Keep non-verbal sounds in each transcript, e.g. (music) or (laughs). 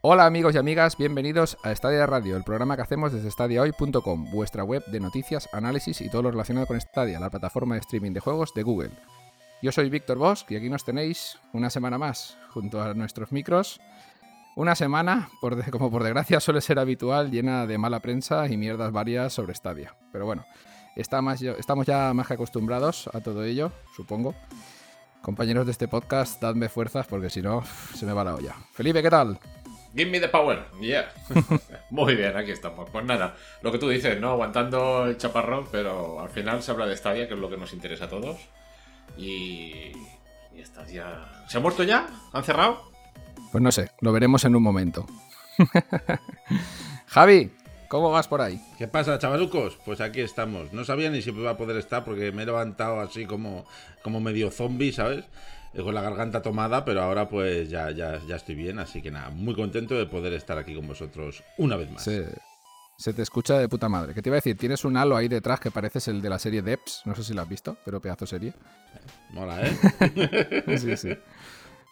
Hola amigos y amigas, bienvenidos a Stadia Radio, el programa que hacemos desde stadiahoy.com, vuestra web de noticias, análisis y todo lo relacionado con Stadia, la plataforma de streaming de juegos de Google. Yo soy Víctor Bosch y aquí nos tenéis una semana más junto a nuestros micros. Una semana, por como por desgracia suele ser habitual, llena de mala prensa y mierdas varias sobre Stadia. Pero bueno, estamos ya más que acostumbrados a todo ello, supongo. Compañeros de este podcast, dadme fuerzas porque si no, se me va la olla. Felipe, ¿qué tal? Give me the power, yeah. (laughs) Muy bien, aquí estamos. Pues nada, lo que tú dices, ¿no? Aguantando el chaparrón, pero al final se habla de Stadia, que es lo que nos interesa a todos. Y. Y estás ya. ¿Se ha muerto ya? ¿Han cerrado? Pues no sé, lo veremos en un momento. (laughs) Javi, ¿cómo vas por ahí? ¿Qué pasa, chavalucos? Pues aquí estamos. No sabía ni si iba a poder estar porque me he levantado así como, como medio zombie, ¿sabes? Eh, con la garganta tomada, pero ahora pues ya, ya, ya estoy bien, así que nada, muy contento de poder estar aquí con vosotros una vez más. Se, te escucha de puta madre. ¿Qué te iba a decir? Tienes un halo ahí detrás que pareces el de la serie Deps, no sé si lo has visto, pero pedazo serie. Mola, ¿eh? (laughs) sí, sí.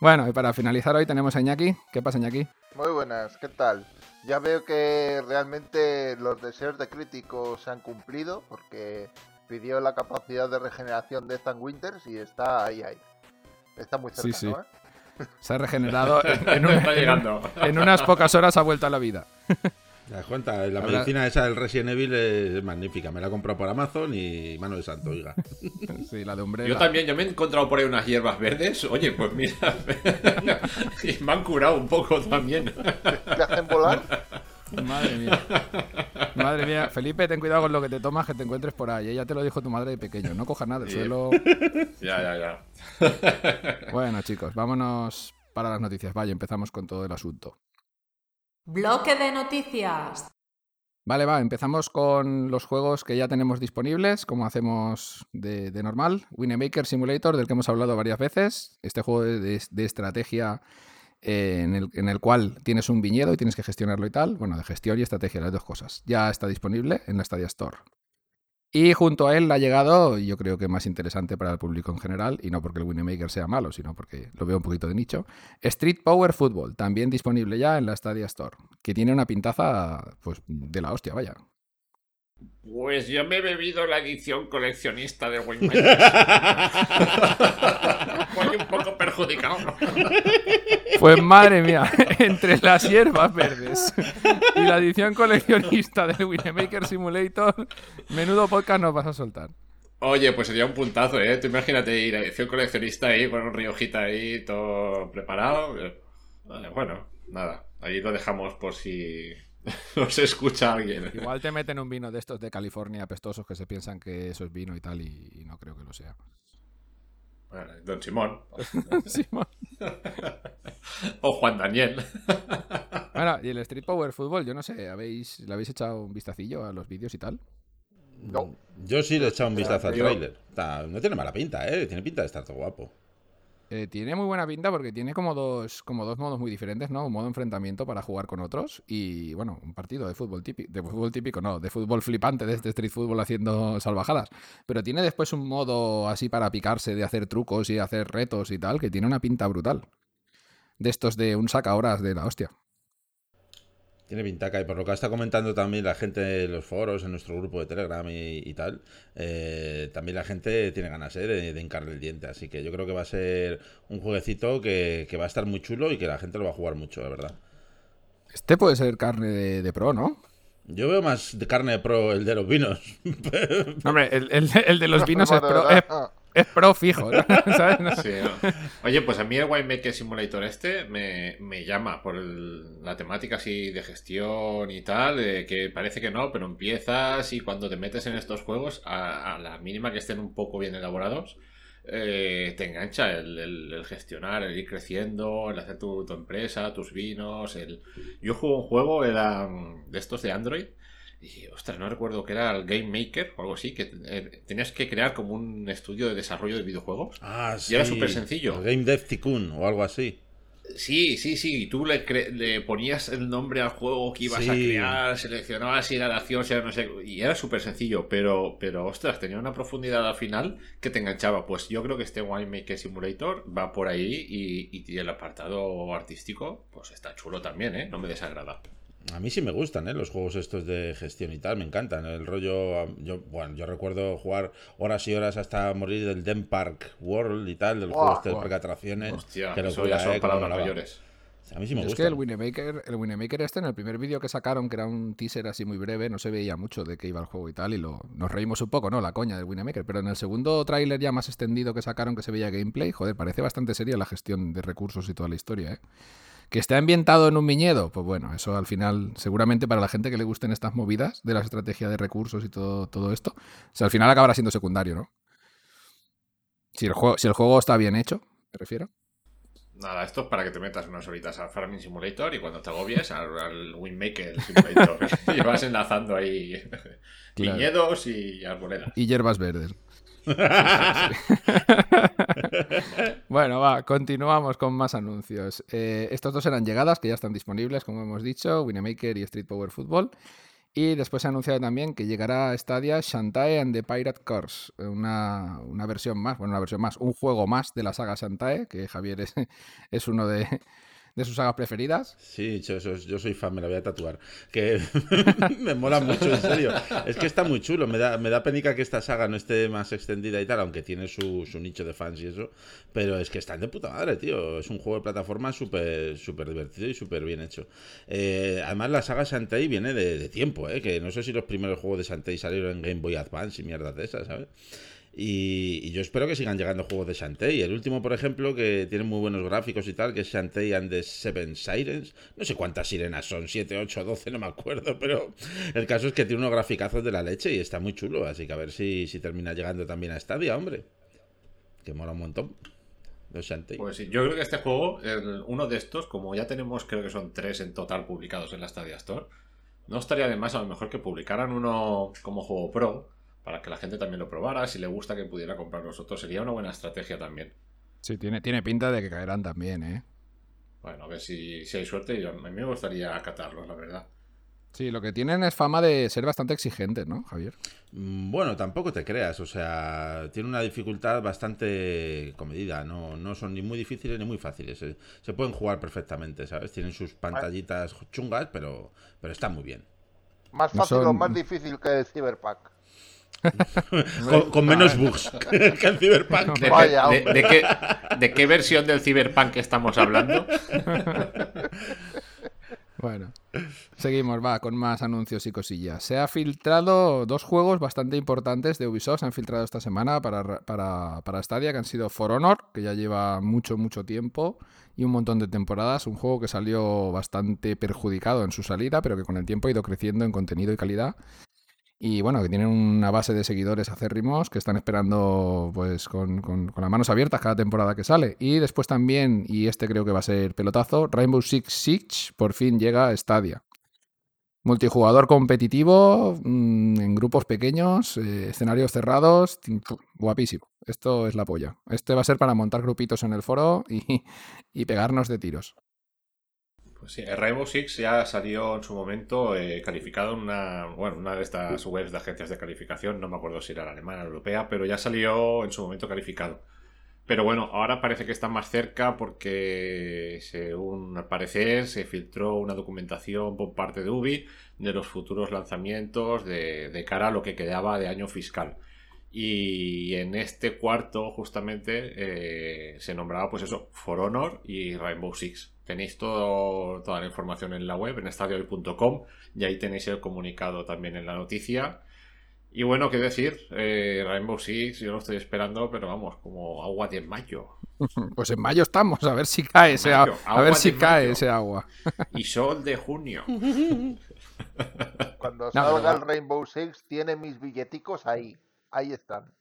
Bueno, y para finalizar hoy tenemos a Iñaki. ¿Qué pasa, Iñaki? Muy buenas, ¿qué tal? Ya veo que realmente los deseos de críticos se han cumplido porque pidió la capacidad de regeneración de Ethan Winters y está ahí, ahí. Está muy cerca, sí, sí. ¿eh? Se ha regenerado. (laughs) En, unas pocas horas ha vuelto a la vida. (laughs) ¿Te das cuenta? La medicina esa del Resident Evil es magnífica. Me la he comprado por Amazon y mano de santo, oiga. (laughs) Sí, la de hombre. Yo también, yo me he encontrado por ahí unas hierbas verdes. Oye, pues mira. y me han curado un poco también. ¿Te hacen volar? Madre mía. Madre mía. Felipe, ten cuidado con lo que te tomas, que te encuentres por ahí. Ella te lo dijo tu madre de pequeño. No cojas nada del suelo. (laughs) Ya, ya, ya. (laughs) Bueno, chicos, vámonos para las noticias. Vaya, empezamos con todo el asunto. Bloque de noticias. Vale, va, empezamos con los juegos que ya tenemos disponibles, como hacemos de, normal. Winemaker Simulator, del que hemos hablado varias veces. Este juego de, de estrategia eh, en, el, en, el, cual tienes un viñedo y tienes que gestionarlo y tal. Bueno, de gestión y estrategia, las dos cosas. Ya está disponible en la Stadia Store. Y junto a él ha llegado, yo creo que más interesante para el público en general, y no porque el Winemaker sea malo, sino porque lo veo un poquito de nicho, Street Power Football, también disponible ya en la Stadia Store, que tiene una pintaza pues de la hostia, vaya. Pues yo me he bebido la edición coleccionista de Wayne (laughs) Fue un poco perjudicado. Pues madre mía, (laughs) entre las hierbas verdes y la edición coleccionista de Winemaker Simulator, menudo podcast nos vas a soltar. Oye, pues sería un puntazo, ¿eh? Tú imagínate ir a edición coleccionista ahí con un riojita ahí todo preparado. Bueno, nada, ahí lo dejamos por si (laughs) no se escucha alguien. Igual te meten un vino de estos de California apestosos que se piensan que eso es vino y tal, y, no creo que lo sea. don Simón. (laughs) Simón. (laughs) o Juan Daniel. bueno, y el Street Power Football, yo no sé, ¿habéis, ¿le habéis echado un vistacillo a los vídeos y tal? No. Yo sí le he echado un vistazo al trailer. No tiene mala pinta, ¿eh? Tiene pinta de estar todo guapo. Eh, tiene muy buena pinta porque tiene como dos, como dos modos muy diferentes, ¿no? Un modo enfrentamiento para jugar con otros y, bueno, un partido de fútbol típico, de fútbol típico, no, de fútbol flipante, de este street fútbol haciendo salvajadas. Pero tiene después un modo así para picarse, de hacer trucos y hacer retos y tal, que tiene una pinta brutal. De estos de un saca horas de la hostia. Tiene pintaca y por lo que está comentando también la gente de los foros, en nuestro grupo de Telegram y, tal, eh, también la gente tiene ganas eh, de, de hincarle el diente. Así que yo creo que va a ser un jueguecito que, va a estar muy chulo y que la gente lo va a jugar mucho, la verdad. Este puede ser carne de, pro, ¿no? Yo veo más de carne de pro el de los vinos. (laughs) hombre, el, de los (laughs) vinos es pro, es pro fijo, (laughs) Oye, pues a mí el Winemaker Simulator este me, llama por la temática así de gestión y tal, que parece que no, pero empiezas y cuando te metes en estos juegos, a, la mínima que estén un poco bien elaborados, eh, te engancha el, gestionar, el ir creciendo, el hacer tu, tu empresa, tus vinos. El... Yo juego un juego era de estos de Android y ostras, no recuerdo que era el Game Maker o algo así, que eh, tenías que crear como un estudio de desarrollo de videojuegos. Ah, sí. Y era súper sencillo. Game Dev Tycoon o algo así. Sí, sí, sí. Y tú le, le ponías el nombre al juego que ibas a crear, seleccionabas si era de acción, si era no sé. Y era súper sencillo, pero, pero ostras, tenía una profundidad al final que te enganchaba. Pues yo creo que este Winemaker Simulator va por ahí y, y el apartado artístico, pues está chulo también, ¿eh? No me desagrada. A mí sí me gustan, ¿eh? Los juegos estos de gestión y tal, me encantan. El rollo, yo, bueno, yo recuerdo jugar horas y horas hasta morir del Den Park World y tal, del Buah, juego este buah. parque de atracciones. Hostia, Qué eso locura, ya son ¿eh? Palabras mayores. A mí sí me es que el Winemaker, el Winemaker este, en el primer vídeo que sacaron, que era un teaser así muy breve, no se veía mucho de qué iba el juego y tal, y lo, nos reímos un poco, ¿no? La coña del Winemaker. Pero en el segundo tráiler ya más extendido que sacaron, que se veía gameplay, joder, parece bastante seria la gestión de recursos y toda la historia, ¿eh? Que esté ambientado en un viñedo, pues bueno, eso al final, seguramente para la gente que le gusten estas movidas de la estrategia de recursos y todo, todo esto, o sea, al final acabará siendo secundario, ¿no? Si el, juego, si el juego está bien hecho, me refiero. Nada, esto es para que te metas unas horitas al Farming Simulator y cuando te agobies al, al Winmaker Simulator. (laughs) y vas enlazando ahí Claro. viñedos y arboledas. Y hierbas verdes. (laughs) bueno, va, continuamos con más anuncios. Eh, estos dos eran llegadas que ya están disponibles, como hemos dicho, Winemaker y Street Power Football. Y después se ha anunciado también que llegará a Stadia Shantae and the Pirate Course, una, una versión más, bueno, una versión más, un juego más de la saga Shantae, que Javier es, (laughs) es uno de, de sus sagas preferidas. Sí, yo, yo- soy fan, me la voy a tatuar. Que (laughs) me mola mucho, en serio. Es que está muy chulo. Me da, me da penica que esta saga no esté más extendida y tal, aunque tiene su, su nicho de fans y eso. Pero es que están de puta madre, tío. Es un juego de plataforma súper súper divertido y súper bien hecho. Eh, además, la saga Shantae viene de, tiempo, ¿eh? Que no sé si los primeros juegos de Shantae salieron en Game Boy Advance y mierdas de esas, ¿sabes? Y, yo espero que sigan llegando juegos de Shantae. El último, por ejemplo, que tiene muy buenos gráficos y tal, que es Shantae and the Seven Sirens. No sé cuántas sirenas son, 7, 8, 12, no me acuerdo, (laughs) pero el caso es que tiene unos graficazos de la leche y está muy chulo. Así que a ver si, si termina llegando también a Stadia, hombre. Que mola un montón. Los Shantae. Pues sí, yo creo que este juego, uno de estos, como ya tenemos, creo que son tres en total publicados en la Stadia Store, no estaría de más a lo mejor que publicaran uno como juego pro para que la gente también lo probara. Si le gusta que pudiera comprar los otros, sería una buena estrategia también. Sí, tiene, tiene pinta de que caerán también, ¿eh? Bueno, a ver si, si hay suerte. Yo, a mí me gustaría acatarlos, la verdad. Sí, lo que tienen es fama de ser bastante exigentes, ¿no, Javier? Mm, Bueno, tampoco te creas, o sea, tiene una dificultad bastante comedida, no, no son ni muy difíciles ni muy fáciles, se, se pueden jugar perfectamente, ¿sabes? Tienen sus pantallitas chungas, pero, pero están muy bien. Más No fácil o más difícil que el Cyberpunk. Con, con menos bugs (laughs) que el Cyberpunk. ¿De, Vaya, de- hombre. de qué, ¿De qué versión del Cyberpunk estamos hablando? (laughs) Bueno, seguimos, va, con más anuncios y cosillas. Se ha filtrado dos juegos bastante importantes de Ubisoft, se han filtrado esta semana para, para, para Stadia, que han sido For Honor, que ya lleva mucho, mucho tiempo y un montón de temporadas. Un juego que salió bastante perjudicado en su salida, pero que con el tiempo ha ido creciendo en contenido y calidad. Y bueno, que tienen una base de seguidores acérrimos que están esperando pues con, con- con las manos abiertas cada temporada que sale. Y después también, y este creo que va a ser pelotazo, Rainbow Six Siege por fin llega a Stadia. Multijugador competitivo, mm, en grupos pequeños, eh, escenarios cerrados, guapísimo. Esto es la polla. Este va a ser para montar grupitos en el foro y, (laughs) y pegarnos de tiros. Sí, Rainbow Six ya salió en su momento eh, calificado en una, bueno, una de estas webs de agencias de calificación, no me acuerdo si era la alemana o la europea, pero ya salió en su momento calificado. Pero bueno, ahora parece que está más cerca porque, según al parecer, se filtró una documentación por parte de Ubi de los futuros lanzamientos de, de cara a lo que quedaba de año fiscal. Y en este cuarto, justamente, eh, se nombraba, pues eso, For Honor y Rainbow Six. Tenéis todo, toda la información en la web, en estadiohoy.com, y ahí tenéis el comunicado también en la noticia. Y bueno, qué decir, eh, Rainbow Six, yo lo estoy esperando, pero vamos, como agua de mayo. (laughs) Pues en mayo estamos, a ver si cae ese, a, a ver si cae mayo. ese agua. Y sol de junio. (laughs) Cuando salga el Rainbow Six, tiene mis billeticos ahí. Ahí están.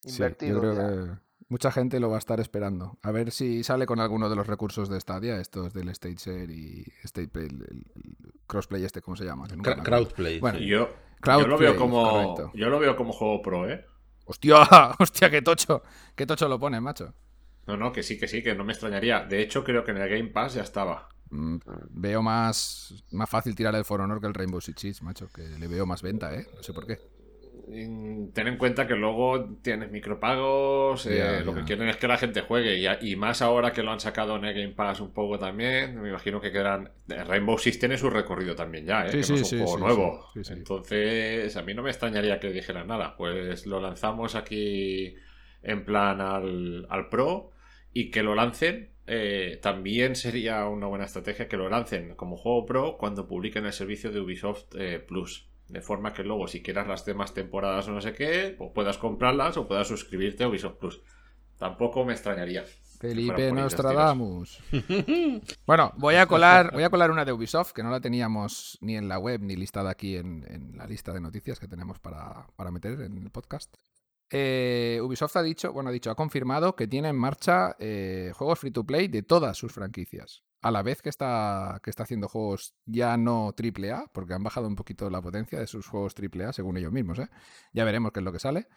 Sí, yo Invertidos creo ya. que mucha gente lo va a estar esperando. A ver si sale con alguno de los recursos de Stadia, estos del State Share y State Play, el, crossplay este, ¿cómo se llama? Cra-. Crowdplay. Bueno, sí. Yo, Cloud yo lo veo como. correcto. Yo lo veo como juego pro, ¿eh? Hostia, (laughs) hostia, qué tocho, qué tocho lo pone, macho. No, no, que sí, que sí, que no me extrañaría. De hecho, creo que en el Game Pass ya estaba. Mm, veo más, más fácil tirar el For Honor que el Rainbow Six Siege, macho, que le veo más venta, ¿eh? No sé por qué. Ten en cuenta que luego tienes micropagos, eh, lo que quieren es que la gente juegue y, y más ahora que lo han sacado en el Game Pass un poco también, me imagino que quedarán... Rainbow Six tiene su recorrido también ya, ¿eh? Sí, que sí, no es un sí, juego nuevo. Entonces, a mí no me extrañaría que dijeran nada, pues lo lanzamos aquí en plan al, al Pro y que lo lancen. eh, también sería una buena estrategia que lo lancen como juego pro cuando publiquen el servicio de Ubisoft eh, Plus. De forma que luego, si quieras las demás temporadas o no sé qué, pues puedas comprarlas o puedas suscribirte a Ubisoft Plus. Tampoco me extrañaría. Felipe Nostradamus. (laughs) bueno, voy a colar, voy a colar una de Ubisoft que no la teníamos ni en la web ni listada aquí en, en la lista de noticias que tenemos para, para meter en el podcast. Eh, Ubisoft ha dicho, bueno, ha dicho, ha confirmado que tiene en marcha eh, juegos free to play de todas sus franquicias. A la vez que está, que está haciendo juegos ya no AAA, porque han bajado un poquito la potencia de sus juegos AAA, según ellos mismos, ¿eh? Ya veremos qué es lo que sale.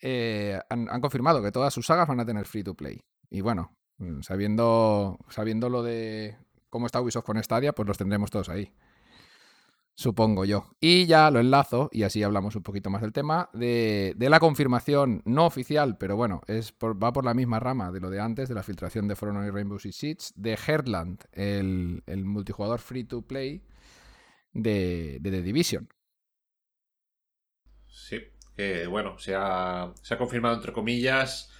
Eh, han, han confirmado que todas sus sagas van a tener free to play. Y bueno, mm, sabiendo, sabiendo lo de cómo está Ubisoft con Stadia, pues los tendremos todos ahí. Supongo yo. Y ya lo enlazo, y así hablamos un poquito más del tema, de, de la confirmación no oficial, pero bueno, es por- va por la misma rama de lo de antes, de la filtración de For Honor y Rainbow Six Siege, de Heartland, el, el multijugador free to play de, The Division. Sí, bueno, se ha, se ha confirmado entre comillas.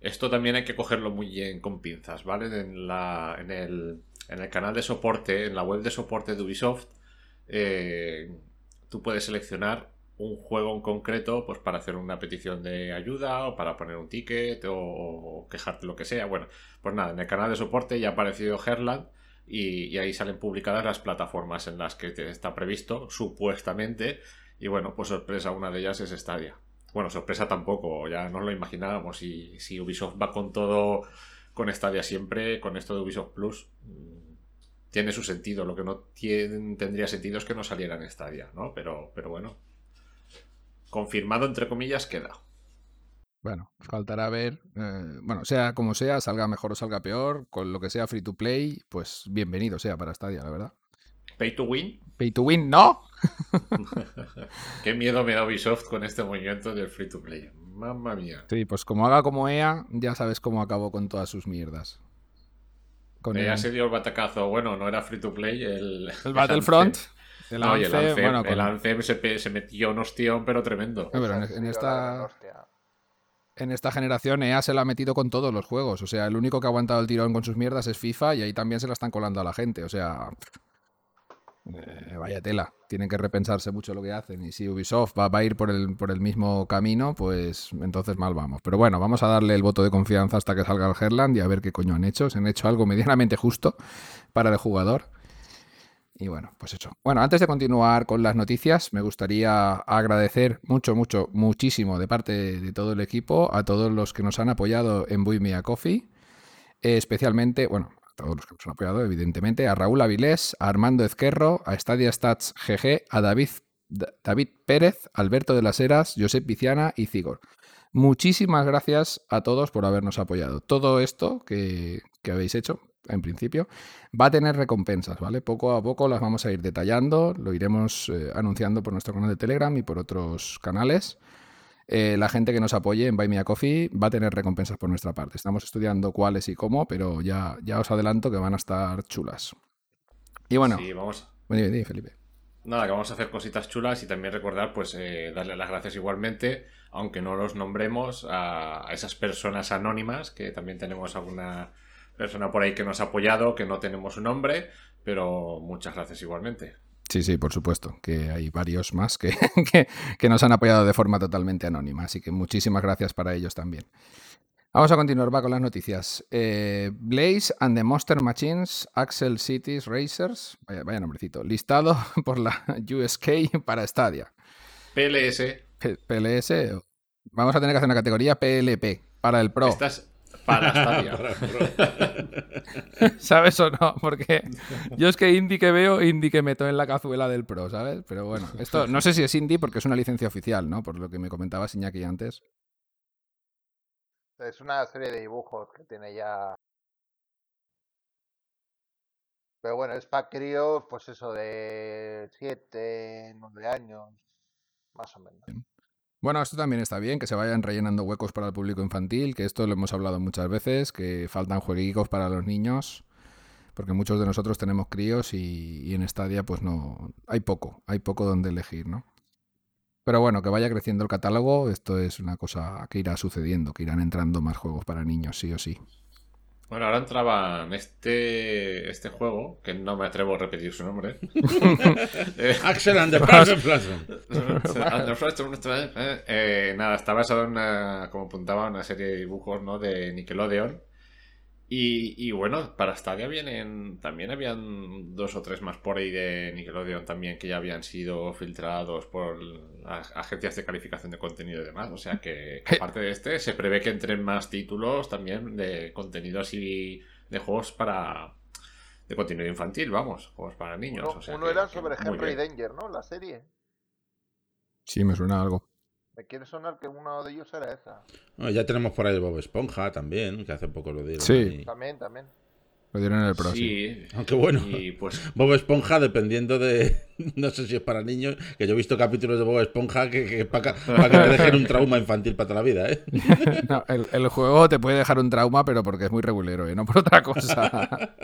Esto también hay que cogerlo muy bien con pinzas, ¿vale? En, la, en, el, en el canal de soporte, en la web de soporte de Ubisoft, eh, tú puedes seleccionar un juego en concreto pues para hacer una petición de ayuda o para poner un ticket o, quejarte lo que sea. Bueno, pues nada, en el canal de soporte ya ha aparecido Herland y, ahí salen publicadas las plataformas en las que te- está previsto, supuestamente. Y bueno, pues sorpresa, una de ellas es Stadia. Bueno, sorpresa tampoco, ya nos lo imaginábamos. Si, si Ubisoft va con todo, con Stadia siempre, con esto de Ubisoft Plus, tiene su sentido. Lo que no tiene- tendría sentido es que no saliera en Stadia, ¿no? Pero, pero bueno, confirmado entre comillas queda. Bueno, faltará ver. eh, bueno, sea como sea, salga mejor o salga peor, con lo que sea free to play, pues bienvenido sea para Stadia, la verdad. Pay to win. Pay to win, no. (laughs) (laughs) Qué miedo me da Ubisoft con este movimiento del free to play. Mamma mía. Sí, pues como haga como EA, ya sabes cómo acabó con todas sus mierdas. Con Ya el, se dio el batacazo. Bueno, no era free to play. El, el Battlefront, el No, el Anthem, Anthem, bueno, con- el Anthem se, metió un ostión, pero tremendo. Eh, pero en, ha sido esta, en esta generación EA se la ha metido con todos los juegos. O sea, el único que ha aguantado el tirón con sus mierdas es FIFA y ahí también se la están colando a la gente. O sea, eh, vaya tela. Tienen que repensarse mucho lo que hacen. Y si Ubisoft va, va a ir por el, por el mismo camino, pues entonces mal vamos. Pero bueno, vamos a darle el voto de confianza hasta que salga el Herland y a ver qué coño han hecho. Se han hecho algo medianamente justo para el jugador. Y bueno, pues eso. Bueno, antes de continuar con las noticias, me gustaría agradecer mucho, mucho, muchísimo de parte de todo el equipo a todos los que nos han apoyado en Buy Me a Coffee. Especialmente, bueno, todos los que nos han apoyado, evidentemente, a Raúl Avilés, a Armando Ezquerro, a Stadia Stats GG, a David, Da- David Pérez, Alberto de las Heras, Josep Viciana y Cigor. Muchísimas gracias a todos por habernos apoyado. Todo esto que, que habéis hecho, en principio, va a tener recompensas, ¿vale? Poco a poco las vamos a ir detallando, lo iremos eh, anunciando por nuestro canal de Telegram y por otros canales. Eh, la gente que nos apoye en Buy Me a Coffee va a tener recompensas por nuestra parte. Estamos estudiando cuáles y cómo, pero ya, ya os adelanto que van a estar chulas. Y bueno, Sí, vamos. di, Felipe. Nada, que vamos a hacer cositas chulas y también recordar, pues, eh, darle las gracias igualmente, aunque no los nombremos, a, a esas personas anónimas, que también tenemos alguna persona por ahí que nos ha apoyado, que no tenemos su nombre, pero muchas gracias igualmente. Sí, sí, por supuesto, que hay varios más que, (laughs) que, que nos han apoyado de forma totalmente anónima, así que muchísimas gracias para ellos también. Vamos a continuar, va con las noticias. Eh, Blaze and the Monster Machines Axel Cities Racers, vaya, vaya nombrecito, listado (laughs) por la USK para Stadia. PLS, P- PLS, vamos a tener que hacer una categoría PLP para el Pro. estás para Stadia. (laughs) ¿Sabes o no? Porque yo es que indie que veo, indie que meto en la cazuela del Pro, ¿sabes? Pero bueno, (laughs) esto no sé si es indie porque es una licencia oficial, ¿no? Por lo que me comentaba Iñaki antes. Es una serie de dibujos que tiene ya. Pero bueno, es para críos, pues eso, de 7, 9 años, más o menos. Bueno, esto también está bien, que se vayan rellenando huecos para el público infantil, que esto lo hemos hablado muchas veces, que faltan jueguitos para los niños, porque muchos de nosotros tenemos críos y, y en Stadia pues no, hay poco, hay poco donde elegir, ¿no? Pero bueno, que vaya creciendo el catálogo, esto es una cosa que irá sucediendo, que irán entrando más juegos para niños, sí o sí. Bueno, ahora entraba en este, este juego, que no me atrevo a repetir su nombre. (laughs) Eh, Axel and the (laughs) Plasm. Eh, nada, está basado en una, como apuntaba, una serie de dibujos ¿no? de Nickelodeon. Y, y bueno, para Stadia vienen, también habían dos o tres más por ahí de Nickelodeon también que ya habían sido filtrados por las agencias de calificación de contenido y demás. O sea que, que aparte de este, se prevé que entren más títulos también de contenido así de juegos para, de contenido infantil, vamos, juegos para niños. Uno, o sea uno que- era sobre Henry. Danger, ¿no? La serie. Sí, me suena algo. Me quiere sonar que uno de ellos era esa. Bueno, ya tenemos por ahí el Bob Esponja también, que hace poco lo dieron. Sí. ahí. También, también. Lo dieron en el Pro, sí. Sí, Aunque bueno, y pues (laughs) Bob Esponja, dependiendo de. (laughs) No sé si es para niños, que yo he visto capítulos de Bob Esponja que, que para, que te dejen un trauma infantil para toda la vida, ¿eh? (laughs) No, el, el juego te puede dejar un trauma, pero porque es muy regulero, ¿eh? no por otra cosa.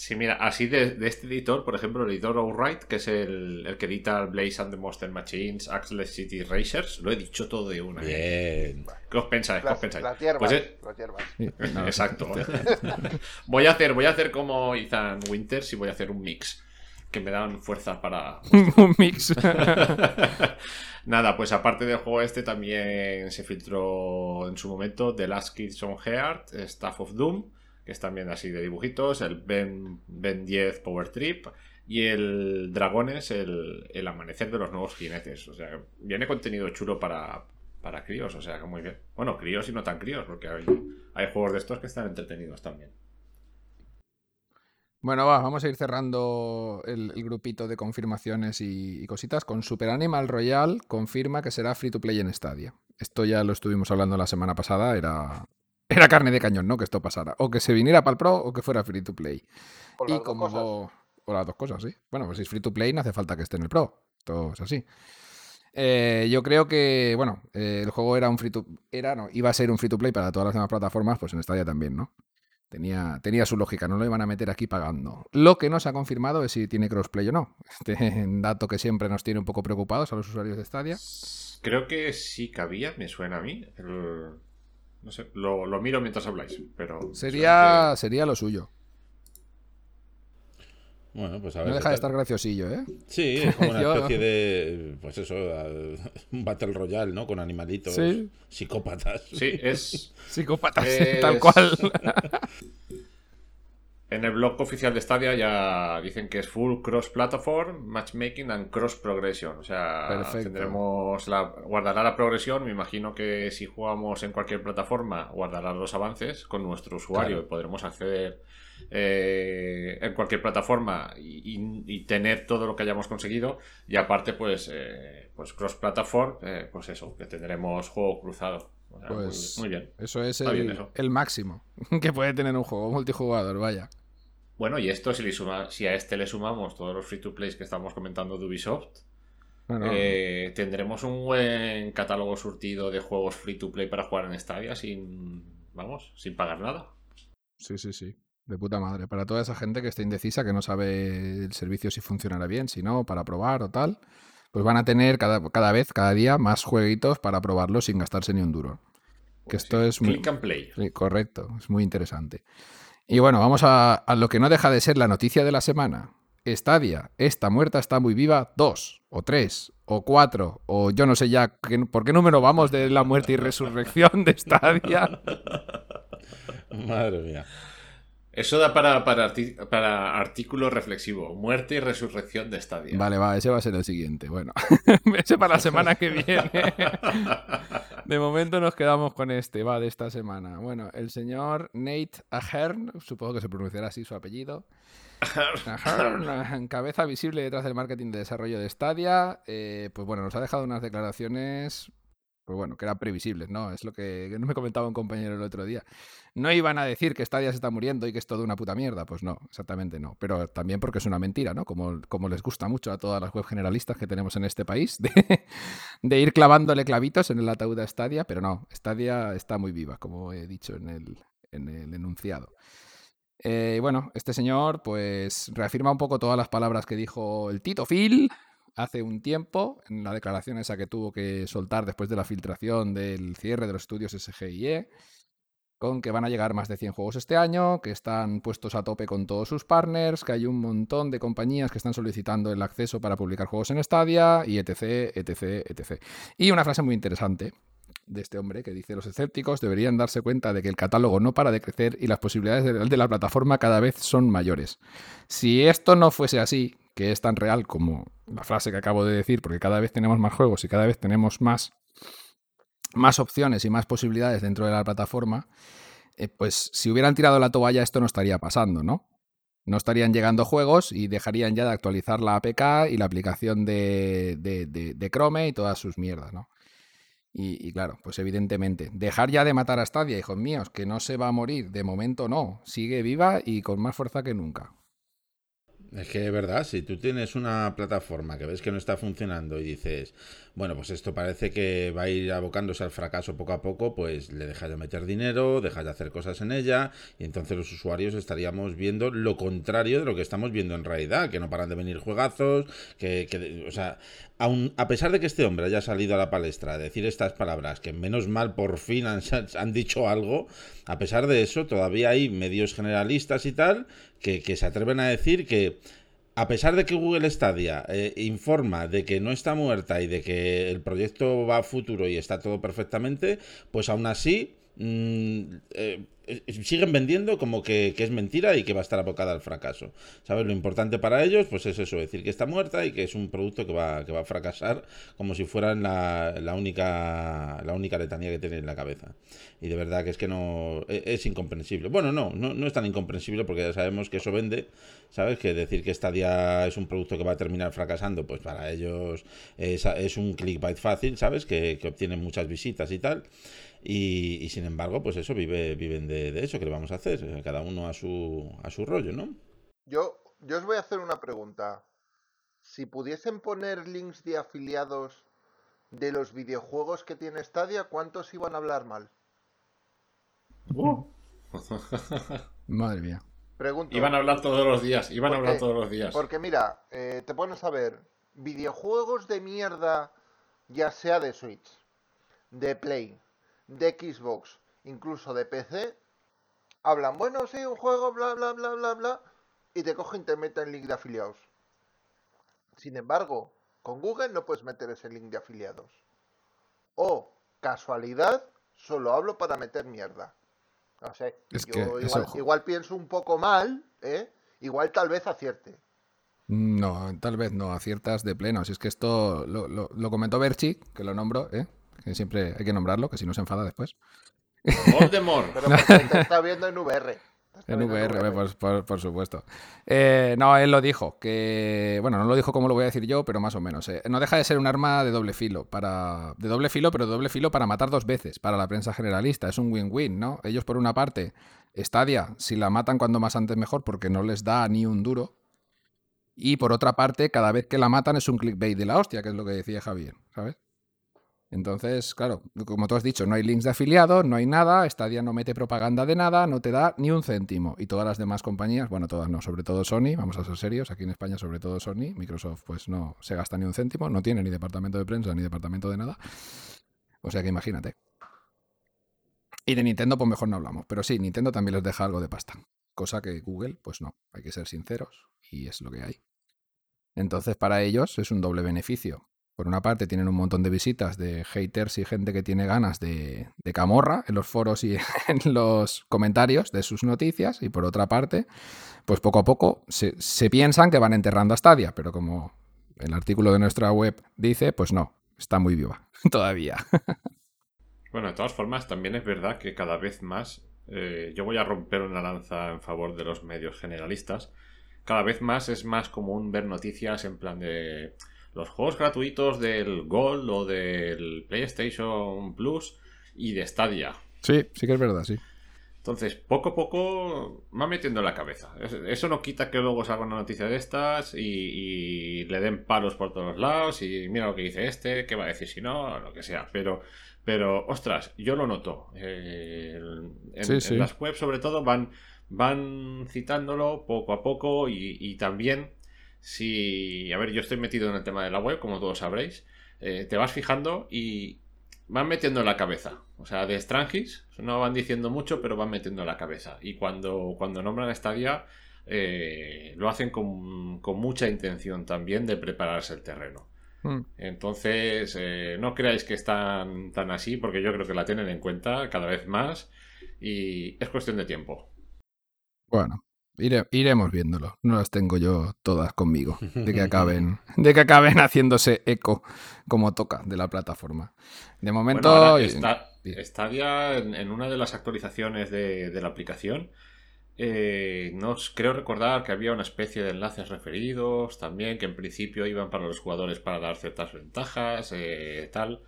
Sí, mira, así de, de este editor, por ejemplo, el editor Outright, que es el, el que edita Blaze and the Monster Machines, Axle City Racers, lo he dicho todo de una. ¿eh? Bien. ¿Qué os pensáis? ¿Qué os pensáis? las hierbas. Pues es- las hierbas. Sí, no, (laughs) Exacto. (laughs) (laughs) voy a hacer, voy a hacer como Ethan Winters y voy a hacer un mix que me dan fuerzas para. un mix. Nada, pues aparte del juego este también se filtró en su momento The Last Kids on Heart, Staff of Doom, que es también así de dibujitos, el Ben, ben 10 Power Trip y el Dragones, el, el Amanecer de los Nuevos Jinetes. O sea, viene contenido chulo para, para críos, o sea, que muy bien. Bueno, críos y no tan críos, porque hay, juegos de estos que están entretenidos también. Bueno, va, vamos a ir cerrando el, el grupito de confirmaciones y, y cositas. Con Super Animal Royal confirma que será free to play en Stadia. Esto ya lo estuvimos hablando la semana pasada, era, era carne de cañón, ¿no? Que esto pasara. O que se viniera para el Pro o que fuera free to play. O las Y dos como... cosas. O las dos cosas, sí. Bueno, pues si es free to play no hace falta que esté en el Pro. Esto es así. Eh, yo creo que, bueno, eh, el juego era un free to... Era, no, iba a ser un free to play para todas las demás plataformas, pues en Stadia también, ¿no? Tenía, tenía su lógica, no lo iban a meter aquí pagando. Lo que no se ha confirmado es si tiene crossplay o no. Este (laughs) dato que siempre nos tiene un poco preocupados a los usuarios de Stadia. Creo que sí cabía, me suena a mí. el- No sé, lo, lo miro mientras habláis, pero... Sería, sería lo suyo. Bueno, pues a ver. No deja de estar graciosillo, ¿eh? Sí, (laughs) es como una especie de. Pues eso, (laughs) un Battle Royale, ¿no? Con animalitos Sí. psicópatas. Sí, es... (laughs) Psicópatas, Es- tal cual. En el blog oficial de Stadia ya dicen que es full cross-platform, matchmaking and cross-progression. O sea, Perfecto. tendremos la, guardará la progresión. Me imagino que si jugamos en cualquier plataforma, guardará los avances con nuestro usuario Claro. y podremos acceder eh, en cualquier plataforma y, y- y tener todo lo que hayamos conseguido. Y aparte, pues, eh, pues cross-platform, eh, pues eso, que tendremos juego cruzado. Muy- Pues muy bien. Eso es bien eso. el máximo (laughs) que puede tener un juego multijugador, vaya. Bueno, y esto si, le suma, si a este le sumamos todos los free to plays que estamos comentando de Ubisoft, eh, tendremos un buen catálogo surtido de juegos free to play para jugar en Stadia sin, vamos, sin pagar nada. Sí, sí, sí. De puta madre. Para toda esa gente que está indecisa, que no sabe el servicio si funcionará bien, si no, para probar o tal, pues van a tener cada, cada vez, cada día, más jueguitos para probarlo sin gastarse ni un duro. Que Pues esto es muy- Click and play. Sí, correcto, es muy interesante. Y bueno, vamos a, lo que no deja de ser la noticia de la semana. Stadia, esta muerta está muy viva, dos, o tres, o cuatro, o yo no sé ya qué- por qué número vamos de la muerte y resurrección de Stadia. (laughs) Madre mía. Eso da para, para, para artículo reflexivo. Muerte y resurrección de Stadia. Vale, va, ese va a ser el siguiente. Bueno, (laughs) ese para la semana que viene. (laughs) De momento nos quedamos con este, va, de esta semana. Bueno, el señor Nate Ahern, supongo que se pronunciará así su apellido. Ahern, cabeza visible detrás del marketing de desarrollo de Stadia. eh, pues bueno, nos ha dejado unas declaraciones pues bueno, que eran previsibles, ¿no? Es lo que, que me comentaba un compañero el otro día. No iban a decir que Stadia se está muriendo y que es todo una puta mierda, pues no, exactamente no. Pero también porque es una mentira, ¿no? Como, como les gusta mucho a todas las web generalistas que tenemos en este país, de, ir clavándole clavitos en el ataúd a Stadia, pero no, Stadia está muy viva, como he dicho en el, en el enunciado. Eh, bueno, este señor pues reafirma un poco todas las palabras que dijo el Tito Phil hace un tiempo, en la declaración esa que tuvo que soltar después de la filtración del cierre de los estudios SGIE, con que van a llegar más de 100 juegos este año, que están puestos a tope con todos sus partners, que hay un montón de compañías que están solicitando el acceso para publicar juegos en Stadia, y etc, etc, etc. Y una frase muy interesante de este hombre que dice los escépticos deberían darse cuenta de que el catálogo no para de crecer y las posibilidades de, de la plataforma cada vez son mayores. Si esto no fuese así, que es tan real como la frase que acabo de decir, porque cada vez tenemos más juegos y cada vez tenemos más, más opciones y más posibilidades dentro de la plataforma, eh, pues si hubieran tirado la toalla esto no estaría pasando, ¿no? No estarían llegando juegos y dejarían ya de actualizar la APK y la aplicación de, de, de, de Chrome y todas sus mierdas, ¿no? Y, y, claro, pues evidentemente, dejar ya de matar a Stadia, hijos míos, que no se va a morir, de momento no, sigue viva y con más fuerza que nunca. Es que es verdad, si tú tienes una plataforma que ves que no está funcionando y dices, bueno, pues esto parece que va a ir abocándose al fracaso poco a poco, pues le dejas de meter dinero, dejas de hacer cosas en ella y entonces los usuarios estaríamos viendo lo contrario de lo que estamos viendo en realidad, que no paran de venir juegazos, que, que o sea, aun, a pesar de que este hombre haya salido a la palestra a decir estas palabras, que menos mal por fin han, (laughs) dicho algo, a pesar de eso todavía hay medios generalistas y tal que, se atreven a decir que a pesar de que Google Stadia eh, informa de que no está muerta y de que el proyecto va a futuro y está todo perfectamente, pues aún así mmm, eh, siguen vendiendo como que, que, es mentira y que va a estar abocada al fracaso. ¿Sabes? Lo importante para ellos, pues es eso, decir que está muerta y que es un producto que va, que va a fracasar como si fueran la, la, única, la única letanía que tienen en la cabeza. Y de verdad que es que no. Es, es incomprensible. Bueno, no, no, no, es tan incomprensible porque ya sabemos que eso vende, ¿sabes? Que decir que Stadia es un producto que va a terminar fracasando, pues para ellos es, es un clickbait fácil, ¿sabes? Que, que obtienen muchas visitas y tal. Y, y, sin embargo, pues eso, vive, viven de, de, eso, que le vamos a hacer? Cada uno a su, a su rollo, ¿no? Yo, yo os voy a hacer una pregunta. Si pudiesen poner links de afiliados de los videojuegos que tiene Stadia, ¿cuántos iban a hablar mal? Uh. (laughs) Madre mía. Pregunto, iban a hablar todos los días, iban porque, a hablar todos los días. Porque mira, eh, te pones a ver, videojuegos de mierda, ya sea de Switch, de Play, de Xbox, incluso de PC, hablan, bueno, sí, un juego, bla, bla, bla, bla, bla, y te cogen y te meten link de afiliados. Sin embargo, con Google no puedes meter ese link de afiliados. O, casualidad, solo hablo para meter mierda. No sé, es yo que igual, pienso un poco mal, ¿eh? Igual tal vez acierte. No, tal vez no, aciertas de pleno. Si es que esto lo, lo, lo comentó Berchi, que lo nombro, ¿eh? Que siempre hay que nombrarlo, que si no se enfada después. Voldemort. Pero porque te está viendo en VR. En VR, VR. Por, por, por, supuesto. Eh, no, él lo dijo, que, bueno, no lo dijo como lo voy a decir yo, pero más o menos. Eh. No deja de ser un arma de doble filo, para, de doble filo, pero de doble filo para matar dos veces, para la prensa generalista. Es un win-win, ¿no? Ellos, por una parte, Stadia, si la matan cuando más antes mejor, porque no les da ni un duro. Y por otra parte, cada vez que la matan es un clickbait de la hostia, que es lo que decía Javier, ¿sabes? Entonces, claro, como tú has dicho, no hay links de afiliados, no hay nada, Stadia no mete propaganda de nada, no te da ni un céntimo. Y todas las demás compañías, bueno, todas no, sobre todo Sony, vamos a ser serios, aquí en España sobre todo Sony, Microsoft pues no se gasta ni un céntimo, no tiene ni departamento de prensa ni departamento de nada. O sea que imagínate. Y de Nintendo pues mejor no hablamos, pero sí, Nintendo también les deja algo de pasta, cosa que Google pues no, hay que ser sinceros y es lo que hay. Entonces para ellos es un doble beneficio por una parte tienen un montón de visitas de haters y gente que tiene ganas de, camorra en los foros y (laughs) en los comentarios de sus noticias. Y por otra parte, pues poco a poco se, se piensan que van enterrando a Stadia, pero como el artículo de nuestra web dice, pues no, está muy viva (laughs) todavía. Bueno, de todas formas, también es verdad que cada vez más eh, yo voy a romper una lanza en favor de los medios generalistas. Cada vez más es más común ver noticias en plan de los juegos gratuitos del Gold o del PlayStation Plus y de Stadia. Sí, sí que es verdad, sí. Entonces, poco a poco va metiendo en la cabeza. Eso no quita que luego salga una noticia de estas y, le den palos por todos lados y mira lo que dice este, qué va a decir si no, lo que sea. Pero, pero ostras, yo lo noto. Eh, en, las webs, sobre todo, van, van citándolo poco a poco y, también si, a ver, yo estoy metido en el tema de la web, como todos sabréis, eh, te vas fijando y, van metiendo en la cabeza. O sea, de Strangis no van diciendo mucho, pero van metiendo en la cabeza. Y cuando, cuando nombran Stadia, eh, lo hacen con, mucha intención también de prepararse el terreno. Hmm. Entonces, eh, no creáis que están tan así, porque yo creo que la tienen en cuenta cada vez más y es cuestión de tiempo. Bueno, iremos viéndolo. No las tengo yo todas conmigo. De que (laughs) acaben, de que acaben (laughs) haciéndose eco como toca de la plataforma. De momento. está, Stadia en, una de las actualizaciones de, la aplicación. Eh, no creo recordar que había una especie de enlaces referidos también que en principio iban para los jugadores para dar ciertas ventajas, eh, tal.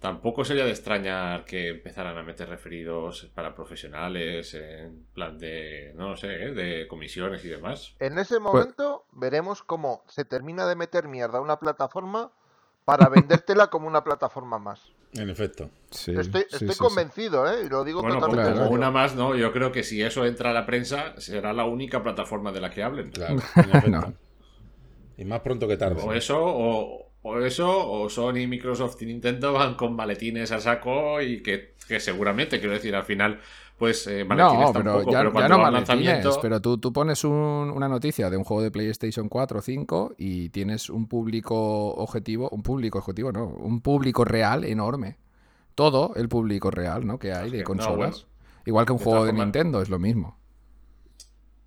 Tampoco sería de extrañar que empezaran a meter referidos para profesionales en plan de, no sé, ¿eh? de comisiones y demás. En ese pues momento veremos cómo se termina de meter mierda a una plataforma para (laughs) vendértela como una plataforma más. En efecto. estoy, convencido, ¿eh? Y lo digo totalmente. Como una más, no. Yo creo que si eso entra a la prensa, será la única plataforma de la que hablen. Claro, en (laughs) efecto. Y más pronto que tarde. O eso, o, o eso, o Sony, Microsoft y Nintendo van con maletines a saco y que, seguramente, quiero decir, al final, pues eh, no, pero ya, no maletines, pero tú, tú pones una noticia de un juego de PlayStation 4 o 5 y tienes un público objetivo, un público objetivo, no, un público real enorme. Todo el público real, ¿no? Que hay de consolas. Igual que un juego de Nintendo, es lo mismo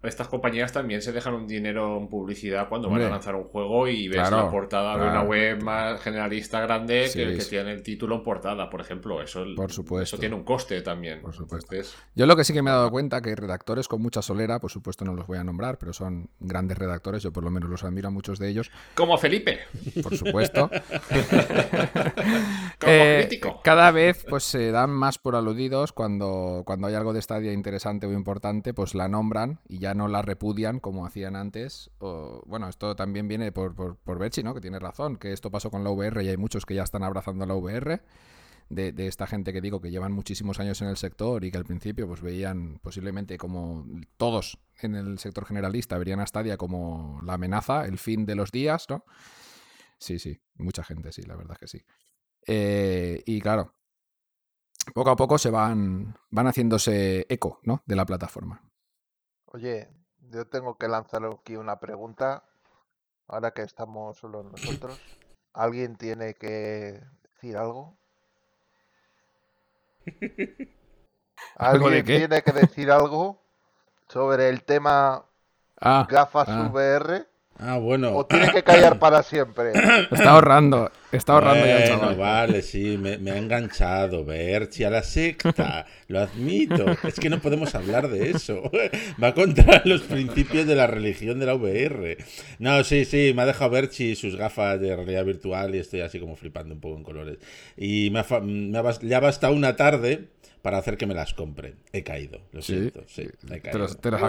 estas compañías también se dejan un dinero en publicidad cuando van a lanzar un juego y ves la portada de una web más generalista grande que, que, tiene el título en portada, por ejemplo. Eso, por supuesto. eso tiene un coste también. Por supuesto. Yo lo que sí que me he dado cuenta que redactores con mucha solera, por supuesto no los voy a nombrar, pero son grandes redactores, yo por lo menos los admiro a muchos de ellos. Como Felipe. Por supuesto. (laughs) (laughs) Como eh, crítico. Cada vez pues se dan más por aludidos cuando, cuando hay algo de estadia interesante o importante, pues la nombran y ya no la repudian como hacían antes. O, bueno, esto también viene por, por, por ¿no? Que tiene razón, que esto pasó con la VR y hay muchos que ya están abrazando la VR. De, esta gente que digo que llevan muchísimos años en el sector y que al principio pues veían posiblemente como todos en el sector generalista verían a Stadia como la amenaza, el fin de los días, ¿no? Sí, sí, mucha gente, sí, la verdad que sí. Eh, y claro, poco a poco se van, van haciéndose eco, ¿no? De la plataforma. Oye, yo tengo que lanzar aquí una pregunta. Ahora que estamos solo nosotros. ¿Alguien tiene que decir algo? (laughs) ¿Alguien tiene que decir algo sobre el tema ah, gafas ah. VR? Ah, bueno. O tiene que callar para siempre. (coughs) Está ahorrando, está ahorrando ya chaval. Vale, sí, me, ha enganchado. Berchi a la secta, (laughs) lo admito. Es que no podemos hablar de eso. (laughs) Va contra los principios de la religión de la VR. No, sí, sí, me ha dejado Berchi sus gafas de realidad virtual y estoy así como flipando un poco en colores. Y me ha, me ha, una tarde para hacer que me las compre. He caído, lo siento. Sí, he caído. ¿Te, las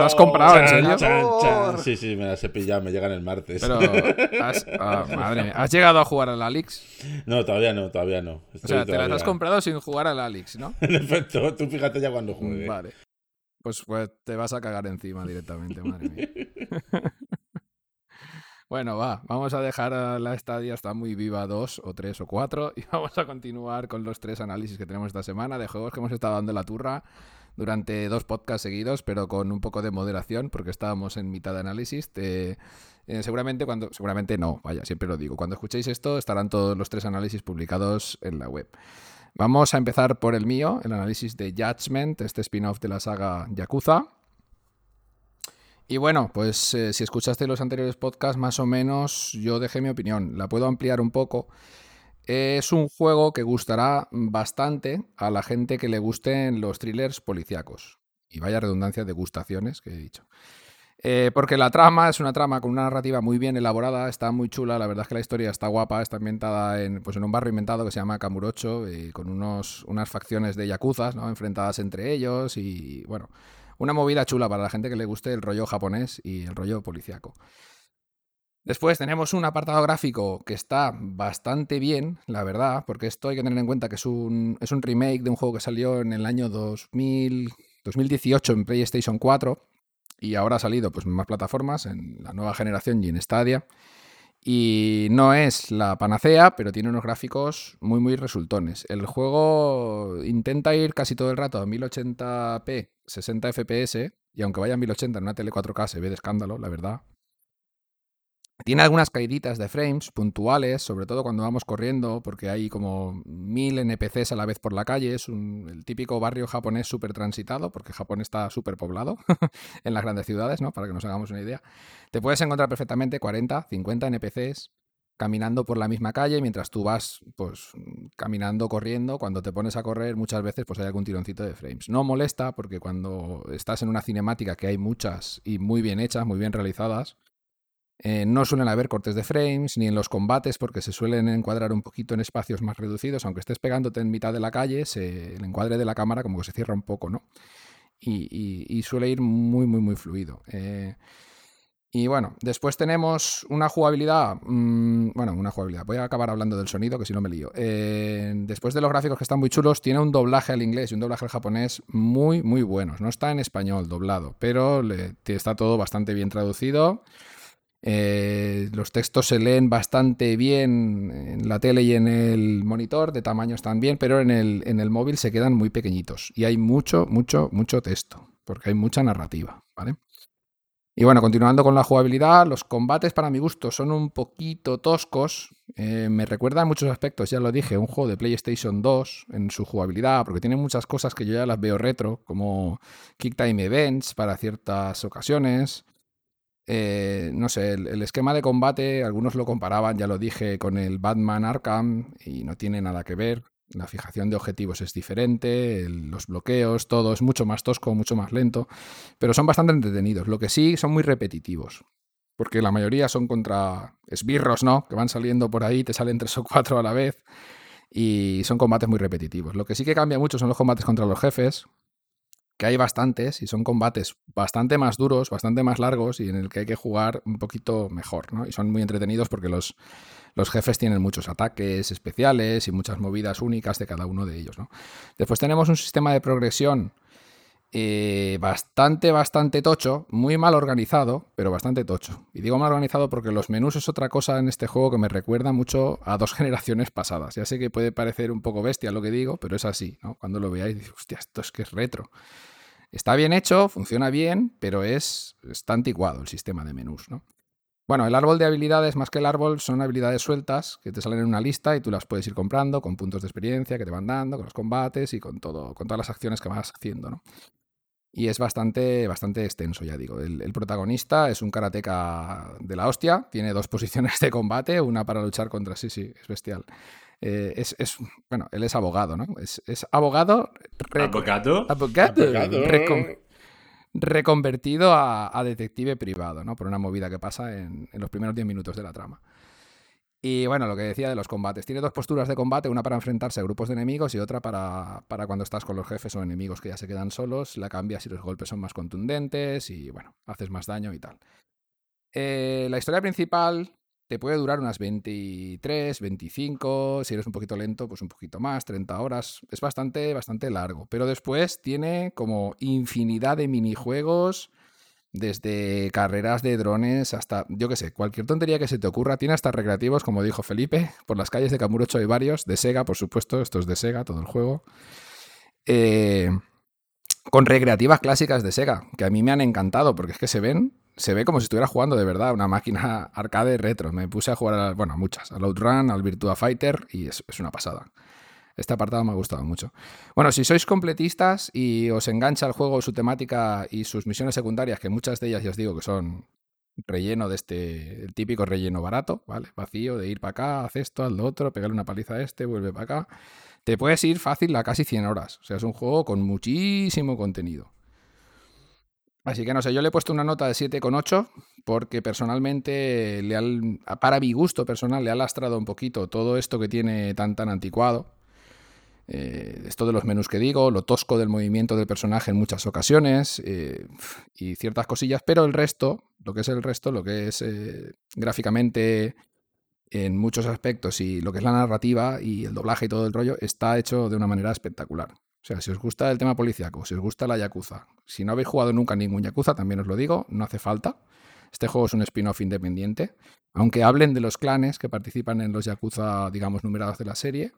has, comprado, en serio? Sí, sí, me las he pillado, me llegan el martes. Pero, (laughs) has, ah, madre mía, ¿has llegado a jugar al Alix? No, todavía no, todavía no. o sea, te las has comprado sin jugar al Alix, ¿no? (laughs) en efecto, tú fíjate ya cuando juegue. Vale. Pues, pues te vas a cagar encima directamente, madre mía. (laughs) Bueno, va, vamos a dejar la estadia, está muy viva dos o tres o cuatro (laughs) y vamos a continuar con los tres análisis que tenemos esta semana de juegos que hemos estado dando la turra durante dos podcasts seguidos, pero con un poco de moderación porque estábamos en mitad de análisis. Eh, seguramente cuando, seguramente no, vaya, siempre lo digo. Cuando escuchéis esto estarán todos los tres análisis publicados en la web. Vamos a empezar por el mío, el análisis de Judgment, este spin-off de la saga Yakuza. Y bueno, pues eh, si escuchaste los anteriores podcasts, más o menos yo dejé mi opinión. La puedo ampliar un poco. Es un juego que gustará bastante a la gente que le gusten los thrillers policíacos. Y vaya redundancia de gustaciones que he dicho. Eh, porque la trama es una trama con una narrativa muy bien elaborada, está muy chula, la verdad es que la historia está guapa, está ambientada en, pues en un barrio inventado que se llama Kamurocho, y con unos, unas facciones de yakuzas ¿no? enfrentadas entre ellos y bueno, una movida chula para la gente que le guste el rollo japonés y el rollo policiaco. Después tenemos un apartado gráfico que está bastante bien, la verdad, porque esto hay que tener en cuenta que es un, es un remake de un juego que salió en el año 2000, 2018 en PlayStation 4 y ahora ha salido pues, en más plataformas, en la nueva generación y en Stadia. Y no es la panacea, pero tiene unos gráficos muy, muy resultones. El juego intenta ir casi todo el rato a 1080p, 60 FPS, y aunque vaya a 1080 en una tele 4K se ve de escándalo, la verdad. Tiene algunas caíditas de frames puntuales, sobre todo cuando vamos corriendo, porque hay como mil NPCs a la vez por la calle. Es un, el típico barrio japonés súper transitado, porque Japón está súper poblado (laughs) en las grandes ciudades, ¿no? Para que nos hagamos una idea. Te puedes encontrar perfectamente 40, 50 NPCs caminando por la misma calle mientras tú vas pues caminando, corriendo. Cuando te pones a correr muchas veces pues hay algún tironcito de frames. No molesta porque cuando estás en una cinemática que hay muchas y muy bien hechas, muy bien realizadas, eh, no suelen haber cortes de frames ni en los combates porque se suelen encuadrar un poquito en espacios más reducidos. Aunque estés pegándote en mitad de la calle, el encuadre de la cámara como que se cierra un poco, ¿no? Y, suele ir muy, muy, muy fluido. Eh, y bueno, después tenemos una jugabilidad. Mm, bueno, una jugabilidad. Voy a acabar hablando del sonido, que si no me lío. Eh, después de los gráficos que están muy chulos, tiene un doblaje al inglés y un doblaje al japonés muy, muy buenos. No está en español doblado, pero está todo bastante bien traducido. Eh, los textos se leen bastante bien en la tele y en el monitor, de tamaños también, pero en el, en el móvil se quedan muy pequeñitos. Y hay mucho, mucho, mucho texto, porque hay mucha narrativa, ¿vale? Y bueno, continuando con la jugabilidad, los combates para mi gusto son un poquito toscos. Eh, me recuerda en muchos aspectos, ya lo dije, un juego de PlayStation 2 en su jugabilidad, porque tiene muchas cosas que yo ya las veo retro, como Kick Time Events para ciertas ocasiones. Eh, no sé, el, esquema de combate, algunos lo comparaban, ya lo dije, con el Batman Arkham y no tiene nada que ver. La fijación de objetivos es diferente, los bloqueos, todo es mucho más tosco, mucho más lento, pero son bastante entretenidos. Lo que sí, son muy repetitivos, porque la mayoría son contra esbirros, ¿no? Que van saliendo por ahí, te salen tres o cuatro a la vez y son combates muy repetitivos. Lo que sí que cambia mucho son los combates contra los jefes, que hay bastantes y son combates bastante más duros, bastante más largos y en el que hay que jugar un poquito mejor, ¿no? Y son muy entretenidos porque los, los jefes tienen muchos ataques especiales y muchas movidas únicas de cada uno de ellos, ¿no? Después tenemos un sistema de progresión eh, bastante, bastante tocho, muy mal organizado, pero bastante tocho. Y digo mal organizado porque los menús es otra cosa en este juego que me recuerda mucho a dos (laughs) generaciones pasadas. Ya sé que puede parecer un poco bestia lo que digo, pero es así, ¿no? Cuando lo veáis, dices, hostia, esto es que es retro. Está bien hecho, funciona bien, pero es, está anticuado el sistema de menús, ¿no? Bueno, el árbol de habilidades, más que el árbol, son habilidades sueltas que te salen en una lista y tú las puedes ir comprando con puntos de experiencia que te van dando, con los combates y con todo, con todas las acciones que vas haciendo, ¿no? Y es bastante, bastante extenso, ya digo. El, protagonista es un karateca de la hostia, tiene dos (laughs) posiciones de combate, una para luchar contra... Sí, sí, es bestial. Eh, es, es, bueno, él es abogado, ¿no? Es, es abogado... ¿Abogado? Abogado. reconvertido a, detective privado, ¿no? Por una movida que pasa en, en los primeros 10 minutos de la trama. Y bueno, lo que decía de los combates. Tiene dos posturas de combate, una para enfrentarse a grupos de enemigos y otra para, para, cuando estás con los jefes o enemigos que ya se quedan solos. La cambias si los golpes son más contundentes y bueno, haces más daño y tal. Eh, la historia principal te puede durar unas 23, 25, si eres un poquito lento, pues un poquito más, 30 horas. Es bastante, bastante largo. Pero después tiene como infinidad de minijuegos desde carreras de drones hasta, yo qué sé, cualquier tontería que se te ocurra. Tiene hasta recreativos, como dijo Felipe, por las calles de Camurocho hay varios, de Sega, por supuesto, esto es de Sega, todo el juego. Eh, con recreativas clásicas de Sega, que a mí me han encantado, porque es que se ven, se ve como si estuviera jugando de verdad una máquina (laughs) arcade retro. Me puse a jugar, a, bueno, muchas, al Outrun, al Virtua Fighter, y es una pasada. Este apartado me ha gustado mucho. Bueno, si sois completistas y os engancha el juego, su temática y sus misiones secundarias, que muchas de ellas ya os digo que son relleno de este, el típico relleno barato, ¿vale? Vacío, de ir para acá, haz esto, haz lo otro, pegarle una paliza a este, vuelve para acá. Te puedes ir fácil a casi 100 horas. O sea, es un juego con muchísimo contenido. Así que no sé, yo le he puesto una nota de 7,8 porque personalmente, le para mi gusto personal, le ha lastrado un poquito todo esto que tiene tan tan anticuado. Eh, esto de los menús que digo, lo tosco del movimiento del personaje en muchas ocasiones eh, y ciertas cosillas, pero el resto, lo que es el resto, lo que es eh, gráficamente en muchos aspectos y lo que es la narrativa y el doblaje y todo el rollo, está hecho de una manera espectacular. O sea, si os gusta el tema policíaco, si os gusta la Yakuza, si no habéis jugado nunca ningún Yakuza, también os lo digo, no hace falta. Este juego es un spin-off independiente. Aunque hablen de los clanes que participan en los Yakuza, digamos, numerados de la serie,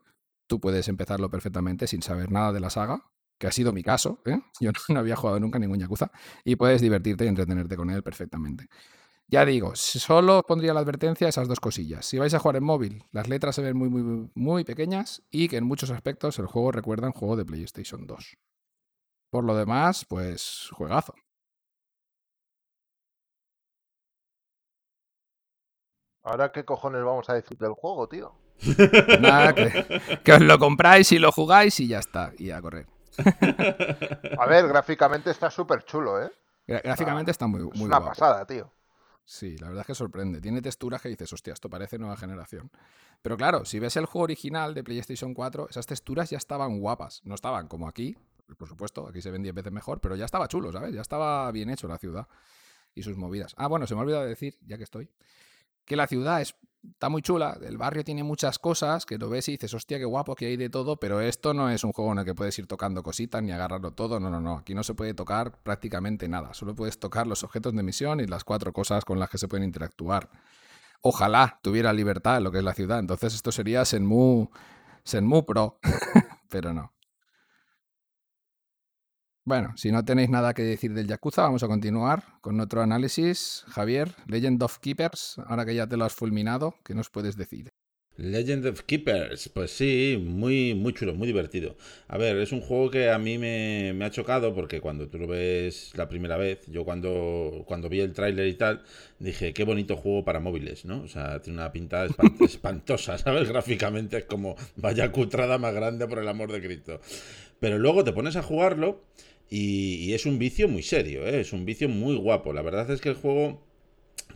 tú puedes empezarlo perfectamente sin saber nada de la saga, que ha sido mi caso. ¿eh? (laughs) Yo no había jugado nunca ningún Yakuza, y puedes divertirte y entretenerte con él perfectamente. Ya digo, solo pondría la advertencia esas dos cosillas. Si vais a jugar en móvil, las letras se ven muy, muy, muy pequeñas y que en muchos aspectos el juego recuerda un juego de PlayStation 2. Por lo demás, pues juegazo. Ahora, ¿qué cojones vamos a decir del juego, tío? (laughs) Nada, que, que os lo compráis y lo jugáis y ya está, y a correr. (laughs) A ver, gráficamente está súper chulo, ¿eh? Gra- Gráficamente está muy, Es muy una guapo. pasada, tío. Sí, la verdad es que sorprende. Tiene texturas que dices, hostia, esto parece nueva generación. Pero claro, si ves el juego original de PlayStation 4, esas texturas ya estaban guapas. No estaban como aquí, por supuesto, aquí se ven 10 veces mejor, pero ya estaba chulo, ¿sabes? Ya estaba bien hecho la ciudad y sus movidas. Ah, bueno, se me ha olvidado decir, ya que estoy, que la ciudad es, está muy chula, el barrio tiene muchas cosas, que lo ves y dices, hostia, qué guapo, que hay de todo, pero esto no es un juego en el que puedes ir tocando cositas ni agarrarlo todo, no, no, no, aquí no se puede tocar prácticamente nada, solo puedes tocar los objetos de misión y las cuatro cosas con las que se pueden interactuar. Ojalá tuviera libertad en lo que es la ciudad, entonces esto sería Senmu, Senmu Pro, (laughs) pero no. Bueno, si no tenéis nada que decir del Yakuza, vamos a continuar con otro análisis. Javier, Legend of Keepers, ahora que ya te lo has fulminado, ¿qué nos puedes decir? Legend of Keepers, pues sí, muy, muy chulo, muy divertido. A ver, es un juego que a mí me, me ha chocado porque cuando tú lo ves la primera vez, yo cuando, cuando vi el tráiler y tal, dije, qué bonito juego para móviles, ¿no? O sea, tiene una pinta espan- (laughs) espantosa, ¿sabes? Gráficamente es como, vaya cutrada más grande por el amor de Cristo. Pero luego te pones a jugarlo y, es un vicio muy serio, ¿eh? Es un vicio muy guapo. La verdad es que el juego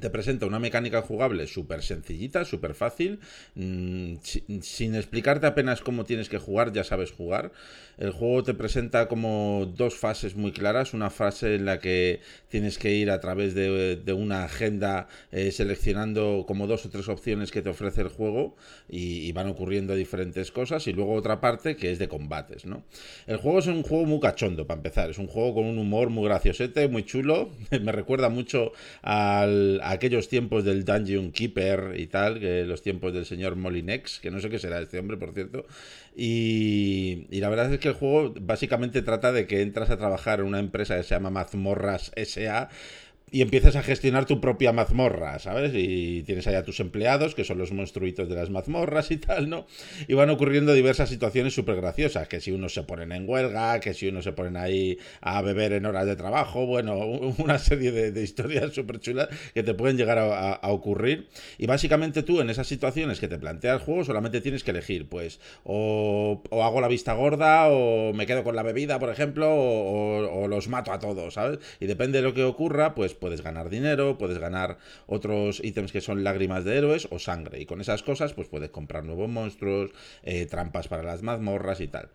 te presenta una mecánica jugable súper sencillita, súper fácil, mm, si- sin explicarte apenas cómo tienes que jugar, ya sabes jugar. El juego te presenta como dos fases muy claras, una fase en la que tienes que ir a través de, de una agenda eh, seleccionando como dos o tres opciones que te ofrece el juego y, y van ocurriendo diferentes cosas y luego otra parte que es de combates, ¿no? El juego es un juego muy cachondo para empezar, es un juego con un humor muy graciosete, muy chulo, (laughs) me recuerda mucho al, aquellos tiempos del Dungeon Keeper y tal, que los tiempos del señor Molinex, que no sé qué será este hombre, por cierto. Y, y la verdad es que el juego básicamente trata de que entras a trabajar en una empresa que se llama Mazmorras SA y empiezas a gestionar tu propia mazmorra, ¿sabes? Y tienes allá tus empleados, que son los monstruitos de las mazmorras y tal, ¿no? Y van ocurriendo diversas situaciones súper graciosas, que si unos se ponen en huelga, que si unos se ponen ahí a beber en horas de trabajo, bueno, una serie de, historias súper chulas que te pueden llegar a, ocurrir. Y básicamente tú en esas situaciones que te plantea el juego solamente tienes que elegir, pues, o, hago la vista gorda, o me quedo con la bebida, por ejemplo, o los mato a todos, ¿sabes? Y depende de lo que ocurra, pues puedes ganar dinero, puedes ganar otros ítems que son lágrimas de héroes o sangre. Y con esas cosas, pues puedes comprar nuevos monstruos, eh, trampas para las mazmorras y tal.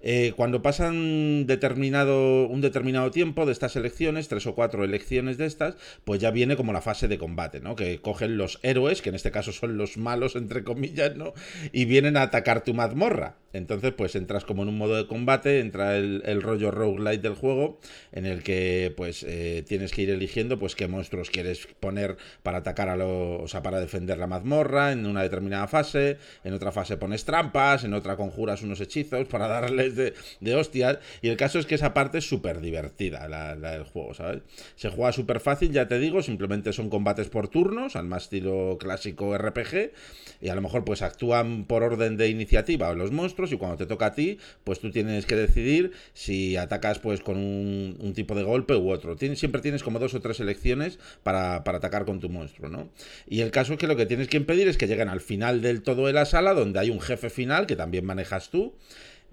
Eh, cuando pasan determinado, un determinado tiempo de estas elecciones, tres o cuatro elecciones de estas, pues ya viene como la fase de combate, ¿no? Que cogen los héroes, que en este caso son los malos, entre comillas, ¿no? Y vienen a atacar tu mazmorra. Entonces, pues entras como en un modo de combate, entra el, rollo roguelite del juego, en el que pues eh, tienes que ir eligiendo pues qué monstruos quieres poner para atacar a los, o sea, para defender la mazmorra en una determinada fase, en otra fase pones trampas, en otra conjuras unos hechizos para darles de, de hostias, y el caso es que esa parte es súper divertida, la, del juego, ¿sabes? Se juega súper fácil, ya te digo, simplemente son combates por turnos, al más estilo clásico RPG, y a lo mejor pues actúan por orden de iniciativa los monstruos, y cuando te toca a ti, pues tú tienes que decidir si atacas pues con un, tipo de golpe u otro. Siempre tienes como dos o tres elecciones para, para atacar con tu monstruo, ¿no? Y el caso es que lo que tienes que impedir es que lleguen al final del todo de la sala, donde hay un jefe final que también manejas tú.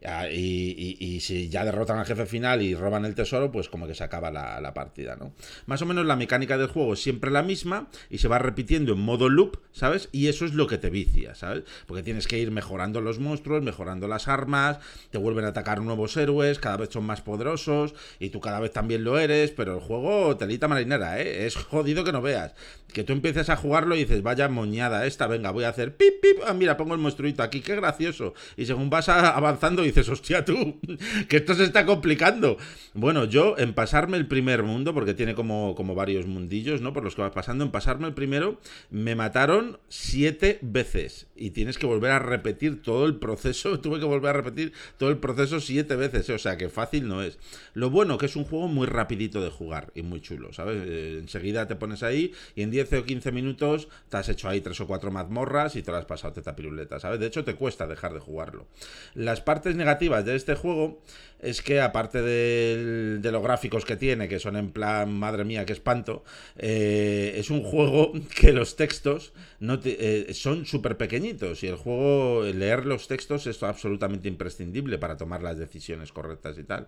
Ah, Y, y- y si ya derrotan al jefe final y roban el tesoro, pues como que se acaba la, partida, ¿no? Más o menos la mecánica del juego es siempre la misma y se va repitiendo en modo loop, ¿sabes? Y eso es lo que te vicia, ¿sabes? Porque tienes que ir mejorando los monstruos, mejorando las armas, te vuelven a atacar nuevos héroes, cada vez son más poderosos y tú cada vez también lo eres, pero el juego telita marinera, ¿eh? Es jodido que no veas. Que tú empieces a jugarlo y dices, vaya moñada esta, venga, voy a hacer pip, pip, ah, mira, pongo el monstruito aquí, qué gracioso. Y según vas avanzando dices, hostia tú, que esto se está complicando. Bueno, yo en pasarme el primer mundo, porque tiene como, como varios mundillos, ¿no? Por los que vas pasando, en pasarme el primero, me mataron siete veces. Y tienes que volver a repetir todo el proceso, (laughs) tuve que volver a repetir todo el proceso siete veces, ¿eh? o sea que fácil no es. Lo bueno que es un juego muy rapidito de jugar y muy chulo, ¿sabes? Eh, enseguida te pones ahí y en 10 o 15 minutos te has hecho ahí tres o cuatro mazmorras y te lo has pasado teta piruleta, ¿sabes? De hecho te cuesta dejar de jugarlo. Las partes negativas de este juego es que aparte de los gráficos que tiene, que son en plan, madre mía, qué espanto, eh, es un juego que los textos no eh, son súper pequeñitos y el juego, leer los textos es absolutamente imprescindible para tomar las decisiones correctas y tal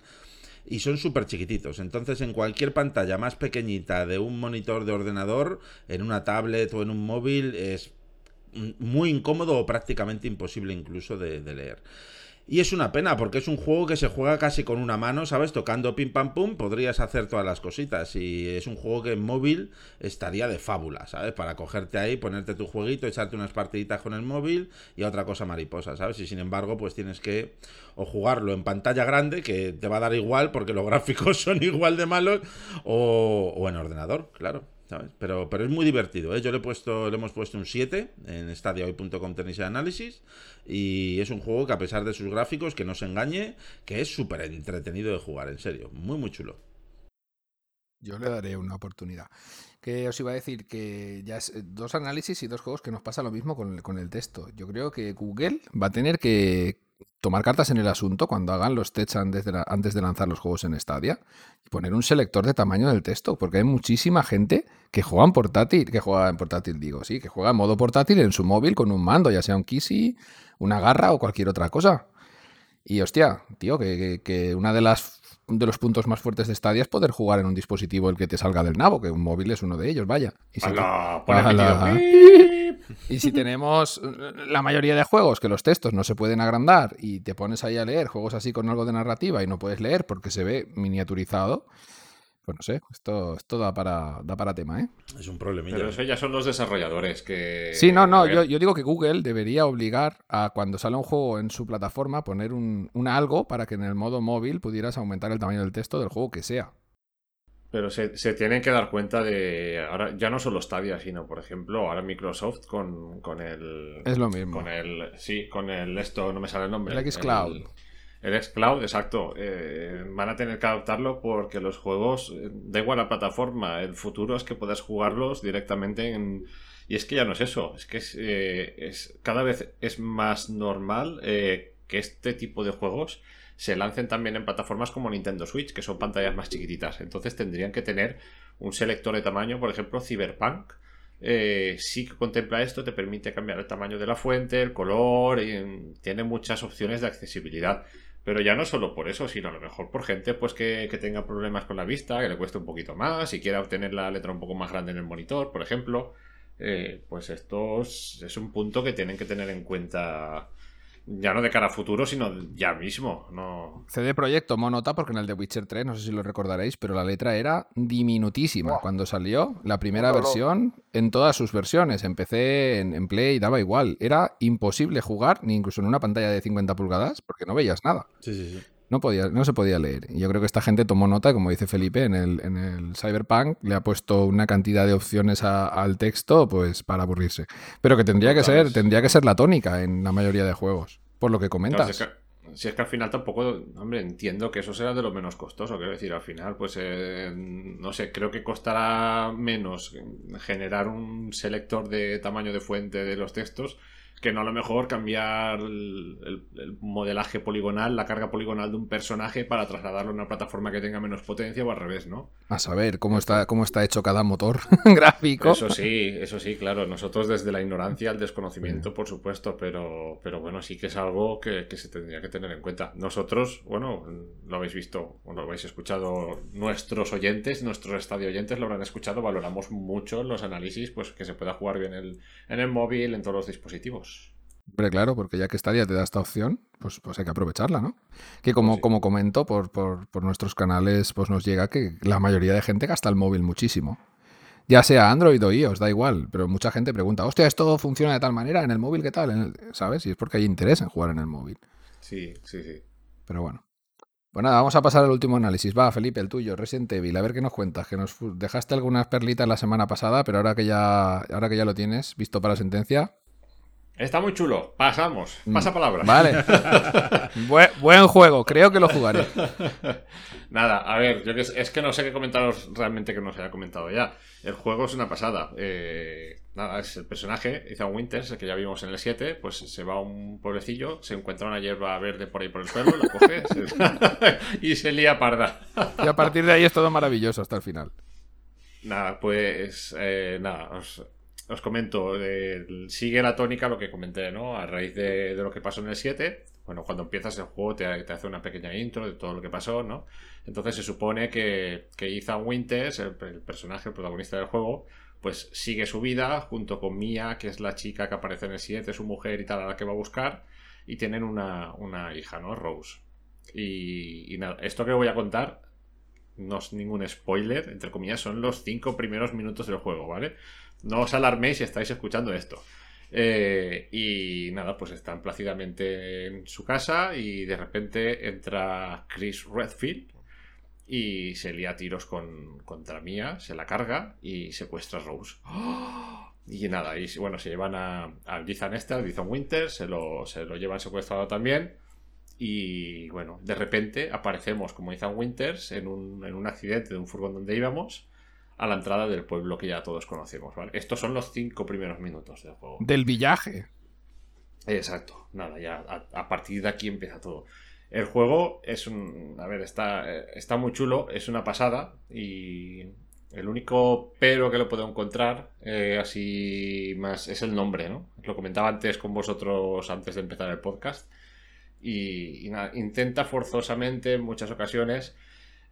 y son súper chiquititos. Entonces, en cualquier pantalla más pequeñita de un monitor de ordenador, en una tablet o en un móvil, es muy incómodo o prácticamente imposible incluso de leer. Y es una pena porque es un juego que se juega casi con una mano, ¿sabes? Tocando pim pam pum, podrías hacer todas las cositas. Y es un juego que en móvil estaría de fábula, ¿sabes? Para cogerte ahí, ponerte tu jueguito, echarte unas partiditas con el móvil y otra cosa mariposa, ¿sabes? Y sin embargo, pues tienes que o jugarlo en pantalla grande, que te va a dar igual porque los (laughs) gráficos son igual de malos, o, o en ordenador, claro. Pero, pero es muy divertido, ¿eh? Yo le he puesto, le hemos puesto un 7 en stadiahoy.com tenéis el análisis y es un juego que a pesar de sus gráficos, que no se engañe, que es súper entretenido de jugar, en serio, muy muy chulo. Yo le daré una oportunidad. Que os iba a decir que ya es eh, dos análisis y dos juegos que nos pasa lo mismo con con el texto. Yo creo que Google va a tener que tomar cartas en el asunto cuando hagan los tests antes de, la- antes de lanzar los juegos en Stadia y poner un selector de tamaño del texto, porque hay muchísima gente que juega en portátil, que juega en portátil, digo, sí, que juega en modo portátil en su móvil con un mando, ya sea un Kissy, una garra o cualquier otra cosa. Y hostia, tío, que, que- que una de las de los puntos más fuertes de Stadia es poder jugar en un dispositivo el que te salga del nabo, que un móvil es uno de ellos, vaya. Y si, (laughs) y si tenemos la mayoría de juegos que los textos no se pueden agrandar y te pones ahí a leer juegos así con algo de narrativa y no puedes leer porque se ve miniaturizado, pues no sé, esto, esto da, para, da para tema, ¿eh? Es un problemilla. Pero eso ya son los desarrolladores que. Sí, no, no, yo, yo digo que Google debería obligar a cuando sale un juego en su plataforma poner un, un algo para que en el modo móvil pudieras aumentar el tamaño del texto del juego que sea. Pero se, se tienen que dar cuenta de. Ahora ya no solo Stadia, sino por ejemplo, ahora Microsoft con, con el. Es lo mismo. Con el. Sí, con el. Esto no me sale el nombre. El xCloud. El, xCloud, exacto. Eh, van a tener que adaptarlo porque los juegos. eh, Da igual la plataforma. El futuro es que puedas jugarlos directamente en. Y es que ya no es eso. Es que es, eh, es cada vez es más normal que este tipo de juegos se lancen también en plataformas como Nintendo Switch, que son pantallas más chiquititas. Entonces tendrían que tener un selector de tamaño, por ejemplo, Cyberpunk. eh, sí que contempla esto, te permite cambiar el tamaño de la fuente, el color, y, mm, tiene muchas opciones de accesibilidad. Pero ya no solo por eso, sino a lo mejor por gente pues que, que tenga problemas con la vista, que le cueste un poquito más, y quiera obtener la letra un poco más grande en el monitor, por ejemplo. Eh, pues esto es, un punto que tienen que tener en cuenta ya no de cara a futuro, sino ya mismo. No, CD Projekt tomó nota porque en el de Witcher 3, no sé si lo recordaréis, pero la letra era diminutísima cuando salió la primera versión en todas sus versiones. Empecé en, en Play, daba igual. Era imposible jugar, ni incluso en una pantalla de 50 pulgadas, porque no veías nada. Sí, sí, sí. No, podía, no se podía leer. Y yo creo que esta gente tomó nota, como dice Felipe, en el, en el Cyberpunk le ha puesto una cantidad de opciones a- al texto pues para aburrirse. Pero que tendría que ser, tendría que ser la tónica en la mayoría de juegos, por lo que Claro, comentas. si, es que, si es que al final tampoco, hombre, entiendo que eso será de lo menos costoso. Quiero decir, al final, pues, eh, no sé, creo que costará menos generar un selector de tamaño de fuente de los textos que no a lo mejor cambiar el, modelaje poligonal, la carga poligonal de un personaje para trasladarlo a una plataforma que tenga menos potencia o al revés, ¿no? A saber cómo está, cómo está hecho cada motor (laughs) gráfico. Eso sí, eso sí, claro. Nosotros desde la ignorancia al desconocimiento, por supuesto, pero, pero bueno, sí que es algo que, se tendría que tener en cuenta. Nosotros, bueno, lo habéis visto, o lo habéis escuchado nuestros oyentes, nuestros estadio oyentes lo habrán escuchado, valoramos mucho los análisis, pues que se pueda jugar bien el, en el móvil, en todos los dispositivos. Hombre, claro, porque ya que Stadia te da esta opción, pues, pues hay que aprovecharla, ¿no? Que como, pues como comento por, por, nuestros canales, pues nos llega que la mayoría de gente gasta el móvil muchísimo. Ya sea Android o iOS, da igual, pero mucha gente pregunta, hostia, ¿esto funciona de tal manera? ¿En el móvil qué tal? ¿Sabes? Y es porque hay interés en jugar en el móvil. Sí, sí, sí. Pero bueno. Pues nada, vamos a pasar al último análisis. Va, Felipe, el tuyo, Resident Evil. A ver qué nos cuentas. Que nos dejaste algunas perlitas la semana pasada, pero ahora que ya, ahora que ya lo tienes, visto para sentencia, Está muy chulo. Pasamos. Mm. Pasa palabra. Vale. (laughs) buen, juego. Creo que lo jugaré. (laughs) Nada, a ver, yo que, es que no sé qué comentaros realmente que no se haya comentado ya. El juego es una pasada. Eh, nada, es el personaje, Ethan Winters, el que ya vimos en el 7, pues se va a un pueblecillo, se encuentra una hierba verde por ahí por el suelo, la coge (laughs) y se lía parda. y a partir de ahí es todo maravilloso hasta el final. Nada, pues eh, nada, os, os comento, sigue la tónica lo que comenté, ¿no? A raíz de, lo que pasó en el 7, bueno, cuando empiezas el juego te, hace una pequeña intro de todo lo que pasó, ¿no? Entonces se supone que, que Ethan Winters, el, personaje, el protagonista del juego, pues sigue su vida junto con Mia, que es la chica que aparece en el 7, su mujer y tal, a la que va a buscar, y tienen una, hija, ¿no? Rose. Y, y nada, esto que voy a contar no es ningún spoiler, entre comillas, son los cinco primeros minutos del juego, ¿vale? No os alarméis si estáis escuchando esto. Eh, y nada, pues están plácidamente en su casa y de repente entra Chris Redfield y se lía tiros con, contra Mia, se la carga y secuestra a Rose. (gasps) Y nada, y bueno, se llevan a, a Ethan este, Ethan Winter, se lo, se lo llevan secuestrado también. Y bueno, de repente aparecemos como Ethan Winters en un, en un accidente de un furgón donde íbamos a la entrada del pueblo que ya todos conocemos, ¿vale? Estos son los cinco primeros minutos del juego. Del villaje. Exacto, nada, ya a, partir de aquí empieza todo. El juego es un. A ver, está, está muy chulo, es una pasada. Y el único pero que lo puedo encontrar, eh, así más, es el nombre, ¿no? Lo comentaba antes con vosotros antes de empezar el podcast. Y, y nada, intenta forzosamente en muchas ocasiones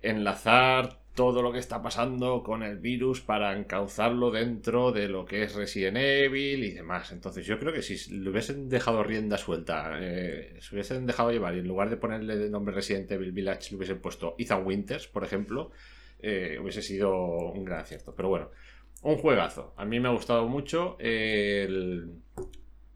enlazar todo lo que está pasando con el virus para encauzarlo dentro de lo que es Resident Evil y demás. Entonces yo creo que si le hubiesen dejado rienda suelta, eh, se hubiesen dejado llevar y en lugar de ponerle el nombre Resident Evil Village le hubiesen puesto Ethan Winters, por ejemplo, eh, hubiese sido un gran acierto. Pero bueno, un juegazo. A mí me ha gustado mucho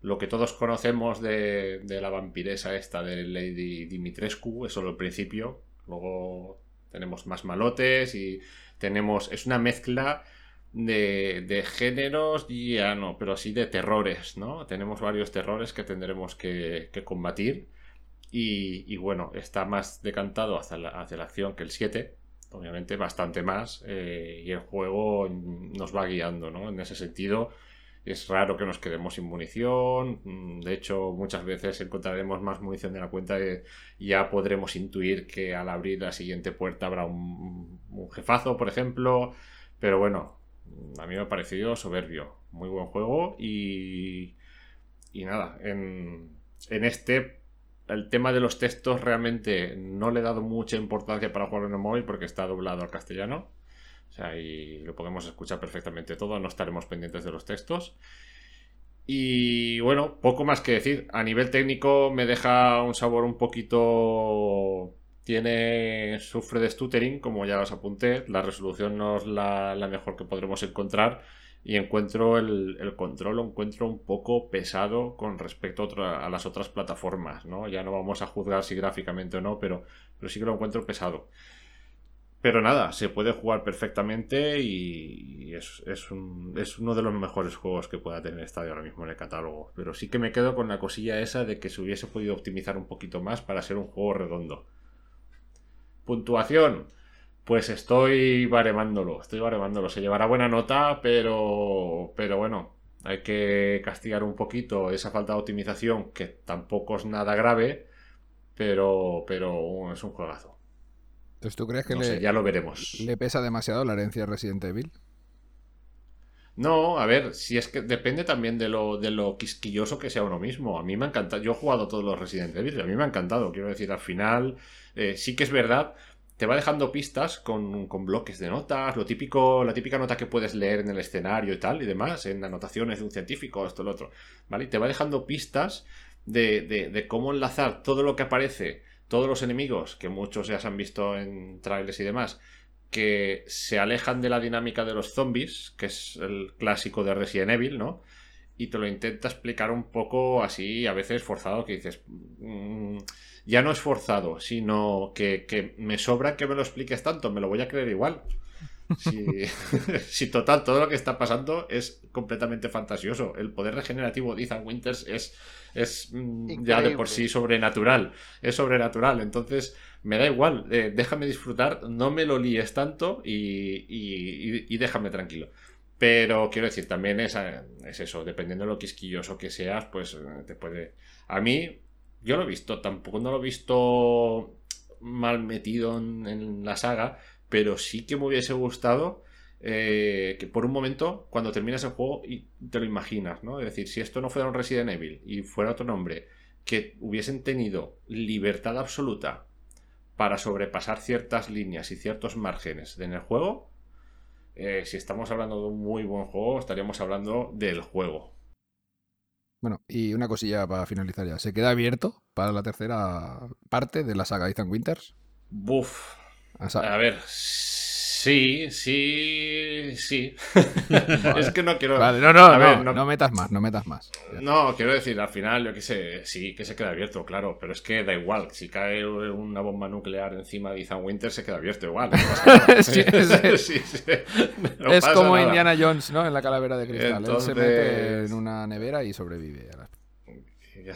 lo que todos conocemos de, la vampiresa esta de Lady Dimitrescu, es solo el principio. Luego tenemos más malotes y tenemos. Es una mezcla de, de géneros, ya no, pero sí de terrores, ¿no? Tenemos varios terrores que tendremos que, combatir. Y, bueno, está más decantado hacia la, hacia la acción que el 7, obviamente bastante más. Eh, y el juego nos va guiando, ¿no? En ese sentido es raro que nos quedemos sin munición. Mm, de hecho, muchas veces encontraremos más munición de la cuenta y ya podremos intuir que al abrir la siguiente puerta habrá un, jefazo, por ejemplo. Pero bueno, a mí me ha parecido soberbio. Muy buen juego y, y nada, en, en este el tema de los textos realmente no le he dado mucha importancia para jugarlo en el móvil porque está doblado al castellano. O sea, y lo podemos escuchar perfectamente todo, no estaremos pendientes de los textos. Y bueno, poco más que decir. A nivel técnico me deja un sabor un poquito... Tiene... Sufre de stuttering, como ya os apunté. La resolución no es la, mejor que podremos encontrar. Y encuentro el, control, lo encuentro un poco pesado con respecto a, a, las otras plataformas, ¿no? Ya no vamos a juzgar si gráficamente o no, pero, pero sí que lo encuentro pesado. Pero nada, se puede jugar perfectamente y es, es, uno de los mejores juegos que pueda tener Stadia ahora mismo en el catálogo. Pero sí que me quedo con la cosilla esa de que se hubiese podido optimizar un poquito más para ser un juego redondo. Puntuación. Pues estoy baremándolo, estoy baremándolo. Se llevará buena nota, pero, pero bueno, hay que castigar un poquito esa falta de optimización, que tampoco es nada grave, pero, pero uh, es un juegazo. Entonces, ¿tú crees que No le, sé, ya lo veremos. le pesa demasiado la herencia de Resident Evil? No, a ver, si es que depende también de lo, de lo quisquilloso que sea uno mismo. A mí me ha encantado. Yo he jugado todos los Resident Evil, a mí me ha encantado. Quiero decir, al final, eh, sí que es verdad, te va dejando pistas con, con bloques de notas, lo típico, la típica nota que puedes leer en el escenario y tal, y demás, en anotaciones de un científico, esto, lo otro. ¿Vale? Y te va dejando pistas de, de, de cómo enlazar todo lo que aparece, todos los enemigos, que muchos ya se han visto en trailers y demás, que se alejan de la dinámica de los zombies, que es el clásico de Resident Evil, ¿no? Y te lo intenta explicar un poco así, a veces forzado, que dices, mm, ya no es forzado, sino que, que me sobra que me lo expliques tanto, me lo voy a creer igual. Si, (laughs) si total, todo lo que está pasando es completamente fantasioso. El poder regenerativo de Ethan Winters es, es mm, ya de por sí sobrenatural. Es sobrenatural. Entonces, me da igual. eh, déjame disfrutar, no me lo líes tanto y, y- déjame tranquilo. Pero quiero decir, también es, eh, es eso, dependiendo de lo quisquilloso que seas, pues eh, te puede. A mí, yo lo he visto, tampoco no lo he visto mal metido en, en la saga, pero sí que me hubiese gustado eh, que por un momento, cuando terminas el juego y te lo imaginas, ¿no? Es decir, si esto no fuera un Resident Evil y fuera otro nombre, que hubiesen tenido libertad absoluta para sobrepasar ciertas líneas y ciertos márgenes en el juego, eh, si estamos hablando de un muy buen juego, estaríamos hablando del juego. Bueno, y una cosilla para finalizar ya. ¿Se queda abierto para la tercera parte de la saga Ethan Winters? Buf. O sea, A ver, sí, sí, sí. (laughs) es que no quiero. vale, no, no, A no, ver, no metas más, no metas más. Ya. No, quiero decir, al final, yo qué sé, sí que se queda abierto, claro, pero es que da igual. Si cae una bomba nuclear encima de Ethan Winter, se queda abierto igual. no pasa nada. (laughs) Sí, sí. (laughs) Sí, sí. No es como nada. Indiana Jones, ¿no? En la calavera de cristal. Él se mete Entonces- en una nevera y sobrevive.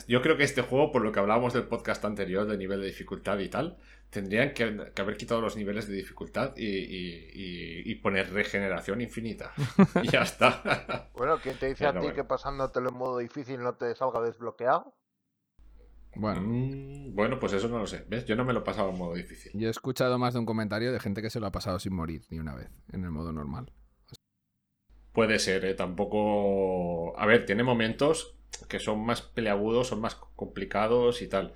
Yo creo que este juego, por lo que hablábamos del podcast anterior, de nivel de dificultad y tal, tendrían que, que haber quitado los niveles de dificultad y, y- y- y poner regeneración infinita. (laughs) y ya está. Bueno, ¿quién te dice a ti bueno. que pasándotelo en modo difícil no te salga desbloqueado? Bueno, Mm, bueno, pues eso no lo sé. ¿Ves? Yo no me lo he pasado en modo difícil. yo he escuchado más de un comentario de gente que se lo ha pasado sin morir ni una vez en el modo normal. Puede ser, ¿eh? Tampoco... A ver, tiene momentos que son más peleagudos, son más complicados y tal.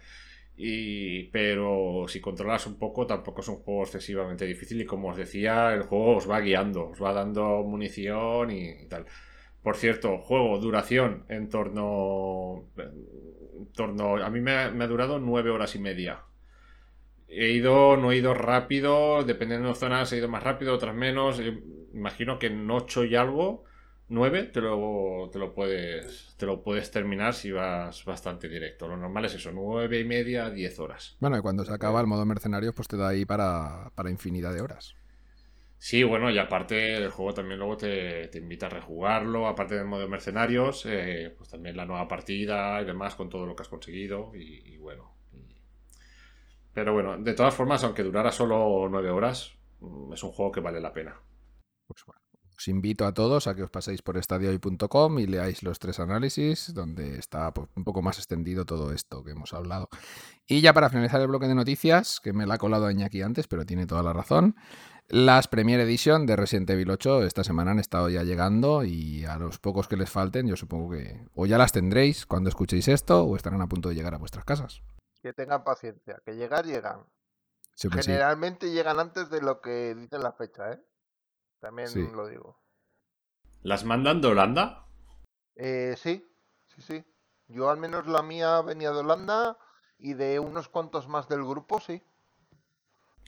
Y... Pero si controlas un poco, tampoco es un juego excesivamente difícil. Y como os decía, el juego os va guiando, os va dando munición y, tal. Por cierto, juego, duración en torno... En torno... A mí me ha, me ha durado nueve horas y media. He ido, no he ido rápido, dependiendo de zonas he ido más rápido, otras menos. Eh, Imagino que en 8 y algo, 9 te lo, te lo puedes te lo puedes terminar si vas bastante directo. Lo normal es eso, 9 y media, 10 horas. Bueno, y cuando se acaba el modo mercenarios, pues te da ahí para, para infinidad de horas. Sí, bueno, y aparte el juego también luego te, te invita a rejugarlo, aparte del modo mercenarios, eh, pues también la nueva partida y demás con todo lo que has conseguido y, y bueno. y- Pero bueno, de todas formas, aunque durara solo 9 horas, mm, es un juego que vale la pena. Pues bueno, os invito a todos a que os paséis por estadiohoy.com y leáis los tres análisis, donde está pues, un poco más extendido todo esto que hemos hablado. Y ya para finalizar el bloque de noticias, que me la ha colado Iñaki antes, pero tiene toda la razón, las Premier Edition de Resident Evil 8 esta semana han estado ya llegando y a los pocos que les falten, yo supongo que o ya las tendréis cuando escuchéis esto o estarán a punto de llegar a vuestras casas. Que tengan paciencia, que llegar llegan. Siempre sí. Generalmente llegan antes de lo que dice la fecha, ¿eh? También Sí. lo digo. ¿Las mandan de Holanda? Eh, sí, sí, sí. Yo al menos la mía venía de Holanda y de unos cuantos más del grupo, sí.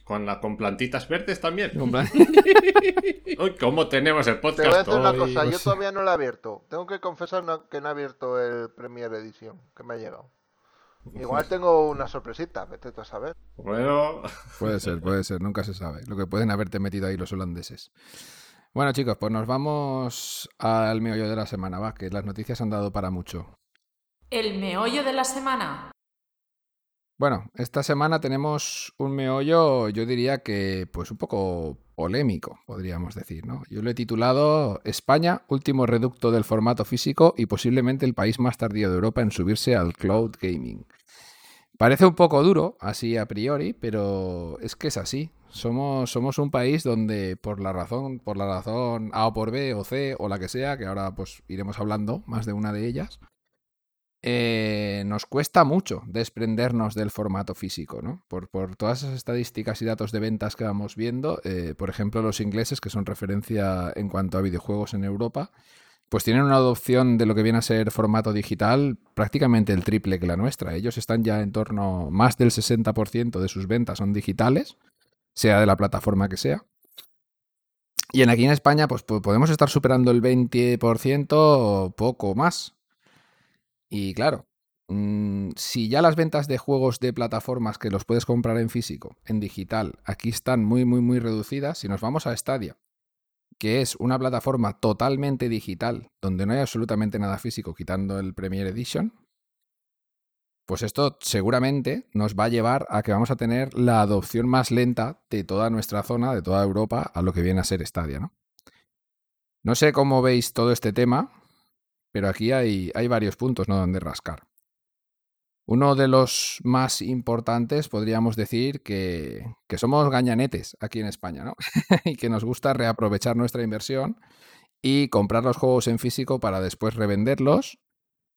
¿Con, la, ¿Con plantitas verdes también? (laughs) Uy, ¿cómo tenemos el Te voy a podcast decir una cosa, yo pues- todavía no la he abierto. Tengo que confesar no- que no he abierto el Premier Edition, que me ha llegado. Igual tengo una sorpresita, vete tú a saber. Bueno, Puede ser, puede ser, nunca se sabe. Lo que pueden haberte metido ahí los holandeses. Bueno, chicos, pues nos vamos al meollo de la semana, va, que las noticias han dado para mucho. El meollo de la semana. Bueno, esta semana tenemos un meollo, yo diría que pues un poco polémico, podríamos decir, ¿no? Yo lo he titulado España, último reducto del formato físico y posiblemente el país más tardío de Europa en subirse al cloud gaming. Parece un poco duro, así a priori, pero es que es así. Somos, somos un país donde por la razón, por la razón A o por B o C o la que sea, que ahora pues iremos hablando más de una de ellas, eh, nos cuesta mucho desprendernos del formato físico, ¿no? Por, todas esas estadísticas y datos de ventas que vamos viendo, eh, por ejemplo, los ingleses, que son referencia en cuanto a videojuegos en Europa, pues tienen una adopción de lo que viene a ser formato digital prácticamente el triple que la nuestra. Ellos están ya en torno, más del 60% de sus ventas son digitales, sea de la plataforma que sea. Y en aquí en España, pues podemos estar superando el 20% o poco más. Y claro, mm, si ya las ventas de juegos de plataformas que los puedes comprar en físico, en digital, aquí están muy, muy, muy reducidas, si nos vamos a Stadia, que es una plataforma totalmente digital, donde no hay absolutamente nada físico, quitando el Premier Edition, pues esto seguramente nos va a llevar a que vamos a tener la adopción más lenta de toda nuestra zona, de toda Europa, a lo que viene a ser Stadia, ¿no? No sé cómo veis todo este tema, pero aquí hay, hay varios puntos ¿no? donde rascar. Uno de los más importantes podríamos decir que, que somos gañanetes aquí en España, ¿no? (laughs) y que nos gusta reaprovechar nuestra inversión y comprar los juegos en físico para después revenderlos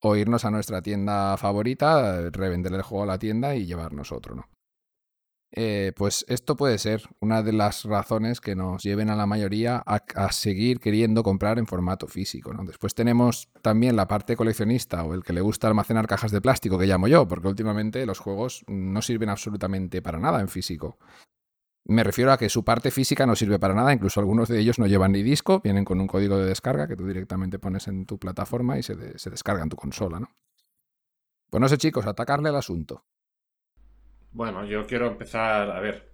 o irnos a nuestra tienda favorita, revender el juego a la tienda y llevarnos otro, ¿no? Eh, pues esto puede ser una de las razones que nos lleven a la mayoría a, seguir queriendo comprar en formato físico. ¿no? Después tenemos también la parte coleccionista o el que le gusta almacenar cajas de plástico, que llamo yo, porque últimamente los juegos no sirven absolutamente para nada en físico. Me refiero a que su parte física no sirve para nada, incluso algunos de ellos no llevan ni disco, vienen con un código de descarga que tú directamente pones en tu plataforma y se, descarga en tu consola. ¿no? Pues no sé chicos, atacarle al asunto. Bueno, yo quiero empezar, a ver,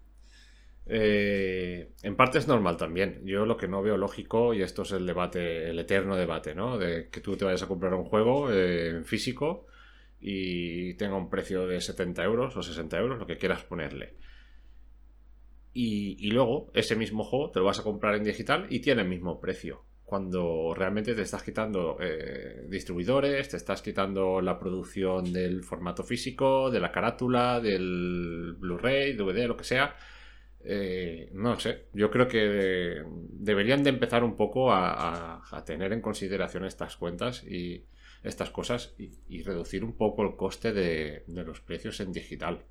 eh, en parte es normal también. Yo lo que no veo lógico, y esto es el debate, el eterno debate, ¿no? De que tú te vayas a comprar un juego eh, en físico y tenga un precio de 70 euros o 60 euros, lo que quieras ponerle. y, luego ese mismo juego te lo vas a comprar en digital y tiene el mismo precio cuando realmente te estás quitando eh, distribuidores, te estás quitando la producción del formato físico, de la carátula, del Blu-ray, DVD, lo que sea. Eh, no sé, yo creo que deberían de empezar un poco a, tener en consideración estas cuentas y estas cosas y, reducir un poco el coste de los precios en digital.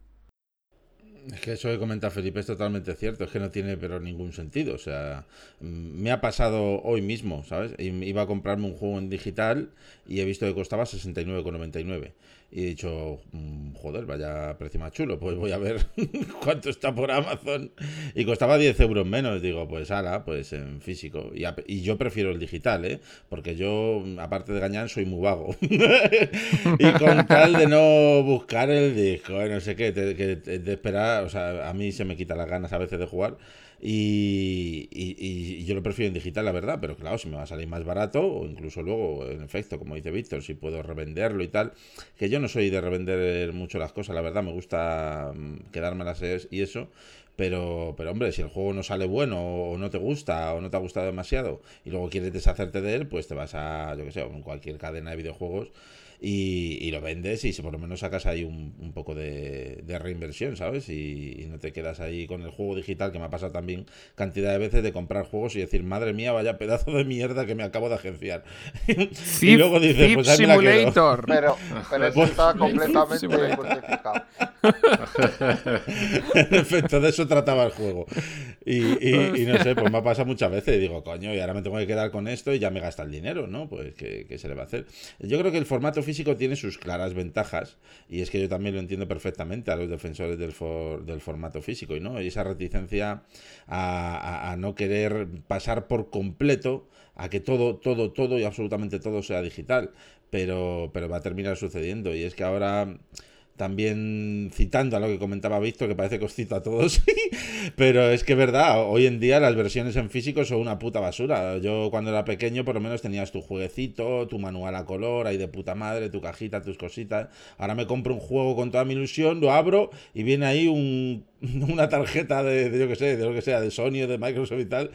Es que eso que comenta Felipe es totalmente cierto, es que no tiene pero ningún sentido. O sea, me ha pasado hoy mismo, ¿sabes? Iba a comprarme un juego en digital y he visto que costaba 69,99. Y he dicho, mm, joder, vaya precio más chulo, pues voy a ver (laughs) cuánto está por Amazon. Y costaba 10 euros menos. Digo, pues ala, pues en físico. Y, y yo prefiero el digital, ¿eh? Porque yo, aparte de gañar, soy muy vago. (laughs) y con tal de no buscar el disco, no sé qué, de esperar, o sea, a mí se me quita las ganas a veces de jugar. Y, yo lo prefiero en digital, la verdad, pero claro, si me va a salir más barato, o incluso luego, en efecto, como dice Víctor, si puedo revenderlo y tal, que yo no soy de revender mucho las cosas, la verdad, me gusta mm, quedármelas y eso, pero, pero hombre, si el juego no sale bueno o no te gusta o no te ha gustado demasiado y luego quieres deshacerte de él, pues te vas a, yo que sé, en cualquier cadena de videojuegos y, lo vendes y si por lo menos sacas ahí un, poco de, reinversión, ¿sabes? Y, no te quedas ahí con el juego digital, que me ha pasado también cantidad de veces de comprar juegos y decir, madre mía, vaya pedazo de mierda que me acabo de agenciar. (laughs) y luego dices, pues Simulator. Pero, pero eso está completamente justificado. (laughs) en efecto, de eso trataba el juego. Y, no sé, pues me ha pasado muchas veces. Y digo, coño, y ahora me tengo que quedar con esto y ya me gasta el dinero, ¿no? Pues, ¿qué, qué se le va a hacer? Yo creo que el formato físico tiene sus claras ventajas y es que yo también lo entiendo perfectamente a los defensores del, del formato físico y no y esa reticencia a, no querer pasar por completo a que todo todo todo y absolutamente todo sea digital pero pero va a terminar sucediendo y es que ahora también citando a lo que comentaba Víctor, que parece que os cito a todos, (laughs) Pero es que es verdad, hoy en día las versiones en físico son una puta basura. Yo cuando era pequeño por lo menos tenías tu jueguecito, tu manual a color, ahí de puta madre, tu cajita, tus cositas. Ahora me compro un juego con toda mi ilusión, lo abro y viene ahí un, (laughs) una tarjeta de, de yo que sé, de lo que sea, de Sony o de Microsoft y tal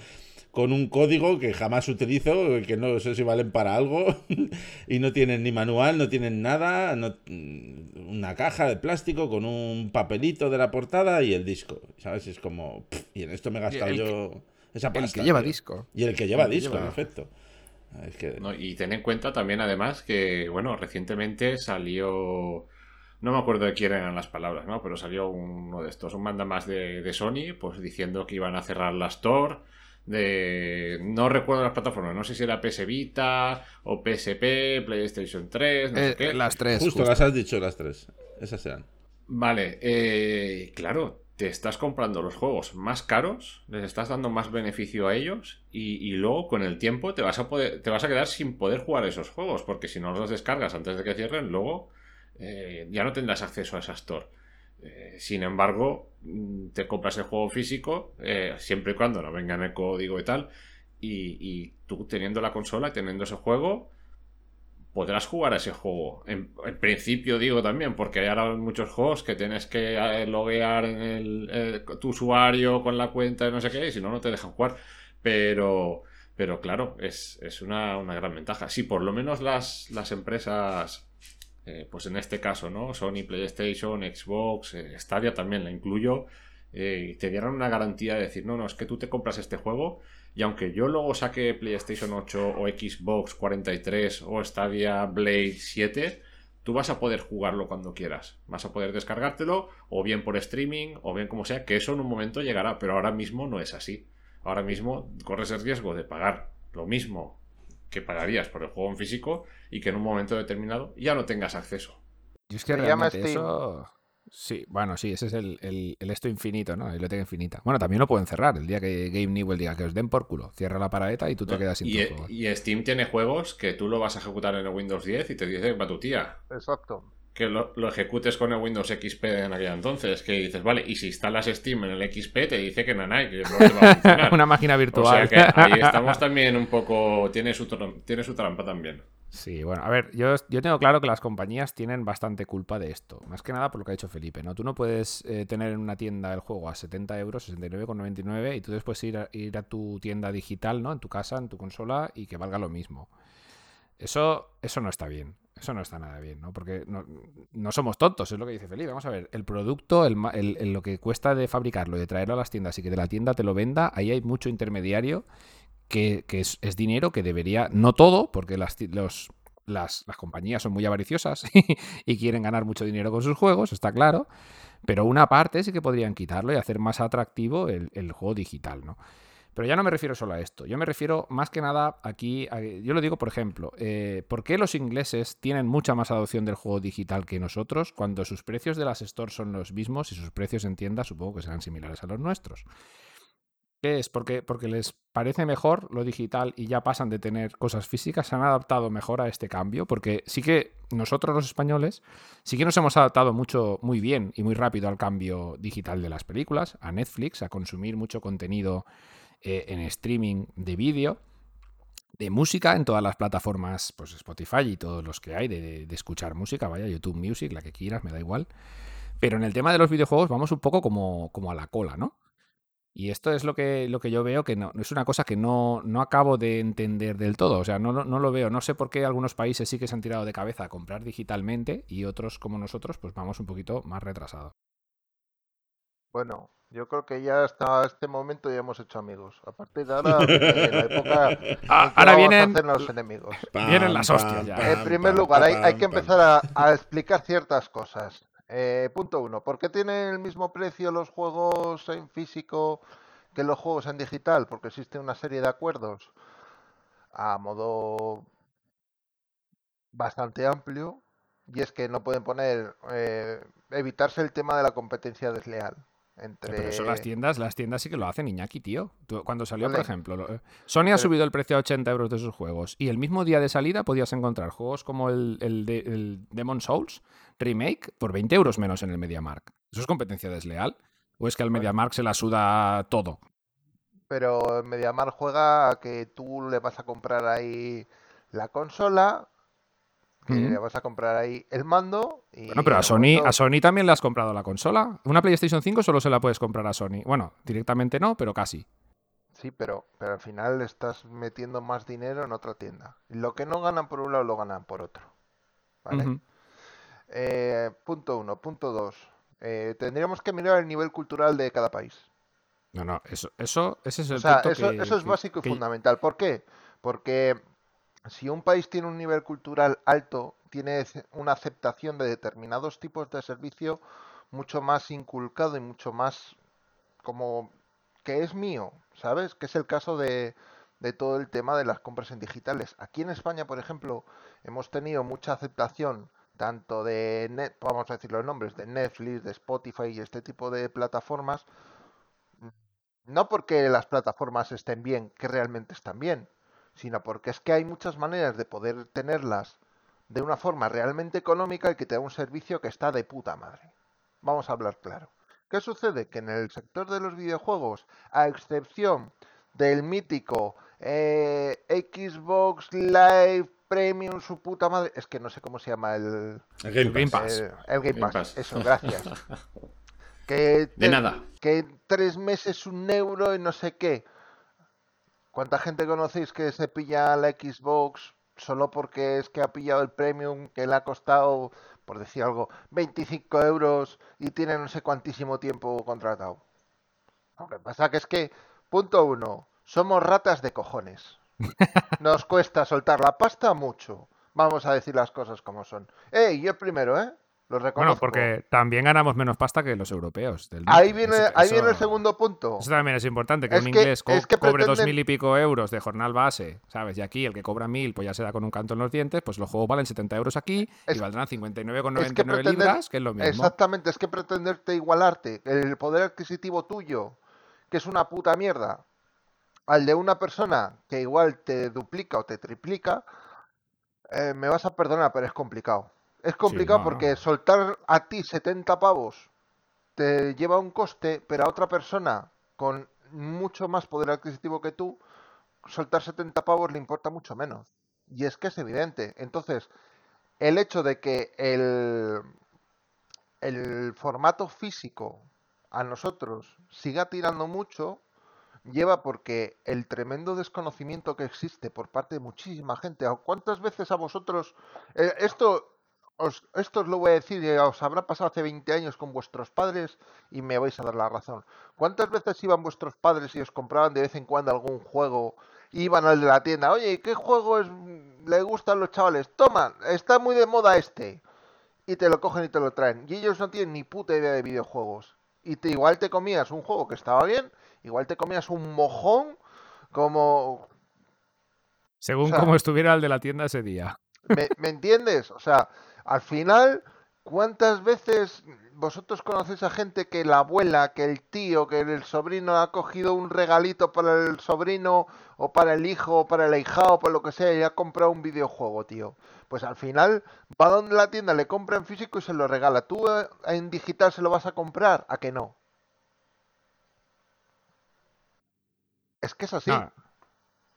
con un código que jamás utilizo, que no sé si valen para algo, (laughs) y no tienen ni manual, no tienen nada, no, una caja de plástico con un papelito de la portada y el disco, ¿sabes? Es como... y en esto me he gastado yo esa pasta. El que lleva disco. Y el que lleva disco, en efecto. y ten en cuenta también, además, que, bueno, recientemente salió... No me acuerdo de quién eran las palabras, ¿no? Pero salió uno de estos, un manda más de, de Sony, pues diciendo que iban a cerrar la Store de no recuerdo las plataformas, no sé si era PS Vita o PSP, PlayStation 3, no sé eh, qué. Las tres. Justo, las has dicho las tres. Esas eran. Vale, eh, claro, te estás comprando los juegos más caros, les estás dando más beneficio a ellos y, luego con el tiempo te vas a poder, te vas a quedar sin poder jugar esos juegos porque si no los descargas antes de que cierren, luego eh, ya no tendrás acceso a esa store. Eh, sin embargo, mm, te compras el juego físico, eh, siempre y cuando no venga en el código y tal, y, tú teniendo la consola, teniendo ese juego, podrás jugar a ese juego. En, principio digo también, porque hay ahora muchos juegos que tienes que eh, loguear en el, tu usuario con la cuenta y no sé qué, y si no, no te dejan jugar. Pero, pero claro, es, una, una, gran ventaja. Si por lo menos las, las empresas eh, pues en este caso, ¿no? Sony, PlayStation, Xbox, eh, Stadia también la incluyo, eh, te dieran una garantía de decir, no, no, es que tú te compras este juego y aunque yo luego saque PlayStation 8 o Xbox 43 o Stadia Blade 7, tú vas a poder jugarlo cuando quieras. Vas a poder descargártelo o bien por streaming o bien como sea, que eso en un momento llegará, pero ahora mismo no es así. Ahora mismo corres el riesgo de pagar lo mismo que pagarías por el juego en físico y que en un momento determinado ya no tengas acceso. Y es que realmente eso... Sí, bueno, sí, ese es el, el, esto infinito, ¿no? lo tengo infinita. Bueno, también lo pueden cerrar el día que Game Newell diga que os den por culo. Cierra la paradeta y tú te quedas sin y, e, y Steam tiene juegos que tú lo vas a ejecutar en el Windows 10 y te dice va tu tía. Exacto que lo, ejecutes con el Windows XP en aquel entonces, que dices, vale, y si instalas Steam en el XP te dice que no, que no te va a funcionar. (laughs) Una máquina virtual. O sea que ahí (laughs) estamos también un poco, tiene su, tiene su trampa también. Sí, bueno, a ver, yo, yo tengo claro que las compañías tienen bastante culpa de esto, más que nada por lo que ha dicho Felipe, ¿no? Tú no puedes eh, tener en una tienda el juego a 70 euros, 69,99 y tú después ir a, ir a tu tienda digital, ¿no? En tu casa, en tu consola y que valga lo mismo. Eso, eso no está bien. Eso no está nada bien, ¿no? Porque no, somos tontos, es lo que dice Felipe. Vamos a ver, el producto, el, lo que cuesta de fabricarlo de traerlo a las tiendas y que de la tienda te lo venda, ahí hay mucho intermediario que, es, dinero que debería, no todo, porque las, los, las, compañías son muy avariciosas (laughs) y quieren ganar mucho dinero con sus juegos, está claro, pero una parte sí que podrían quitarlo y hacer más atractivo el, el juego digital, ¿no? Pero ya no me refiero solo a esto. Yo me refiero más que nada aquí. yo lo digo, por ejemplo, eh, ¿por qué los ingleses tienen mucha más adopción del juego digital que nosotros cuando sus precios de las stores son los mismos y sus precios en tienda supongo que serán similares a los nuestros? ¿Qué es? Porque, porque les parece mejor lo digital y ya pasan de tener cosas físicas, se han adaptado mejor a este cambio, porque sí que nosotros los españoles sí que nos hemos adaptado mucho, muy bien y muy rápido al cambio digital de las películas, a Netflix, a consumir mucho contenido eh, en streaming de vídeo, de música en todas las plataformas, pues Spotify y todos los que hay de, escuchar música, vaya, YouTube Music, la que quieras, me da igual. Pero en el tema de los videojuegos vamos un poco como, como a la cola, ¿no? Y esto es lo que, lo que yo veo que no, es una cosa que no, no acabo de entender del todo. O sea, no, no, lo veo. No sé por qué algunos países sí que se han tirado de cabeza a comprar digitalmente y otros como nosotros, pues vamos un poquito más retrasados. Bueno, yo creo que ya hasta este momento ya hemos hecho amigos. A partir de ahora, (laughs) en la época ah, ahora vienen los enemigos. vienen las hostias ya. En primer lugar, hay, que empezar a, explicar ciertas cosas. Eh, punto uno, ¿por qué tienen el mismo precio los juegos en físico que los juegos en digital? Porque existe una serie de acuerdos a modo bastante amplio y es que no pueden poner eh, evitarse el tema de la competencia desleal. Pero eso las tiendas, las tiendas sí que lo hacen, Iñaki, tío. cuando salió, por ejemplo, eh, Sony ha subido el precio a 80 euros de sus juegos y el mismo día de salida podías encontrar juegos como el, el, de, el Demon Souls Remake por 20 euros menos en el MediaMark. Eso es competencia desleal. ¿O es que al MediaMark se la suda todo? Pero MediaMark juega a que tú le vas a comprar ahí la consola, que le vas a comprar ahí el mando. Y Bueno, pero a Sony, a Sony también le has comprado la consola. Una PlayStation 5 solo se la puedes comprar a Sony. Bueno, directamente no, pero casi. Sí, pero, pero al final estás metiendo más dinero en otra tienda. Lo que no ganan por un lado lo ganan por otro. ¿Vale? Eh, punto uno. Punto dos. Eh, tendríamos que mirar el nivel cultural de cada país. No, no, eso, eso, ese es el O sea, punto eso, que- eso es que- básico y fundamental. ¿Por qué? Porque si un país tiene un nivel cultural alto, tiene una aceptación de determinados tipos de servicio mucho más inculcado y mucho más como que es mío, ¿sabes? Que es el caso de, de todo el tema de las compras en digitales. Aquí en España, por ejemplo, hemos tenido mucha aceptación tanto de, net, vamos a decir los nombres, de Netflix, de Spotify y este tipo de plataformas, no porque las plataformas estén bien, que realmente están bien, sino porque es que hay muchas maneras de poder tenerlas de una forma realmente económica y que te da un servicio que está de puta madre. Vamos a hablar claro. ¿Qué sucede? Que en el sector de los videojuegos, a excepción del mítico eh, Xbox Live Premium, su puta madre, es que no sé cómo se llama el, El Game Game Pass. Pass. el Game Game Pass. Pass. Eso, gracias. (laughs) que De nada. que en tres meses un euro y no sé qué. ¿Cuánta gente conocéis que se pilla la Xbox solo porque es que ha pillado el premium que le ha costado, por decir algo, 25 euros y tiene no sé cuantísimo tiempo contratado? Lo que pasa que es que, punto uno, somos ratas de cojones. (laughs) Nos cuesta soltar la pasta mucho. Vamos a decir las cosas como son. ¡Ey! Yo primero, ¿eh? Lo reconozco. Bueno, porque también ganamos menos pasta que los europeos. del Ahí viene, Eso- ahí viene el segundo punto. Eso también es importante, que Es un que- inglés co- es que cobre dos mil y pico euros de jornal base, ¿sabes? Y aquí el que cobra mil, pues ya se da con un canto en los dientes, pues los juegos valen 70 euros aquí Es- y valdrán 59,99 es que pretender- libras, que es lo mismo. Exactamente, es que pretenderte igualarte el poder adquisitivo tuyo, que es una puta mierda, al de una persona que igual te duplica o te triplica, eh, me vas a perdonar, pero es complicado. Es complicado no, porque soltar a ti 70 pavos te lleva un coste, pero a otra persona con mucho más poder adquisitivo que tú, soltar 70 pavos le importa mucho menos. Y es que es evidente. Entonces, el hecho de que el, el formato físico a nosotros siga tirando mucho lleva porque el tremendo desconocimiento que existe por parte de muchísima gente. ¿Cuántas veces a vosotros eh, esto os, esto os lo voy a decir, os habrá pasado hace 20 años con vuestros padres y me vais a dar la razón. ¿Cuántas veces iban vuestros padres y os compraban de vez en cuando algún juego? Iban al de la tienda, oye, ¿qué juego es, le gustan los chavales? Toma, está muy de moda este. Y te lo cogen y te lo traen. Y ellos no tienen ni puta idea de videojuegos. Y te, igual te comías un juego que estaba bien, igual te comías un mojón como... Según o sea- cómo estuviera el de la tienda ese día. ¿Me, me entiendes? O sea, al final, ¿cuántas veces vosotros conocéis a gente que la abuela, que el tío, que el sobrino ha cogido un regalito para el sobrino o para el hijo o para el ahijado o para lo que sea y ha comprado un videojuego, tío? Pues al final va donde la tienda, le compra en físico y se lo regala. ¿Tú eh, en digital se lo vas a comprar? ¿A que no? Es que es así.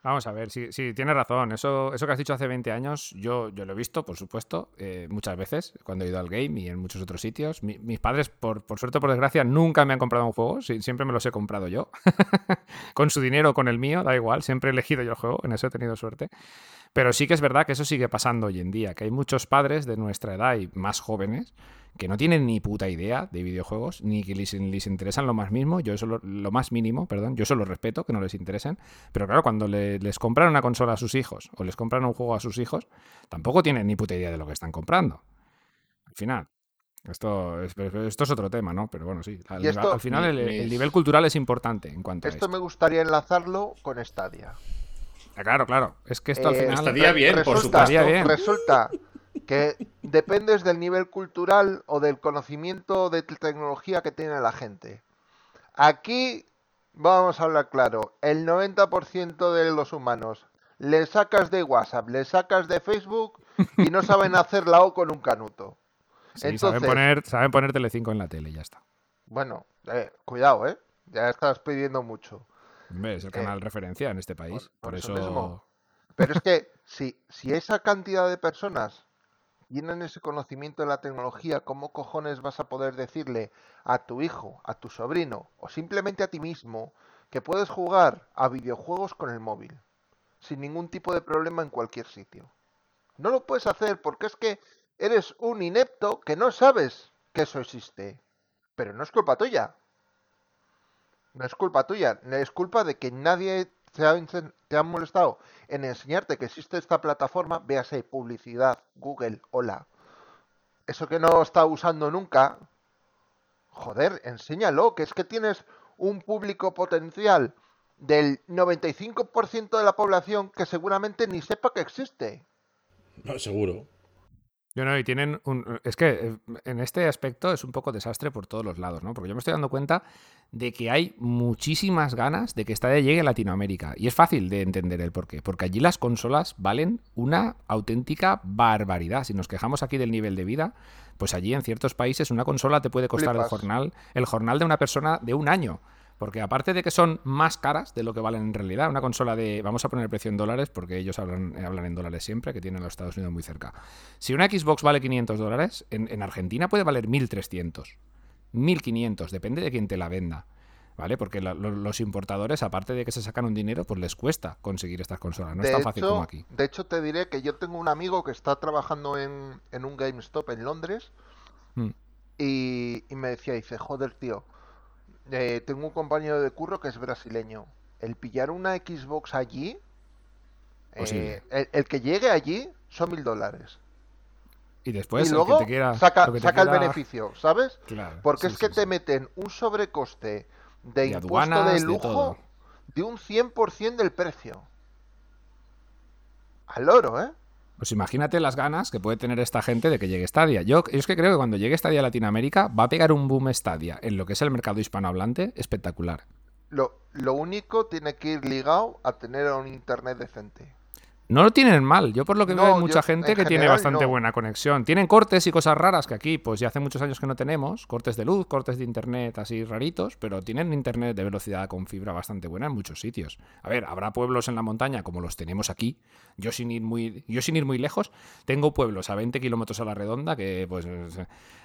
Vamos a ver, sí, sí, tienes razón. Eso, eso que has dicho hace 20 años, yo, yo lo he visto, por supuesto, eh, muchas veces, cuando he ido al game y en muchos otros sitios. Mi- mis padres, por, por suerte o por desgracia, nunca me han comprado un juego, siempre me los he comprado yo. (laughs) con su dinero con el mío, da igual, siempre he elegido yo el juego, en eso he tenido suerte. Pero sí que es verdad que eso sigue pasando hoy en día, que hay muchos padres de nuestra edad y más jóvenes que no tienen ni puta idea de videojuegos, ni que les, les interesan lo más mismo, yo eso lo, lo más mínimo, perdón, yo eso lo respeto, que no les interesen, pero claro, cuando le- les compran una consola a sus hijos o les compran un juego a sus hijos, tampoco tienen ni puta idea de lo que están comprando. Al final, esto es, esto es otro tema, ¿no? Pero bueno, sí, al, Y esto- al final el, nivel cultural es importante en cuanto a Esto esto. me gustaría enlazarlo con Stadia. Ah, Claro, claro, es que esto al Eh, final... Estaría bien, por resulta, supuesto. bien. Resulta que dependes del nivel cultural o del conocimiento de tecnología que tiene la gente. Aquí vamos a hablar claro, el 90% de los humanos le sacas de WhatsApp, le sacas de Facebook y no saben (laughs) hacer la O con un canuto. Sí, saben, poner, saben poner Telecinco en la tele, ya está. Bueno, Eh, cuidado, ¿eh? Ya estás pidiendo mucho. Es el Eh, canal referencia en este país. por- Por, por eso eso. mismo. Pero es que si, si esa cantidad de personas tienen ese conocimiento de la tecnología, ¿cómo cojones vas a poder decirle a tu hijo, a tu sobrino o simplemente a ti mismo que puedes jugar a videojuegos con el móvil sin ningún tipo de problema en cualquier sitio? No lo puedes hacer porque es que eres un inepto que no sabes que eso existe. Pero no es culpa tuya. No es culpa tuya, es culpa de que nadie te ha, molestado en enseñarte que existe esta plataforma, véase publicidad, Google, hola. Eso que no está usando nunca, joder, enséñalo, que es que tienes un público potencial del 95% de la población que seguramente ni sepa que existe. No, seguro. Yo no, y tienen un. Es que eh, en este aspecto es un poco desastre por todos los lados, ¿no? Porque yo me estoy dando cuenta de que hay muchísimas ganas de que Stadia llegue a Latinoamérica. Y es fácil de entender el porqué. Porque allí las consolas valen una auténtica barbaridad. Si nos quejamos aquí del nivel de vida, pues allí en ciertos países una consola te puede costar el jornal, el jornal de una persona de un año. Porque aparte de que son más caras de lo que valen en realidad, una consola de. Vamos a poner el precio en dólares, porque ellos hablan, hablan en dólares siempre, que tienen a los Estados Unidos muy cerca. Si una Xbox vale 500 dólares, en, en Argentina puede valer 1300. 1500, depende de quién te la venda. ¿Vale? Porque la- lo- los importadores, aparte de que se sacan un dinero, pues les cuesta conseguir estas consolas. No es tan fácil hecho, como aquí. de hecho, te diré que yo tengo un amigo que está trabajando en, en un GameStop en Londres Mm. y, y me decía, dice, joder, tío, eh, tengo un compañero de curro que es brasileño. El pillar una Xbox allí, eh, el, el que llegue allí son mil dólares. Y después, y el luego que te quiera, saca, lo que te saca el beneficio, ¿sabes? Claro, Porque sí, es que sí, te meten un sobrecoste de, De impuesto aduanas, de de lujo todo. de un 100% del precio. Al oro, ¿eh? Pues imagínate las ganas que puede tener esta gente de que llegue Stadia. Yo, es que creo que cuando llegue Stadia a Latinoamérica va a pegar un boom Stadia en lo que es el mercado hispanohablante espectacular. Lo, lo único tiene que ir ligado a tener un internet decente. No lo tienen mal. Yo por lo que No, veo hay yo- mucha gente en que tiene bastante no. buena conexión. Tienen cortes y cosas raras que aquí pues ya hace muchos años que no tenemos. Cortes de luz, cortes de internet así raritos, pero tienen internet de velocidad con fibra bastante buena en muchos sitios. A ver, habrá pueblos en la montaña como los tenemos aquí. Yo sin ir muy, yo sin ir muy lejos, tengo pueblos a 20 kilómetros a la redonda que pues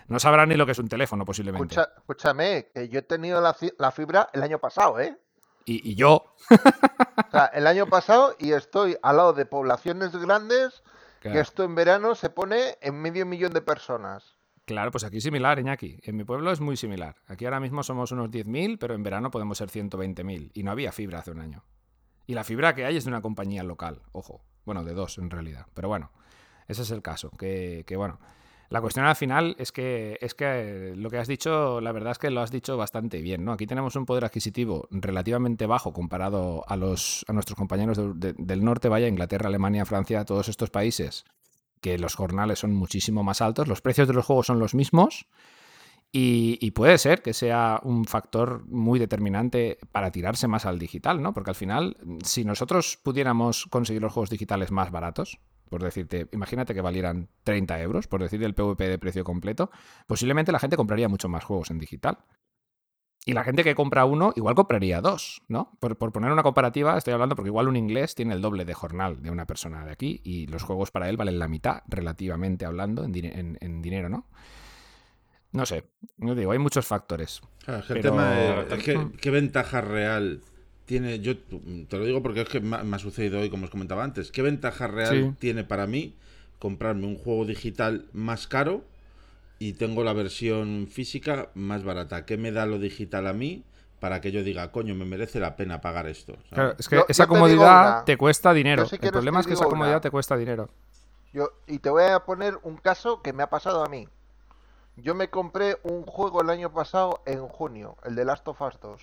no sabrán ni lo que es un teléfono posiblemente. Escucha- escúchame, que yo he tenido la, la fibra el año pasado, ¿eh? Y, y yo, O sea, el año pasado y estoy al lado de poblaciones grandes que esto en verano se pone en medio millón de personas. claro, pues aquí similar, Iñaki. En mi pueblo es muy similar. Aquí ahora mismo somos unos 10.000, pero en verano podemos ser 120.000. Y no había fibra hace un año. Y la fibra que hay es de una compañía local, ojo. Bueno, de dos en realidad. Pero bueno, ese es el caso. Que, que, bueno, la cuestión al final es que, es que lo que has dicho, la verdad es que lo has dicho bastante bien, ¿no? Aquí tenemos un poder adquisitivo relativamente bajo comparado a, los, a nuestros compañeros de- de- del norte, vaya, Inglaterra, Alemania, Francia, todos estos países, que los jornales son muchísimo más altos, los precios de los juegos son los mismos. Y, y puede ser que sea un factor muy determinante para tirarse más al digital, ¿no? Porque al final, si nosotros pudiéramos conseguir los juegos digitales más baratos, por decirte, imagínate que valieran 30 euros, por decir el PVP de precio completo, posiblemente la gente compraría mucho más juegos en digital. Y la gente que compra uno, igual compraría dos, ¿no? Por, por poner una comparativa, estoy hablando porque igual un inglés tiene el doble de jornal de una persona de aquí y los juegos para él valen la mitad, relativamente hablando, en, en- en dinero, ¿no? No sé, no digo, hay muchos factores. Es el Pero- tema que, Mm. qué ventaja real tiene, yo te lo digo porque es que me, ha- sucedido hoy, como os comentaba antes, qué ventaja real Sí. tiene para mí comprarme un juego digital más caro y tengo la versión física más barata. ¿Qué me da lo digital a mí para que yo diga, coño, me merece la pena pagar esto? ¿sabes? Claro, es que Yo- esa yo comodidad te cuesta dinero. Si el problema es que esa comodidad una. te cuesta dinero. Yo, y te voy a poner un caso que me ha pasado a mí. Yo me compré un juego el año pasado en junio, el de Last of Us 2,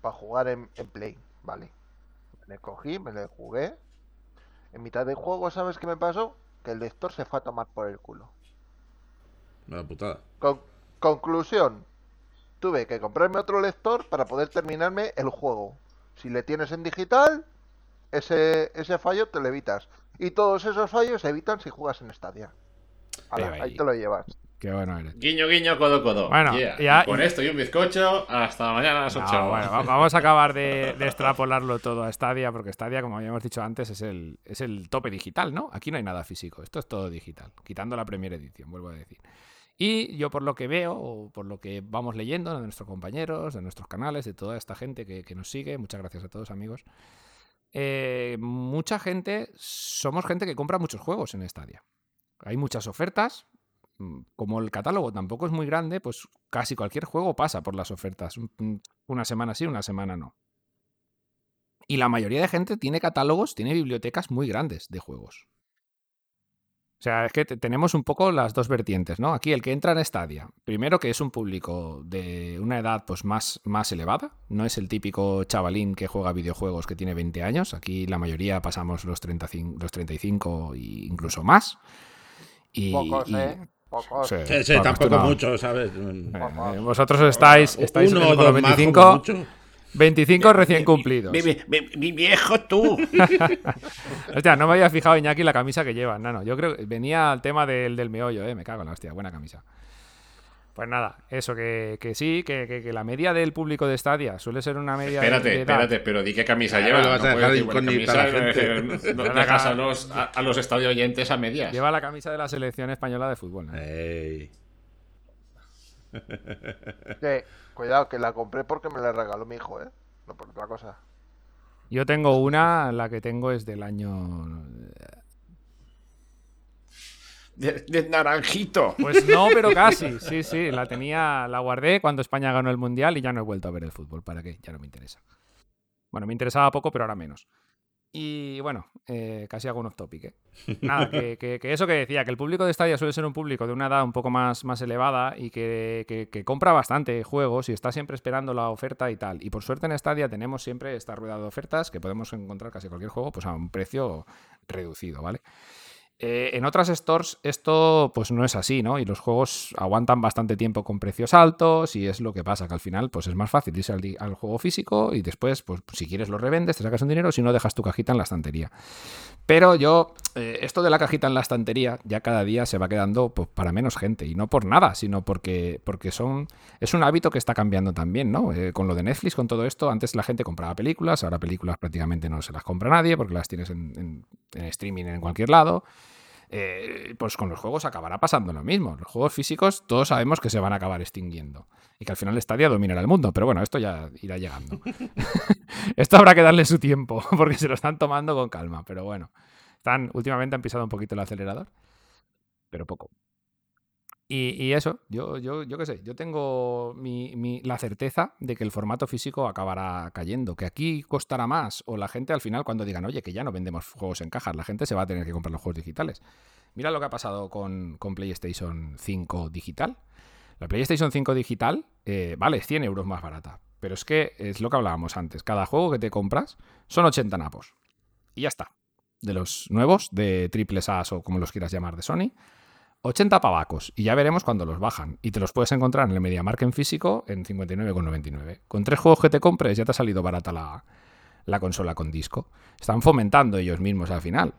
para jugar en, en Play, ¿vale? Me le cogí, me le jugué. En mitad del juego, ¿sabes qué me pasó? Que el lector se fue a tomar por el culo. Una putada. Con- conclusión, tuve que comprarme otro lector para poder terminarme el juego. Si le tienes en digital, ese, ese fallo te lo evitas. Y todos esos fallos se evitan si juegas en Stadia. Ala, ahí- te lo llevas. Qué bueno eres. Guiño, guiño, codo, codo. Bueno, Yeah. ya- Y con esto y un bizcocho, hasta mañana a las 8. No, bueno, va- vamos a acabar de, de extrapolarlo todo a Stadia, porque Stadia, como habíamos dicho antes, es el, es el tope digital, ¿no? Aquí no hay nada físico, esto es todo digital, quitando la primera edición, vuelvo a decir. Y yo por lo que veo, o por lo que vamos leyendo de nuestros compañeros, de nuestros canales, de toda esta gente que, que nos sigue, muchas gracias a todos amigos, eh, mucha gente, somos gente que compra muchos juegos en Stadia. Hay muchas ofertas, como el catálogo tampoco es muy grande, pues casi cualquier juego pasa por las ofertas. Un- un- Una semana sí, una semana no. Y la mayoría de gente tiene catálogos, tiene bibliotecas muy grandes de juegos. O sea, es que te- tenemos un poco las dos vertientes, ¿no? Aquí el que entra en Stadia, primero que es un público de una edad pues más, más elevada, no es el típico chavalín que juega videojuegos que tiene 20 años, aquí la mayoría pasamos los 35, los 35 e incluso más. Y, Pocos, ¿eh? Pocos. Sí, Sí, sí, Pablo, tampoco no. mucho, ¿sabes? Eh, vosotros estáis, estáis Uno los dos más, 25, como mucho. 25 recién cumplidos. Mi, mi- mi- mi viejo tú. (laughs) Hostia, no me había fijado, Iñaki, la camisa que llevan. No, no, yo creo que venía al tema del, del meollo, ¿eh? Me cago en la hostia, buena camisa. Pues nada, eso, que, que sí, que, que- que la media del público de Stadia suele ser una media de- Espérate, de edad. espérate, pero di qué camisa Claro, lleva. lo vas a dejar incógnita a la camisa, gente. (laughs) No, dejas a los, a, a los estadio oyentes a medias. Lleva la camisa de la selección española de fútbol. ¿no? Ey. (laughs) Sí, cuidado, que la compré porque me la regaló mi hijo, ¿eh? No por otra cosa. Yo tengo una, la que tengo es del año. De, de naranjito. Pues no, pero casi. Sí, sí, la tenía, la guardé cuando España ganó el mundial y ya no he vuelto a ver el fútbol. ¿Para qué? Ya no me interesa. Bueno, me interesaba poco, pero ahora menos. Y bueno, eh, casi hago un off topic. ¿eh? (laughs) Nada, que, que- que eso que decía, que el público de Stadia suele ser un público de una edad un poco más, más elevada y que, que- que compra bastante juegos y está siempre esperando la oferta y tal. Y por suerte en Stadia tenemos siempre esta rueda de ofertas que podemos encontrar casi cualquier juego pues a un precio reducido, ¿vale? Eh, en otras stores esto pues no es así, ¿no? Y los juegos aguantan bastante tiempo con precios altos y es lo que pasa, que al final pues es más fácil irse al, juego físico y después pues si quieres lo revendes, te sacas un dinero, si no dejas tu cajita en la estantería. Pero yo, eh, esto de la cajita en la estantería ya cada día se va quedando pues, para menos gente y no por nada, sino porque, porque son, es un hábito que está cambiando también, ¿no? Eh, con lo de Netflix, con todo esto, antes la gente compraba películas, ahora películas prácticamente no se las compra nadie porque las tienes en, en- en streaming en cualquier lado. Eh, pues con los juegos acabará pasando lo mismo. Los juegos físicos todos sabemos que se van a acabar extinguiendo y que al final Stadia dominará el mundo, pero bueno, esto ya irá llegando. (laughs) esto habrá que darle su tiempo (laughs) porque se lo están tomando con calma, pero bueno. Están, últimamente han pisado un poquito el acelerador, pero poco. Y, eso, yo, yo, yo qué sé, yo tengo mi- la certeza de que el formato físico acabará cayendo, que aquí costará más, o la gente al final cuando digan, oye, que ya no vendemos juegos en cajas, la gente se va a tener que comprar los juegos digitales. Mira lo que ha pasado con, con PlayStation 5 digital. La PlayStation 5 digital, eh, vale, es 100 euros más barata, pero es que es lo que hablábamos antes, cada juego que te compras son 80 napos. Y ya está. De los nuevos, de triples As o como los quieras llamar de Sony, 80 pavacos y ya veremos cuando los bajan. Y te los puedes encontrar en el MediaMarkt en físico en 59,99. Con tres juegos que te compres ya te ha salido barata la, la consola con disco. Están fomentando ellos mismos al final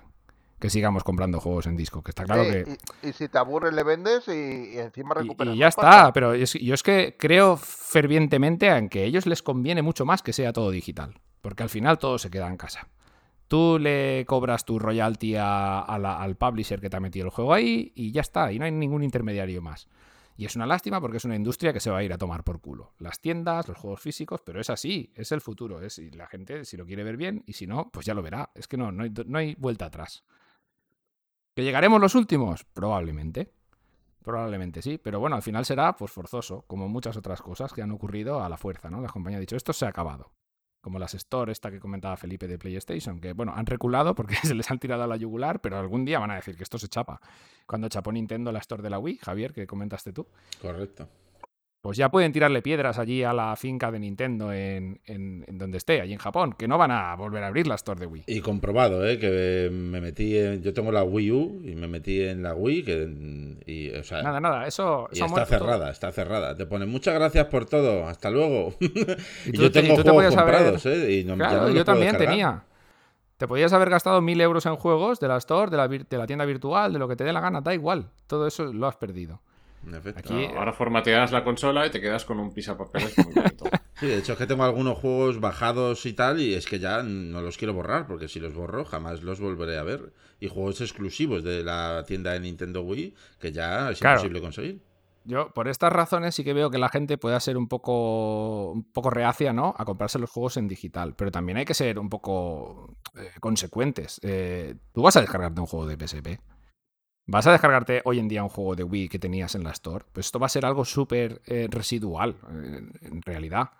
que sigamos comprando juegos en disco. Que está claro Sí, que... y, y si te aburres le vendes y, y encima recuperas. Y, ya está, pasta. pero es- yo es que creo fervientemente en que a ellos les conviene mucho más que sea todo digital, porque al final todo se queda en casa. Tú le cobras tu royalty al publisher que te ha metido el juego ahí y ya está, y no hay ningún intermediario más. Y es una lástima porque es una industria que se va a ir a tomar por culo. Las tiendas, los juegos físicos, pero es así, es el futuro. Es, y la gente, si lo quiere ver bien, y si no, pues ya lo verá. Es que no, no hay, no hay vuelta atrás. ¿Que llegaremos los últimos? Probablemente. Probablemente sí, pero bueno, al final será pues forzoso, como muchas otras cosas que han ocurrido a la fuerza, ¿no? La compañía ha dicho, esto se ha acabado. Como las Store, esta que comentaba Felipe de PlayStation, que bueno, han reculado porque (laughs) se les han tirado a la yugular, pero algún día van a decir que esto se chapa. Cuando chapó Nintendo la Store de la Wii, Javier, que comentaste tú, Correcto. Pues ya pueden tirarle piedras allí a la finca de Nintendo en, en- en donde esté, allí en Japón, que no van a volver a abrir la Store de Wii. Y comprobado, ¿eh? Que me metí en... Yo tengo la Wii U y me metí en la Wii que... y, o sea, Nada, nada, eso... y está todo. cerrada, está cerrada. Te pone muchas gracias por todo, hasta luego. (laughs) y, tú yo te- y tengo tú juegos comprados, ¿eh? Y no, ya Claro, no yo también tenía. Te podías haber gastado mil euros en juegos de la Store, de la, vir- de la tienda virtual, de lo que te dé la gana, da igual. Todo eso lo has perdido. Aquí- ahora formateas la consola y te quedas con un pisapapeles muy. (laughs) Sí, de hecho es que tengo algunos juegos bajados y tal y es que ya no los quiero borrar porque si los borro jamás los volveré a ver. Y juegos exclusivos de la tienda de Nintendo Wii que ya es Claro. imposible conseguir. Yo, por estas razones, sí que veo que la gente pueda ser un poco, un poco reacia, ¿no? A comprarse los juegos en digital. Pero también hay que ser un poco eh, consecuentes. Eh, Tú vas a descargarte un juego de PSP. Vas a descargarte hoy en día un juego de Wii que tenías en la Store. Pues esto va a ser algo súper eh, residual, eh, en realidad.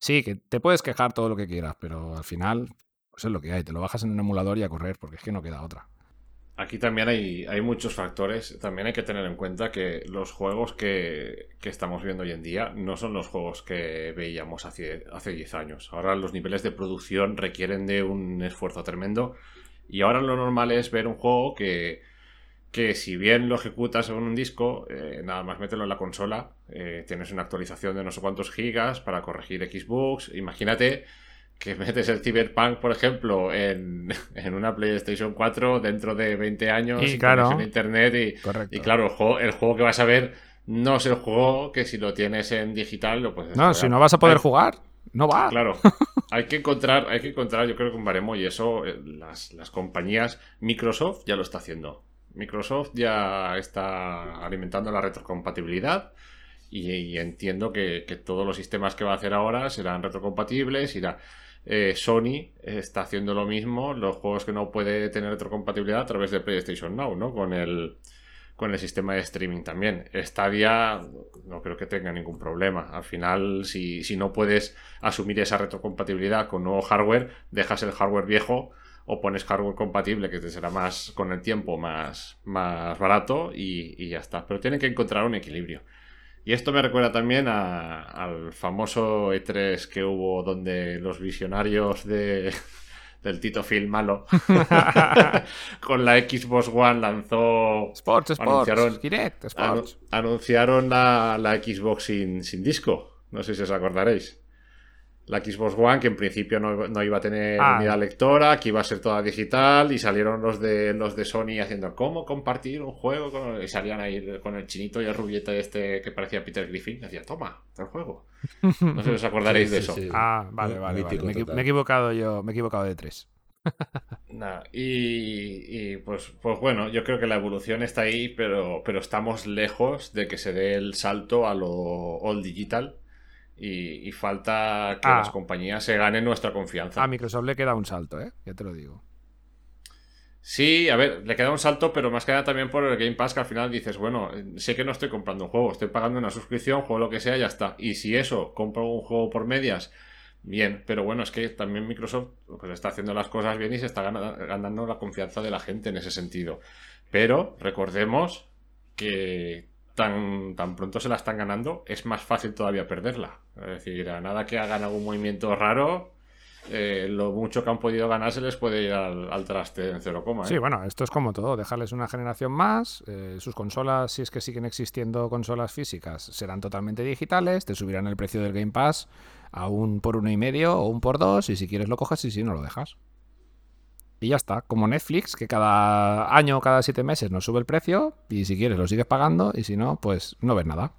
Sí, que te puedes quejar todo lo que quieras, pero al final, pues es lo que hay. Te lo bajas en un emulador y a correr, porque es que no queda otra. Aquí también hay, hay muchos factores. También hay que tener en cuenta que los juegos que, que estamos viendo hoy en día no son los juegos que veíamos hace, hace 10 años. Ahora los niveles de producción requieren de un esfuerzo tremendo. Y ahora lo normal es ver un juego que, que si bien lo ejecutas en un disco, eh, nada más mételo en la consola, eh, tienes una actualización de no sé cuántos gigas para corregir Xbox. Imagínate que (laughs) metes el Cyberpunk, por ejemplo, en, (laughs) en una PlayStation 4 dentro de 20 años Y claro. a internet y, claro, el juego, el juego que vas a ver no es el juego que si lo tienes en digital lo puedes No, si no vas a poder Hay- jugar, no va. Claro, (laughs) hay que encontrar, hay que encontrar, yo creo que un baremo y eso eh, las, las compañías, Microsoft ya lo está haciendo. Microsoft ya está alimentando la retrocompatibilidad y, entiendo que, que todos los sistemas que va a hacer ahora serán retrocompatibles. Irá. Eh, Sony está haciendo lo mismo, los juegos que no puede tener retrocompatibilidad a través de PlayStation Now, ¿no? Con el, con el sistema de streaming también. Stadia no creo que tenga ningún problema. Al final, si, si no puedes asumir esa retrocompatibilidad con nuevo hardware, dejas el hardware viejo o pones hardware compatible que te será más con el tiempo más, más barato y, y ya está. Pero tienen que encontrar un equilibrio. Y esto me recuerda también a- al famoso E3 que hubo donde los visionarios de, (laughs) del Tito Phil malo (laughs) con la Xbox One lanzó Sports, Sports, Anunciaron- Kinect, Anu- Sports. anunciaron la, la Xbox sin, sin disco. No sé si os acordaréis. La Xbox One, que en principio no, no iba a tener Ah. unidad lectora, que iba a ser toda digital, y salieron los de los de Sony haciendo cómo compartir un juego con... y salían ahí con el chinito y el rubieta este que parecía Peter Griffin, decía, toma, el juego. No sé si os acordaréis (laughs) Sí, de eso. sí. Ah, vale, vale, me he equivocado yo, me he equivocado de tres. (laughs) Nah, y, y, pues, pues bueno, yo creo que la evolución está ahí, pero, pero estamos lejos de que se dé el salto a lo all digital y, y falta que Ah. las compañías se ganen nuestra confianza. A Microsoft le queda un salto, ¿eh? Ya te lo digo. Sí, a ver, le queda un salto, pero más que nada también por el Game Pass que al final dices, bueno, sé que no estoy comprando un juego, estoy pagando una suscripción, juego lo que sea, ya está. Y si eso, compro un juego por medias, bien, pero bueno, es que también Microsoft pues, está haciendo las cosas bien y se está gana- ganando la confianza de la gente en ese sentido. Pero recordemos que tan, tan pronto se la están ganando, es más fácil todavía perderla. Es decir, a nada que hagan algún movimiento raro, eh, lo mucho que han podido ganar se les puede ir al, al traste en cero coma. ¿eh? Sí, bueno, esto es como todo. Dejarles una generación más. eh, sus consolas, si es que siguen existiendo consolas físicas, serán totalmente digitales. Te subirán el precio del Game Pass a un por uno y medio o un por dos. Y si quieres lo coges y si no lo dejas. Y ya está. Como Netflix, que cada año o cada siete meses nos sube el precio. Y si quieres lo sigues pagando. Y si no, pues no ves nada.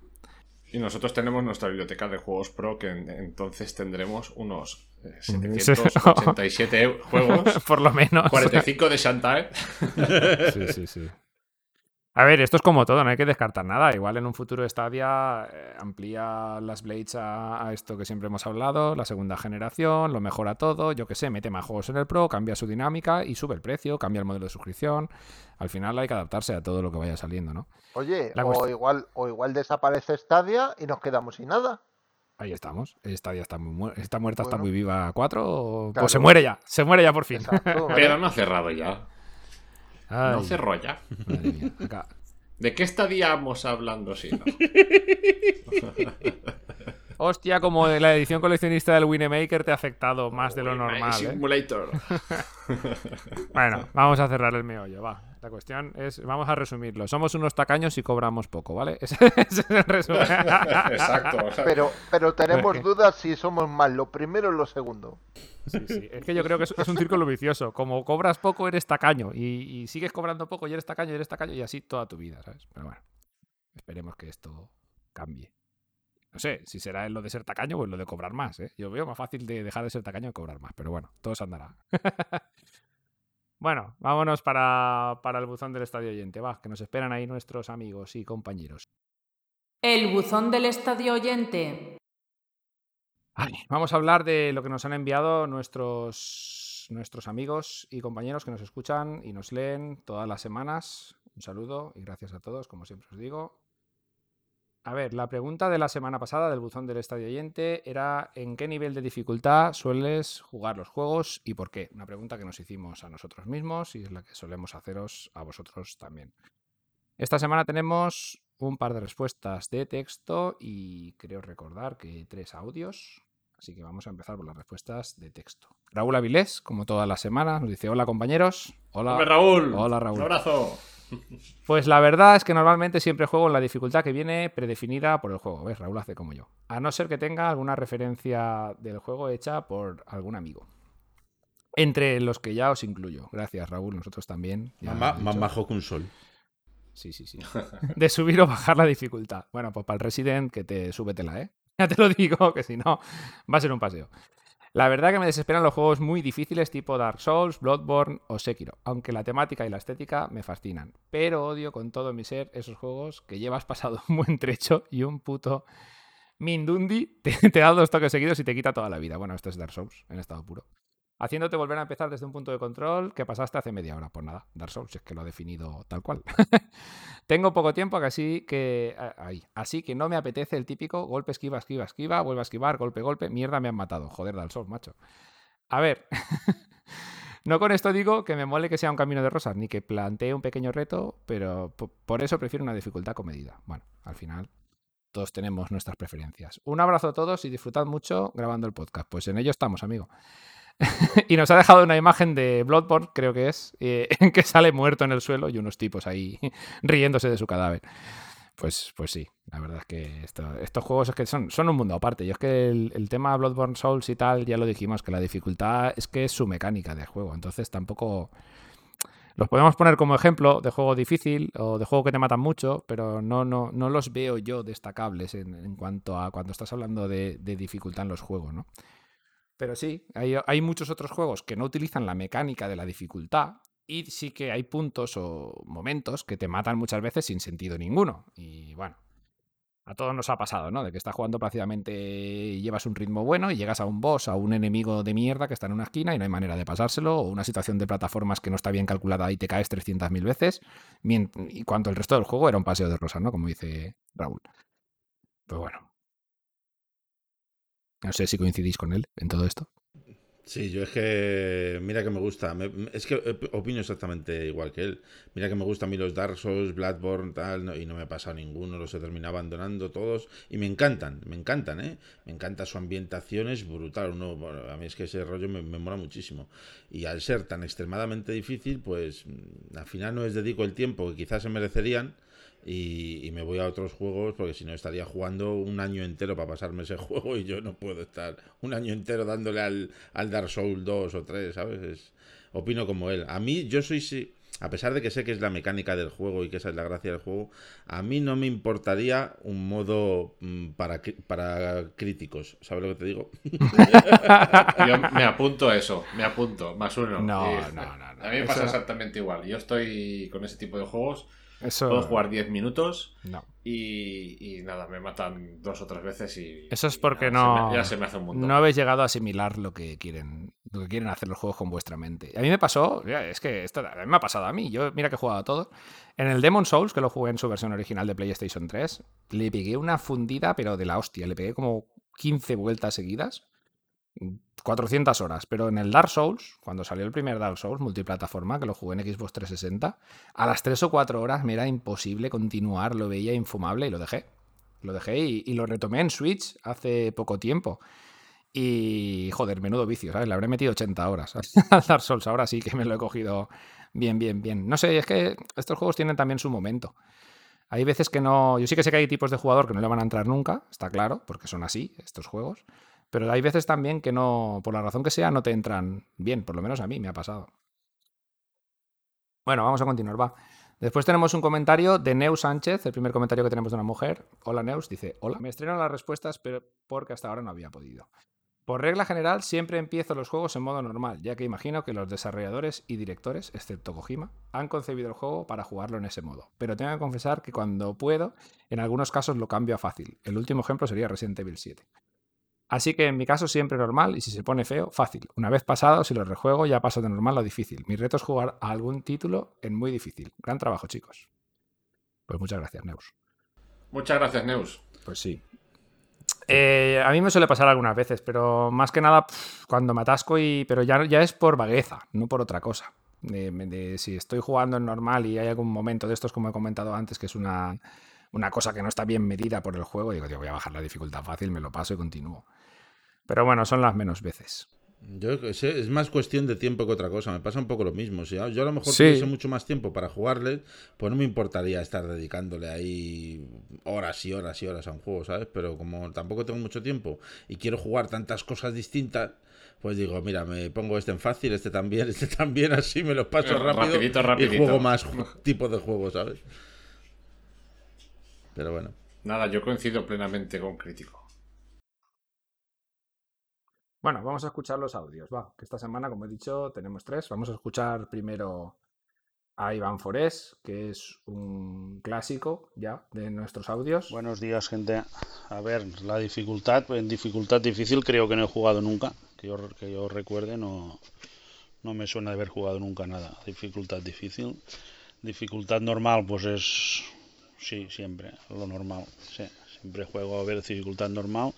Y nosotros tenemos nuestra biblioteca de juegos pro, que en- entonces tendremos unos eh, Sí. 787 (laughs) juegos, (laughs) por lo menos. 45 de Shantae. Sí, sí, sí. A ver, esto es como todo, no hay que descartar nada. Igual en un futuro Stadia eh, amplía las Blades a, a esto que siempre hemos hablado, la segunda generación, lo mejora todo, yo qué sé, mete más juegos en el Pro, cambia su dinámica y sube el precio, cambia el modelo de suscripción. Al final hay que adaptarse a todo lo que vaya saliendo, ¿no? Oye, o cuestión- igual, o igual desaparece Stadia y nos quedamos sin nada. Ahí estamos. Stadia está, muy mu- está muerta, está muy viva 4 o... Claro. Pues se muere ya, se muere ya por fin. Exacto, (laughs) ¿vale? Pero no ha cerrado ya. No Ay, cerró ya. madre mía, acá- ¿De qué estaríamos hablando si no? (laughs) Hostia, como la edición coleccionista del Winemaker te ha afectado más de lo normal, ¿eh? Simulator. (laughs) Bueno, vamos a cerrar el meollo, va. La cuestión es, vamos a resumirlo. Somos unos tacaños y cobramos poco, ¿vale? (laughs) Ese, es el resumen. (laughs) Exacto. o sea, Pero, pero tenemos (laughs) dudas si somos más lo primero o lo segundo. Sí, sí. Es que yo creo que es, es un círculo vicioso. Como cobras poco, eres tacaño. Y, y sigues cobrando poco y eres tacaño y eres tacaño y así toda tu vida, ¿sabes? Pero bueno. esperemos que esto cambie. No sé si será en lo de ser tacaño o en lo de cobrar más. ¿eh? Yo veo más fácil de dejar de ser tacaño que cobrar más, pero bueno, todo se andará. Bueno, vámonos para, para el buzón del estadio oyente. Va, que nos esperan ahí nuestros amigos y compañeros. El buzón del estadio oyente. Ay, vamos a hablar de lo que nos han enviado nuestros, nuestros amigos y compañeros que nos escuchan y nos leen todas las semanas. Un saludo y gracias a todos, como siempre os digo. A ver, la pregunta de la semana pasada del buzón del estadio oyente era ¿en qué nivel de dificultad sueles jugar los juegos y por qué? Una pregunta que nos hicimos a nosotros mismos y es la que solemos haceros a vosotros también. Esta semana tenemos un par de respuestas de texto y creo recordar que tres audios. Así que vamos a empezar por las respuestas de texto. Raúl Avilés, como todas las semanas, nos dice: Hola compañeros. Hola, Hombre, Raúl. Hola, Raúl. Un abrazo. Pues la verdad es que normalmente siempre juego en la dificultad que viene predefinida por el juego. ¿Ves? Raúl hace como yo. A no ser que tenga alguna referencia del juego hecha por algún amigo. Entre los que ya os incluyo. Gracias, Raúl. Nosotros también. Más, bajo que un sol. Sí, sí, sí. De subir o bajar la dificultad. Bueno, pues para el Resident que te súbetela, ¿eh? (laughs) Ya te lo digo, que si no, va a ser un paseo. La verdad que me desesperan los juegos muy difíciles tipo Dark Souls, Bloodborne o Sekiro, aunque la temática y la estética me fascinan. Pero odio con todo mi ser esos juegos que llevas pasado (laughs) un buen trecho y un puto Mindundi te, te da dos toques seguidos y te quita toda la vida. Bueno, esto es Dark Souls en estado puro. Haciéndote volver a empezar desde un punto de control que pasaste hace media hora. Pues nada, Dark Souls es que lo ha definido tal cual. (laughs) Tengo poco tiempo, así que. Así que no me apetece el típico golpe, esquiva, esquiva, esquiva, vuelve a esquivar, golpe, golpe. Mierda, me han matado. Joder, Dark Souls, macho. A ver. (laughs) no con esto digo que me mole que sea un camino de rosas, ni que plantee un pequeño reto, pero po- por eso prefiero una dificultad comedida. Bueno, al final. Todos tenemos nuestras preferencias. Un abrazo a todos y disfrutad mucho grabando el podcast. Pues en ello estamos, amigo. (laughs) y nos ha dejado una imagen de Bloodborne, creo que es, eh, (laughs) que sale muerto en el suelo y unos tipos ahí (laughs) riéndose de su cadáver. Pues, pues sí, la verdad es que esto- estos juegos es que son, son un mundo aparte. Y es que el, el tema Bloodborne Souls y tal, ya lo dijimos, que la dificultad es que es su mecánica de juego. Entonces tampoco... Los podemos poner como ejemplo de juego difícil o de juego que te matan mucho, pero no, no, no los veo yo destacables en, en cuanto a cuando estás hablando de, de dificultad en los juegos, ¿no? Pero sí, hay, hay muchos otros juegos que no utilizan la mecánica de la dificultad y sí que hay puntos o momentos que te matan muchas veces sin sentido ninguno. Y bueno, a todos nos ha pasado, ¿no? De que estás jugando plácidamente y llevas un ritmo bueno y llegas a un boss, a un enemigo de mierda que está en una esquina y no hay manera de pasárselo, o una situación de plataformas que no está bien calculada y te caes 300.000 veces, y cuando el resto del juego era un paseo de rosas, ¿no? Como dice Raúl. Pues bueno. No sé si coincidís con él en todo esto. Sí, yo es que. Mira que me gusta. es que op- opino exactamente igual que él. Mira que me gustan a mí los Dark Souls, Bloodborne, tal, y no me ha pasado ninguno. Los he terminado abandonando todos. Y me encantan, me encantan, ¿eh? Me encanta su ambientación, es brutal. Uno, a mí es que ese rollo me, me mola muchísimo. Y al ser tan extremadamente difícil, pues mm, al final no les dedico el tiempo que quizás se merecerían. Y, y me voy a otros juegos porque si no estaría jugando un año entero para pasarme ese (laughs) juego y yo no puedo estar un año entero dándole al, al Dark Souls 2 o 3, ¿sabes? Es- opino como él. A mí, yo soy, sí, a pesar de que sé que es la mecánica del juego y que esa es la gracia del juego, a mí no me importaría un modo mm, para, para críticos, ¿sabes lo que te digo? (laughs) Yo me apunto a eso, me apunto, más uno. No, Y- no, no, no. A mí me pasa Eso- exactamente igual. Yo estoy con ese tipo de juegos, Eso. puedo jugar 10 minutos No. y, y nada, me matan dos o tres veces y. Eso es porque nada, se no- me- ya se me hace un mundo. No habéis llegado a asimilar lo que quieren, lo que quieren hacer los juegos con vuestra mente. A mí me pasó, es que esto a mí me ha pasado a mí. Yo, mira que he jugado a todo. En el Demon Souls, que lo jugué en su versión original de PlayStation 3, le pegué una fundida, pero de la hostia. Le pegué como 15 vueltas seguidas. 400 horas, pero en el Dark Souls, cuando salió el primer Dark Souls multiplataforma, que lo jugué en Xbox 360, a las 3 o 4 horas me era imposible continuar, lo veía infumable y lo dejé. Lo dejé y, y lo retomé en Switch hace poco tiempo. Y joder, menudo vicio, ¿sabes? Le habré metido 80 horas (laughs) al Dark Souls. Ahora sí que me lo he cogido bien, bien, bien. No sé, es que estos juegos tienen también su momento. Hay veces que no. Yo sí que sé que hay tipos de jugador que no le van a entrar nunca, está claro, porque son así estos juegos. Pero hay veces también que no, por la razón que sea, no te entran bien. Por lo menos a mí me ha pasado. Bueno, vamos a continuar, va. Después tenemos un comentario de Neus Sánchez, el primer comentario que tenemos de una mujer. Hola Neus, dice, hola. Me estreno las respuestas, pero porque hasta ahora no había podido. Por regla general, siempre empiezo los juegos en modo normal, ya que imagino que los desarrolladores y directores, excepto Kojima, han concebido el juego para jugarlo en ese modo. Pero tengo que confesar que cuando puedo, en algunos casos lo cambio a fácil. El último ejemplo sería Resident Evil 7. Así que en mi caso siempre normal y si se pone feo, fácil. Una vez pasado, si lo rejuego, ya paso de normal a difícil. Mi reto es jugar a algún título en muy difícil. Gran trabajo, chicos. Pues muchas gracias, Neus. Muchas gracias, Neus. Pues sí. Eh, a mí me suele pasar algunas veces, pero más que nada cuando me atasco y. Pero ya, ya es por vagueza, no por otra cosa. De, si estoy jugando en normal y hay algún momento de estos, como he comentado antes, que es una, una cosa que no está bien medida por el juego, digo, voy a bajar la dificultad fácil, me lo paso y continúo. Pero bueno, son las menos veces. Yo sé, es más cuestión de tiempo que otra cosa. Me pasa un poco lo mismo. Si yo a lo mejor tuviese mucho más tiempo para jugarle, pues no me importaría estar dedicándole ahí horas y horas y horas a un juego, ¿sabes? Pero como tampoco tengo mucho tiempo y quiero jugar tantas cosas distintas, pues digo, mira, me pongo este en fácil, este también, (laughs) este también, así me lo paso rápido y juego más tipos de juegos, ¿sabes? Pero bueno. Nada, yo coincido plenamente con Crítico. Bueno, vamos a escuchar los audios. Va, que esta semana, como he dicho, tenemos tres. Vamos a escuchar primero a Iván Forés, que es un clásico ya de nuestros audios. Buenos días, gente. A ver, la dificultad, en dificultad difícil creo que no he jugado nunca. Que yo, que yo recuerde, no, no me suena de haber jugado nunca nada. Dificultad difícil. Dificultad normal, pues es. Sí, siempre, lo normal. Sí, siempre juego a ver dificultad normal.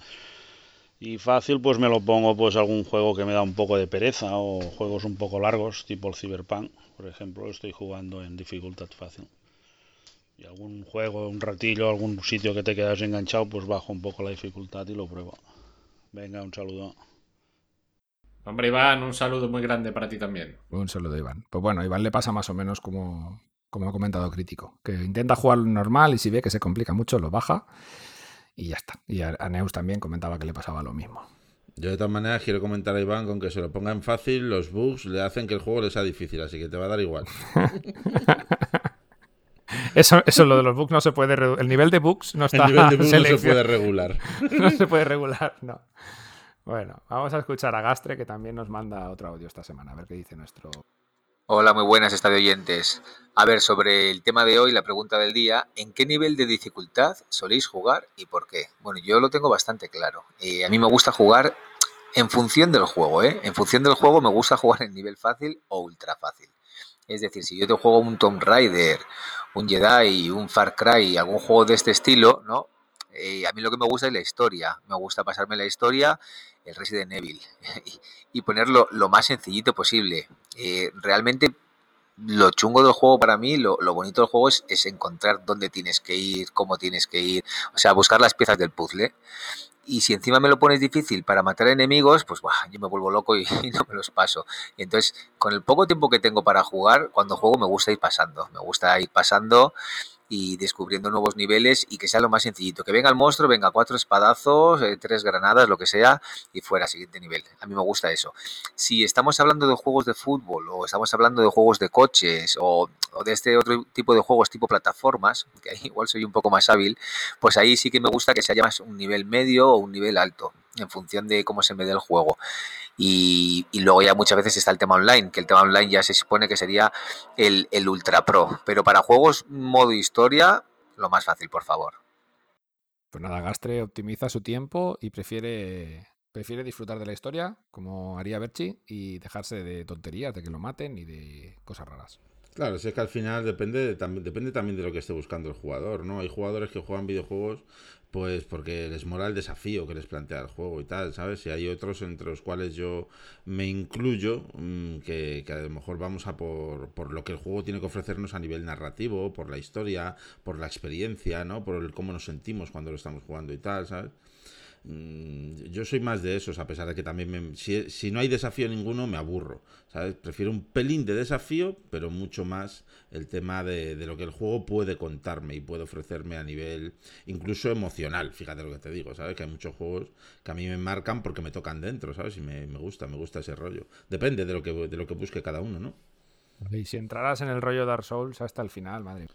Y fácil, pues me lo pongo pues algún juego que me da un poco de pereza o juegos un poco largos, tipo el Cyberpunk, por ejemplo, estoy jugando en dificultad fácil. Y algún juego, un ratillo, algún sitio que te quedas enganchado, pues bajo un poco la dificultad y lo pruebo. Venga, un saludo. Hombre, Iván, un saludo muy grande para ti también. Un saludo, Iván. Pues bueno, Iván le pasa más o menos como, como ha comentado Crítico, que intenta jugar normal y si ve que se complica mucho, lo baja y ya está. Y a, Neus también comentaba que le pasaba lo mismo. Yo de todas maneras quiero comentar a Iván con que se lo ponga en fácil, los bugs le hacen que el juego le sea difícil, así que te va a dar igual. (laughs) eso, eso lo de los bugs no se puede el nivel de bugs no está el nivel de bugs no se puede regular. (laughs) no se puede regular, no. Bueno, vamos a escuchar a Gastre que también nos manda otro audio esta semana, a ver qué dice nuestro Hola, muy buenas, estadio oyentes. A ver, sobre el tema de hoy, la pregunta del día, ¿en qué nivel de dificultad soléis jugar y por qué? Bueno, yo lo tengo bastante claro. Eh, a mí me gusta jugar en función del juego, ¿eh? En función del juego me gusta jugar en nivel fácil o ultra fácil. Es decir, si yo te juego un Tomb Raider, un Jedi, un Far Cry, algún juego de este estilo, ¿no? Eh, a mí lo que me gusta es la historia. Me gusta pasarme la historia, el Resident Evil, (laughs) y, ponerlo lo más sencillito posible. Eh, realmente lo chungo del juego para mí, lo, bonito del juego es, es, encontrar dónde tienes que ir, cómo tienes que ir, o sea, buscar las piezas del puzzle. Y si encima me lo pones difícil para matar enemigos, pues yo me vuelvo loco y, (laughs) y, no me los paso. Entonces, con el poco tiempo que tengo para jugar, cuando juego me gusta ir pasando. Me gusta ir pasando y descubriendo nuevos niveles y que sea lo más sencillito. Que venga el monstruo, venga cuatro espadazos, eh, tres granadas, lo que sea, y fuera, siguiente nivel. A mí me gusta eso. Si estamos hablando de juegos de fútbol o estamos hablando de juegos de coches o, de este otro tipo de juegos tipo plataformas, que ahí (laughs) igual soy un poco más hábil, pues ahí sí que me gusta que se haya más un nivel medio o un nivel alto en función de cómo se me dé el juego. Y, luego ya muchas veces está el tema online, que el tema online ya se supone que sería el, el Ultra Pro. Pero para juegos modo historia, lo más fácil, por favor. Pues nada, Gastre optimiza su tiempo y prefiere, prefiere disfrutar de la historia, como haría Berchi, y dejarse de tonterías, de que lo maten y de cosas raras. Claro, es que al final depende, depende también de lo que esté buscando el jugador, ¿no? Hay jugadores que juegan videojuegos pues porque les mola el desafío que les plantea el juego y tal, ¿sabes? Y hay otros entre los cuales yo me incluyo, mm, que, que, a lo mejor vamos a por, por, lo que el juego tiene que ofrecernos a nivel narrativo, por la historia, por la experiencia, ¿no? Por el cómo nos sentimos cuando lo estamos jugando y tal, ¿sabes? Mm, yo soy más de esos, a pesar de que también me, si, no hay desafío ninguno me aburro, ¿sabes? Prefiero un pelín de desafío, pero mucho más el tema de, lo que el juego puede contarme y puede ofrecerme a nivel incluso emocional, fíjate lo que te digo, ¿sabes? Que hay muchos juegos que a mí me marcan porque me tocan dentro, ¿sabes? Y me, me gusta, me gusta ese rollo. Depende de lo que, de lo que busque cada uno, ¿no? Y si entraras en el rollo Dark Souls hasta el final, madre.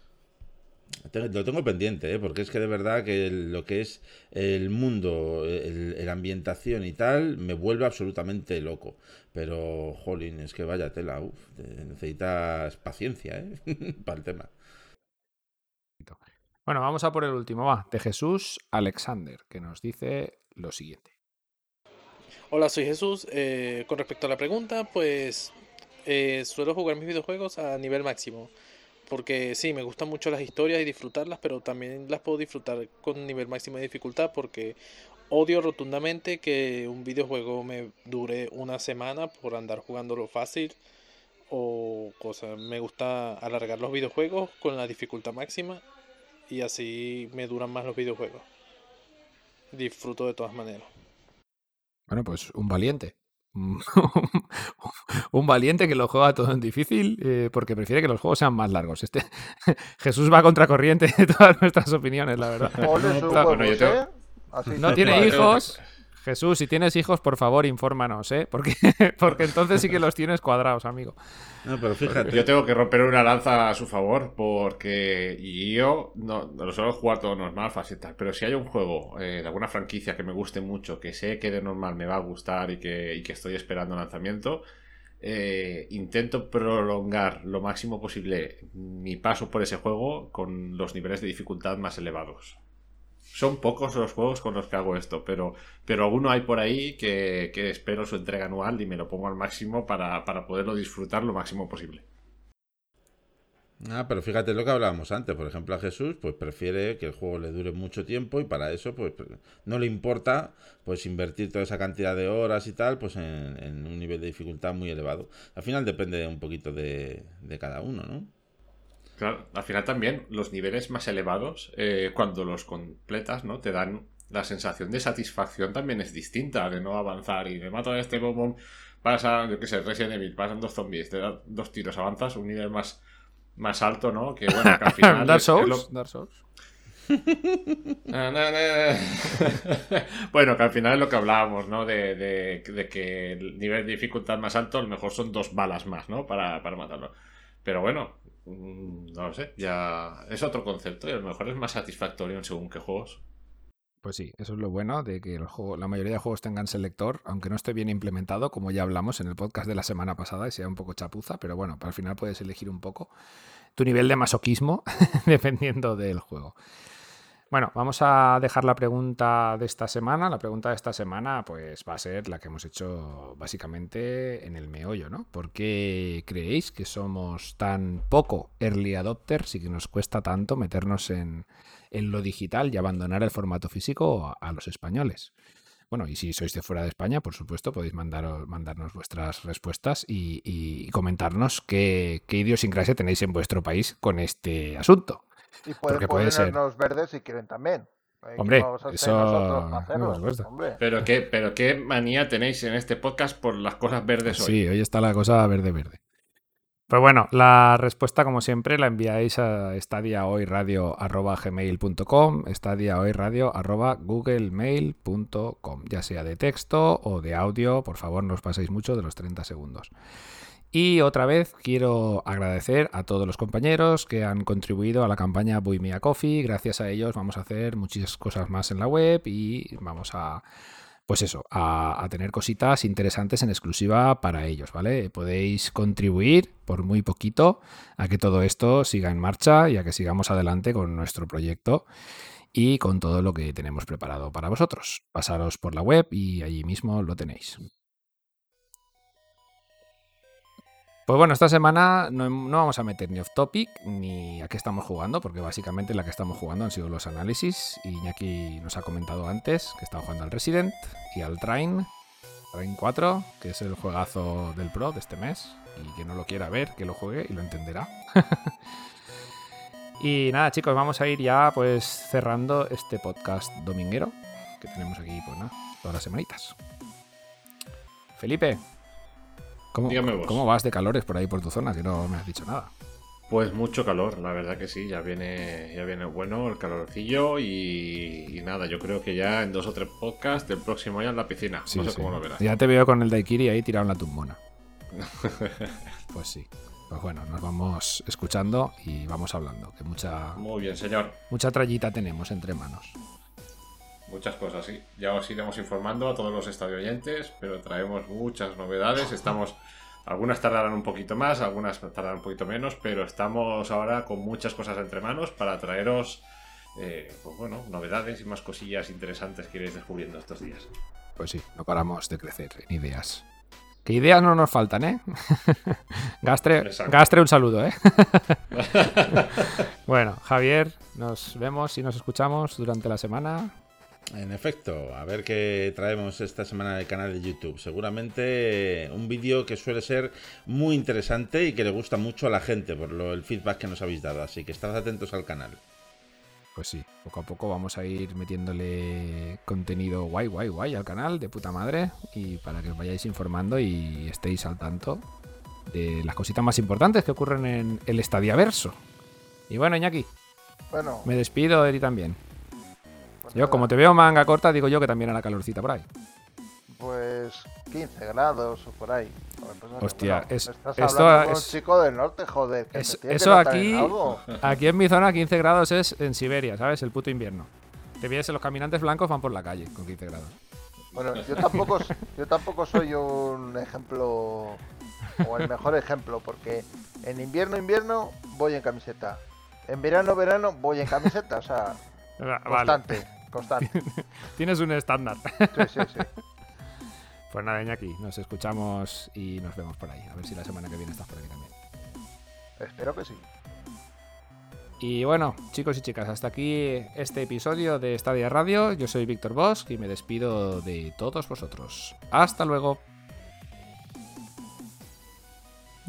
Lo tengo pendiente, ¿eh? porque es que de verdad que lo que es el mundo, la ambientación y tal, me vuelve absolutamente loco. Pero, jolín, es que vaya tela, uf, necesitas paciencia ¿eh? (laughs) para el tema. Bueno, vamos a por el último, va, de Jesús Alexander, que nos dice lo siguiente. Hola, soy Jesús. Eh, con respecto a la pregunta, pues eh, suelo jugar mis videojuegos a nivel máximo. Porque sí, me gustan mucho las historias y disfrutarlas, pero también las puedo disfrutar con nivel máximo de dificultad porque odio rotundamente que un videojuego me dure una semana por andar jugándolo fácil o cosas. Me gusta alargar los videojuegos con la dificultad máxima y así me duran más los videojuegos. Disfruto de todas maneras. Bueno, pues un valiente. (laughs) un valiente que lo juega todo en difícil eh, porque prefiere que los juegos sean más largos. Este (laughs) Jesús va a contracorriente (laughs) de todas nuestras opiniones, la verdad. no tiene hijos. Jesús, si tienes hijos, por favor, infórmanos, ¿eh? Porque, (laughs) porque entonces sí que los tienes cuadrados, amigo. No, pero fíjate. Yo tengo que romper una lanza a su favor, porque yo no, lo suelo jugar todo normal, fácil y tal. Pero si hay un juego eh, de alguna franquicia que me guste mucho, que sé que de normal me va a gustar y que, que estoy esperando lanzamiento, eh, intento prolongar lo máximo posible mi paso por ese juego con los niveles de dificultad más elevados son pocos los juegos con los que hago esto, pero, pero alguno hay por ahí que, espero su entrega anual y me lo pongo al máximo para, poderlo disfrutar lo máximo posible. Ah, pero fíjate lo que hablábamos antes. Por ejemplo, a Jesús, pues prefiere que el juego le dure mucho tiempo y para eso, pues no le importa, pues invertir toda esa cantidad de horas y tal, pues en, un nivel de dificultad muy elevado. Al final depende un poquito de, de cada uno, ¿no? Claro, al final también los niveles más elevados, eh, cuando los completas, ¿no? Te dan la sensación de satisfacción también es distinta, de no avanzar y me mato a este boom, pasa, yo qué sé, Resident Evil, pasan dos zombies, te dan dos tiros, avanzas un nivel más, más alto, ¿no? Que bueno, que al (laughs) final. Dark Souls. Dark Souls. (laughs) bueno, que al final es lo que hablábamos, ¿no? De, de, que el nivel de dificultad más alto, a lo mejor son dos balas más, ¿no? Para, para matarlo. Pero bueno, no lo sé, ya es otro concepto y a lo mejor es más satisfactorio en según qué juegos. Pues sí, eso es lo bueno de que la mayoría de juegos tengan selector, aunque no esté bien implementado, como ya hablamos en el podcast de la semana pasada y sea un poco chapuza, pero bueno, al final puedes elegir un poco tu nivel de masoquismo (laughs) dependiendo del juego. Bueno, vamos a dejar la pregunta de esta semana. La pregunta de esta semana, pues, va a ser la que hemos hecho básicamente en el meollo, ¿no? ¿Por qué creéis que somos tan poco early adopters y que nos cuesta tanto meternos en, lo digital y abandonar el formato físico a, los españoles? Bueno, y si sois de fuera de España, por supuesto, podéis mandarnos vuestras respuestas y, comentarnos qué, qué idiosincrasia tenéis en vuestro país con este asunto. Y pueden ponernos verdes si quieren también. Hombre, eso... Pero qué, pero qué manía tenéis en este podcast por las cosas verdes hoy. Sí, hoy está la cosa verde verde. Pues bueno, la respuesta, como siempre, la enviáis a estadiahoyradio.gmail.com, estadiahoyradio.googlemail.com, ya sea de texto o de audio, por favor no os paséis mucho de los 30 segundos. Y otra vez quiero agradecer a todos los compañeros que han contribuido a la campaña Buy Me a Coffee. Gracias a ellos vamos a hacer muchas cosas más en la web y vamos a, pues eso, a, tener cositas interesantes en exclusiva para ellos, ¿vale? Podéis contribuir por muy poquito a que todo esto siga en marcha y a que sigamos adelante con nuestro proyecto y con todo lo que tenemos preparado para vosotros. Pasaros por la web y allí mismo lo tenéis. Pues bueno, esta semana no, vamos a meter ni off topic ni a qué estamos jugando, porque básicamente la que estamos jugando han sido los análisis. Y Iñaki nos ha comentado antes que estaba jugando al Resident y al Train, Train 4, que es el juegazo del Pro de este mes. Y que no lo quiera ver, que lo juegue y lo entenderá. (laughs) y nada, chicos, vamos a ir ya pues cerrando este podcast dominguero que tenemos aquí, pues nada, todas las semanitas. Felipe, ¿Cómo, vas de calores por ahí por tu zona? Que no me has dicho nada. Pues mucho calor, la verdad que sí, ya viene, ya viene bueno el calorcillo y, nada, yo creo que ya en dos o tres podcasts del próximo año en la piscina. no sé cómo lo verás. Ya te veo con el Daikiri ahí tirado en la tumbona. (laughs) pues sí. pues bueno, nos vamos escuchando y vamos hablando, que mucha, Muy bien, señor. mucha trayita tenemos entre manos. Muchas cosas, sí. Ya os iremos informando a todos los estadio oyentes, pero traemos muchas novedades. Estamos. Algunas tardarán un poquito más, algunas tardarán un poquito menos, pero estamos ahora con muchas cosas entre manos para traeros, eh, pues bueno, novedades y más cosillas interesantes que iréis descubriendo estos días. Pues sí, no paramos de crecer en ideas. Que ideas no nos faltan, ¿eh? (laughs) Gastre, Exacto. Gastre, un saludo, ¿eh? (laughs) (laughs) bueno, Javier, nos vemos y nos escuchamos durante la semana. En efecto, a ver qué traemos esta semana en el canal de YouTube. Seguramente eh, un vídeo que suele ser muy interesante y que le gusta mucho a la gente por lo, el feedback que nos habéis dado. Así que estad atentos al canal. Pues sí, poco a poco vamos a ir metiéndole contenido guay, guay, guay al canal de puta madre y para que os vayáis informando y estéis al tanto de las cositas más importantes que ocurren en el Stadiaverso. Y bueno, Iñaki, Bueno, me despido de ti también. Yo, como te veo manga corta, digo yo que también hará calorcita por ahí. Pues 15 grados o por ahí. Pues Hostia, bueno, es- estás esto es- un chico del norte, joder. Que Es- eso notar en aquí, algo. aquí en mi zona 15 grados es en Siberia, ¿sabes? El puto invierno. Te ves los caminantes blancos van por la calle con 15 grados. Bueno, yo tampoco, yo tampoco soy un ejemplo o el mejor ejemplo, porque en invierno, invierno voy en camiseta. En verano, verano voy en camiseta, o sea, (laughs) Vale, constante, (laughs) tienes un estándar. Sí, sí, sí. (laughs) Pues nada, Iñaki, nos escuchamos y nos vemos por ahí. A ver si la semana que viene estás por aquí también. Espero que sí. Y bueno, chicos y chicas, hasta aquí este episodio de Stadia Radio. Yo soy Víctor Bosch y me despido de todos vosotros. Hasta luego.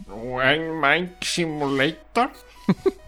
Mind Simulator. (laughs)